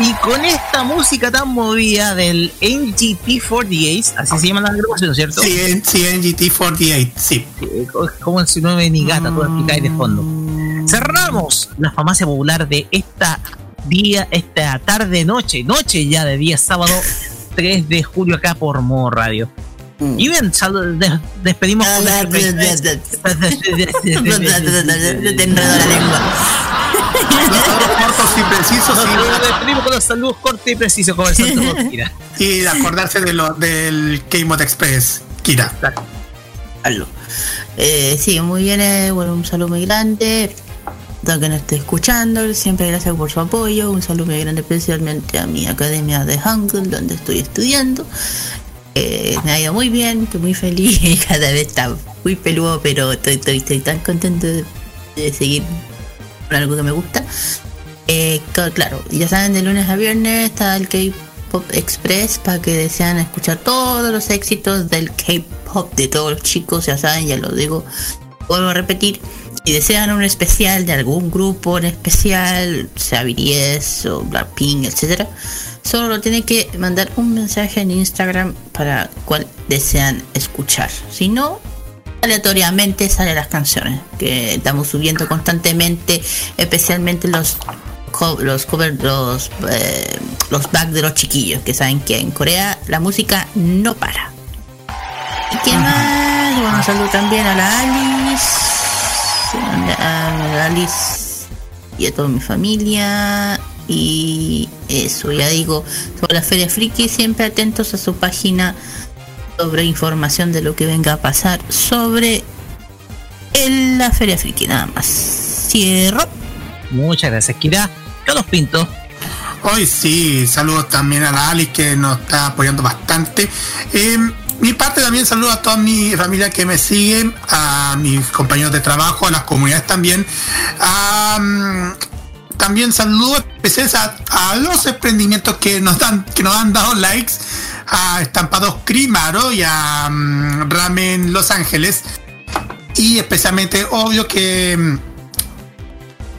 Y con esta música tan movida del NGT48, así se llama la agrupación, ¿cierto? Sí, en- sí, NGT48, sí. Como si no ve ni gata, todo explicáis de fondo. Cerramos la farmacia popular de esta día, esta tarde, noche, noche ya de día sábado 3 de julio acá por Modo Radio. Y bien, despedimos con la cortos y precisos Nos despedimos con los saludos cortos y precisos conversando con Kira. y acordarse de lo, del K-Mod Express, Kira. Eh, sí, muy bien, eh, bueno, un saludo muy grande. Que nos esté escuchando, siempre gracias por su apoyo. Un saludo muy grande especialmente a mi academia de Hangul, donde estoy estudiando. Eh, me ha ido muy bien, estoy muy feliz. Cada vez está muy peludo, pero estoy, estoy, estoy tan contento de, de seguir con algo que me gusta. Eh, cl- claro, ya saben, de lunes a viernes está el K-Pop Express para que desean escuchar todos los éxitos del K-Pop de todos los chicos, ya saben, ya lo digo, vuelvo a repetir. Si desean un especial de algún grupo en especial, sea BTS o Blackpink, etcétera, solo lo tienen que mandar un mensaje en Instagram para cual desean escuchar. Si no, aleatoriamente salen las canciones que estamos subiendo constantemente, especialmente los los cover, los eh, los back de los chiquillos, que saben que en Corea la música no para. ¿Y qué más? Bueno, saludo también a la Alice, a la Alice y a toda mi familia. Y eso, ya digo, sobre la Feria Friki, siempre atentos a su página sobre información de lo que venga a pasar sobre el- la Feria Friki, nada más. Cierro. Muchas gracias, Kira. Carlos Pinto. Hoy sí, saludos también a la Alice que nos está apoyando bastante. Eh, mi parte también saludo a toda mi familia que me siguen, a mis compañeros de trabajo, a las comunidades también. También saludos especiales a, a los emprendimientos que nos dan, que nos han dado likes, a Estampados Crimaro y a mm, Ramen Los Ángeles. Y especialmente, obvio que mm,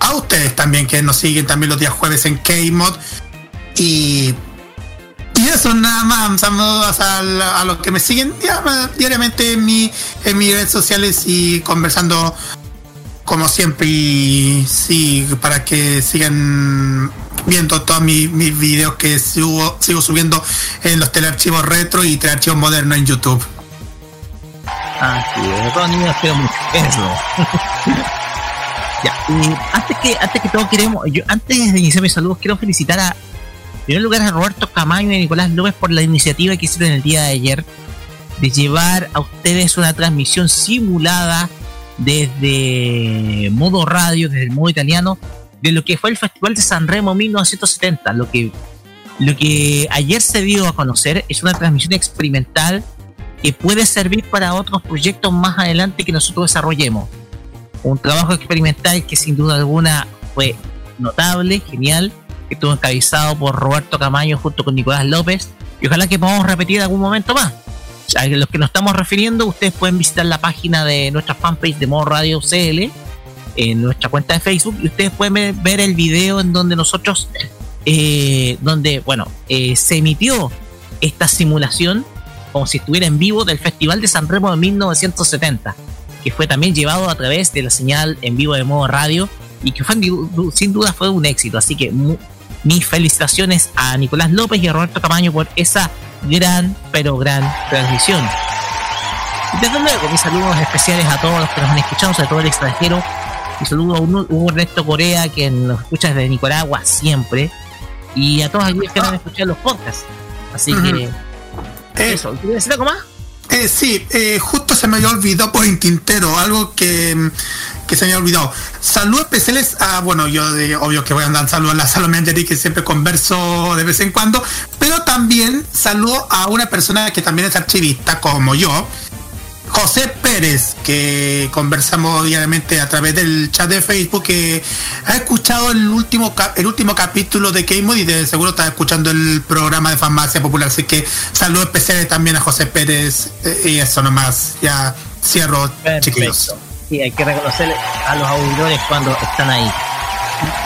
a ustedes también que nos siguen también los días jueves en K-Mod. Y, y eso nada más, saludos a, a los que me siguen dia- diariamente en, mi, en mis redes sociales y conversando como siempre. Y sí, para que sigan viendo todos mis, mis videos que subo- sigo subiendo en los telearchivos retro y telearchivos modernos en YouTube. Así es, Ronnie. Eso. antes que, antes que todo queremos, yo antes de iniciar mis saludos, quiero felicitar a, primer lugar a Roberto Camaño y Nicolás López por la iniciativa que hicieron el día de ayer de llevar a ustedes una transmisión simulada desde modo radio, desde el modo italiano, de lo que fue el Festival de San Remo 1970. Lo que, lo que ayer se dio a conocer es una transmisión experimental que puede servir para otros proyectos más adelante que nosotros desarrollemos. Un trabajo experimental que sin duda alguna fue notable, genial, estuvo encabezado por Roberto Camaño junto con Nicolás López y ojalá que podamos repetir algún momento más. A los que nos estamos refiriendo, ustedes pueden visitar la página de nuestra fanpage de Modo Radio CL en nuestra cuenta de Facebook y ustedes pueden ver- el video en donde nosotros, eh, donde, bueno, eh, se emitió esta simulación como si estuviera en vivo del Festival de San Remo de 1970, que fue también llevado a través de la señal en vivo de modo radio y que sin duda fue un éxito. Así que mis felicitaciones a Nicolás López y a Roberto Camaño por esa gran, pero gran transmisión. Y desde luego, mis saludos especiales a todos los que nos han escuchado, sobre todo el extranjero. Y saludo a un Ernesto Corea, que nos escucha desde Nicaragua siempre. Y a todos aquellos que nos han escuchado los podcasts. Así que. Eso, ¿quieres decir algo más? Eh, sí, eh, justo se me había olvidado por en Tintero, algo que, se me había olvidado. Saludos especiales a, bueno, yo de- obvio que voy a andar saludos a la Salomé Angeli, que siempre converso de vez en cuando, pero también saludo a una persona que también es archivista, como yo, José Pérez, que conversamos diariamente a través del chat de Facebook, que ha escuchado el último el último capítulo de K-Mod y de seguro está escuchando el programa de Farmacia Popular. Así que saludos especiales también a José Pérez. eh, y eso nomás, ya cierro, chiquillos. Sí, hay que reconocer a los auditores cuando están ahí.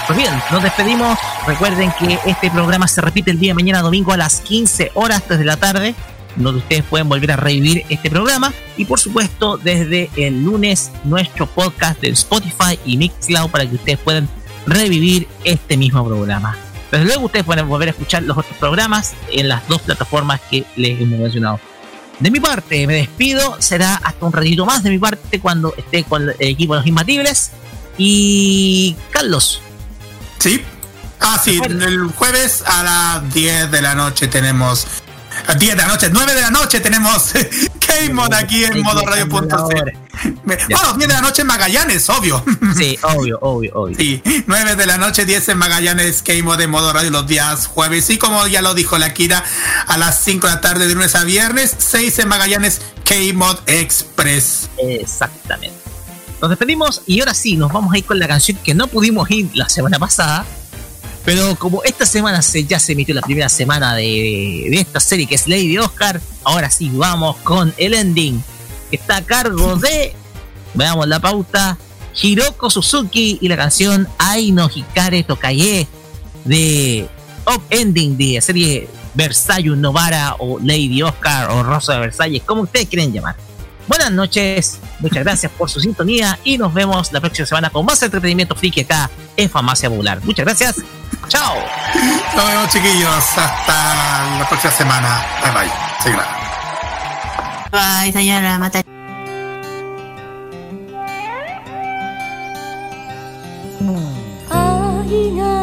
Pues bien, nos despedimos. Recuerden que este programa se repite el día de mañana domingo a las 15 horas desde la tarde, donde ustedes pueden volver a revivir este programa. Y por supuesto, desde el lunes, nuestro podcast de Spotify y Mixcloud para que ustedes puedan revivir este mismo programa. Desde luego, ustedes pueden volver a escuchar los otros programas en las dos plataformas que les hemos mencionado. De mi parte, me despido. Será hasta un ratito más de mi parte cuando esté con el equipo de los Imbatibles. Y Carlos. Sí. Ah, sí, el jueves a las 10 de la noche tenemos. A 10 de la noche, 9 de la noche tenemos K-Mod aquí en modo radio.c. Bueno, 10 de la noche en Magallanes, obvio. Sí, obvio, obvio, obvio. Sí, 9 de la noche, 10 en Magallanes, K-Mod en modo radio los días jueves. Y como ya lo dijo la Kira, a las 5 de la tarde de lunes a viernes, 6 en Magallanes, K-Mod Express. Exactamente. Nos despedimos y ahora sí, nos vamos a ir con la canción que no pudimos ir la semana pasada. Pero como esta semana se, ya se emitió la primera semana de, esta serie que es Lady Oscar, ahora sí vamos con el ending que está a cargo de, veamos la pauta, Hiroko Suzuki y la canción Ai no Hikare Tokaye de Up Ending de la serie Versailles Novara o Lady Oscar o Rosa de Versalles, como ustedes quieren llamar. Buenas noches, muchas gracias por su sintonía y nos vemos la próxima semana con más entretenimiento friki acá en Farmacia Popular. Muchas gracias, Chao. Nos vemos chiquillos. Hasta la próxima semana. Bye bye. sayura. Bye, sayura, Mata. Ai ga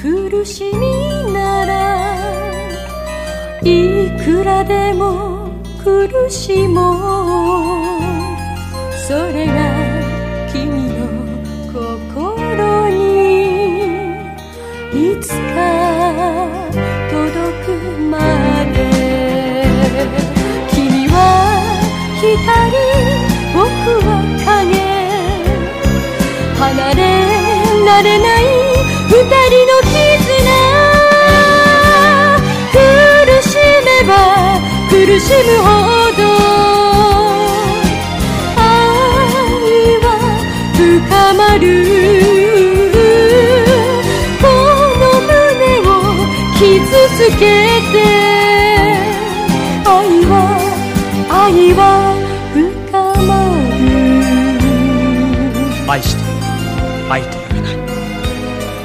kurushimi nara ikura demo kurushi mo それが光僕は影離れられない二人の絆苦しめば苦しむほど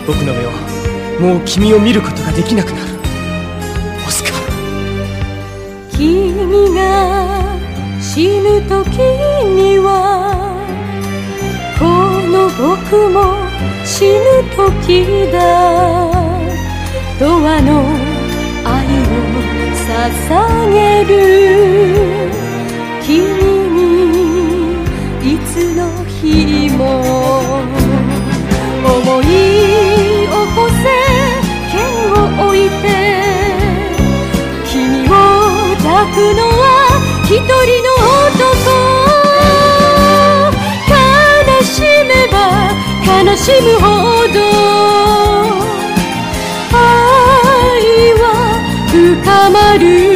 僕の目はもう君を見ることができなくなる。オスカー。君が死ぬ時にはこの僕も死ぬ時だ。永遠の愛を捧げる。君にいつの日も思い起こせ剣を置いて君を抱くのは一人の男。悲しめば悲しむほど愛は深まる。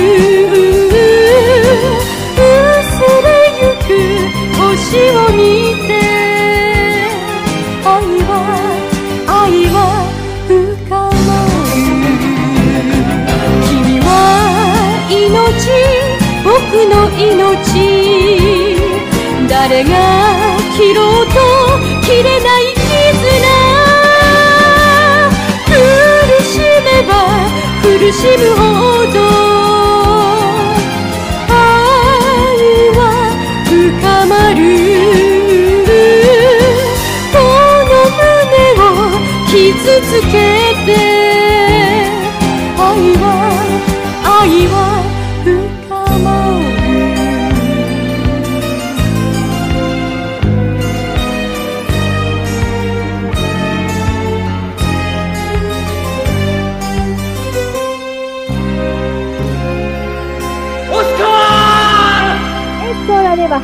切ろうと切れない絆。苦しめば苦しむほど。愛は深まる。この胸を傷つけ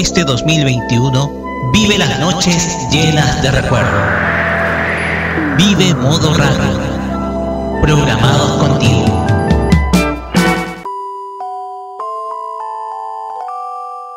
Este 2021 vive las noches llenas de recuerdo. Vive modo radio. Programados contigo.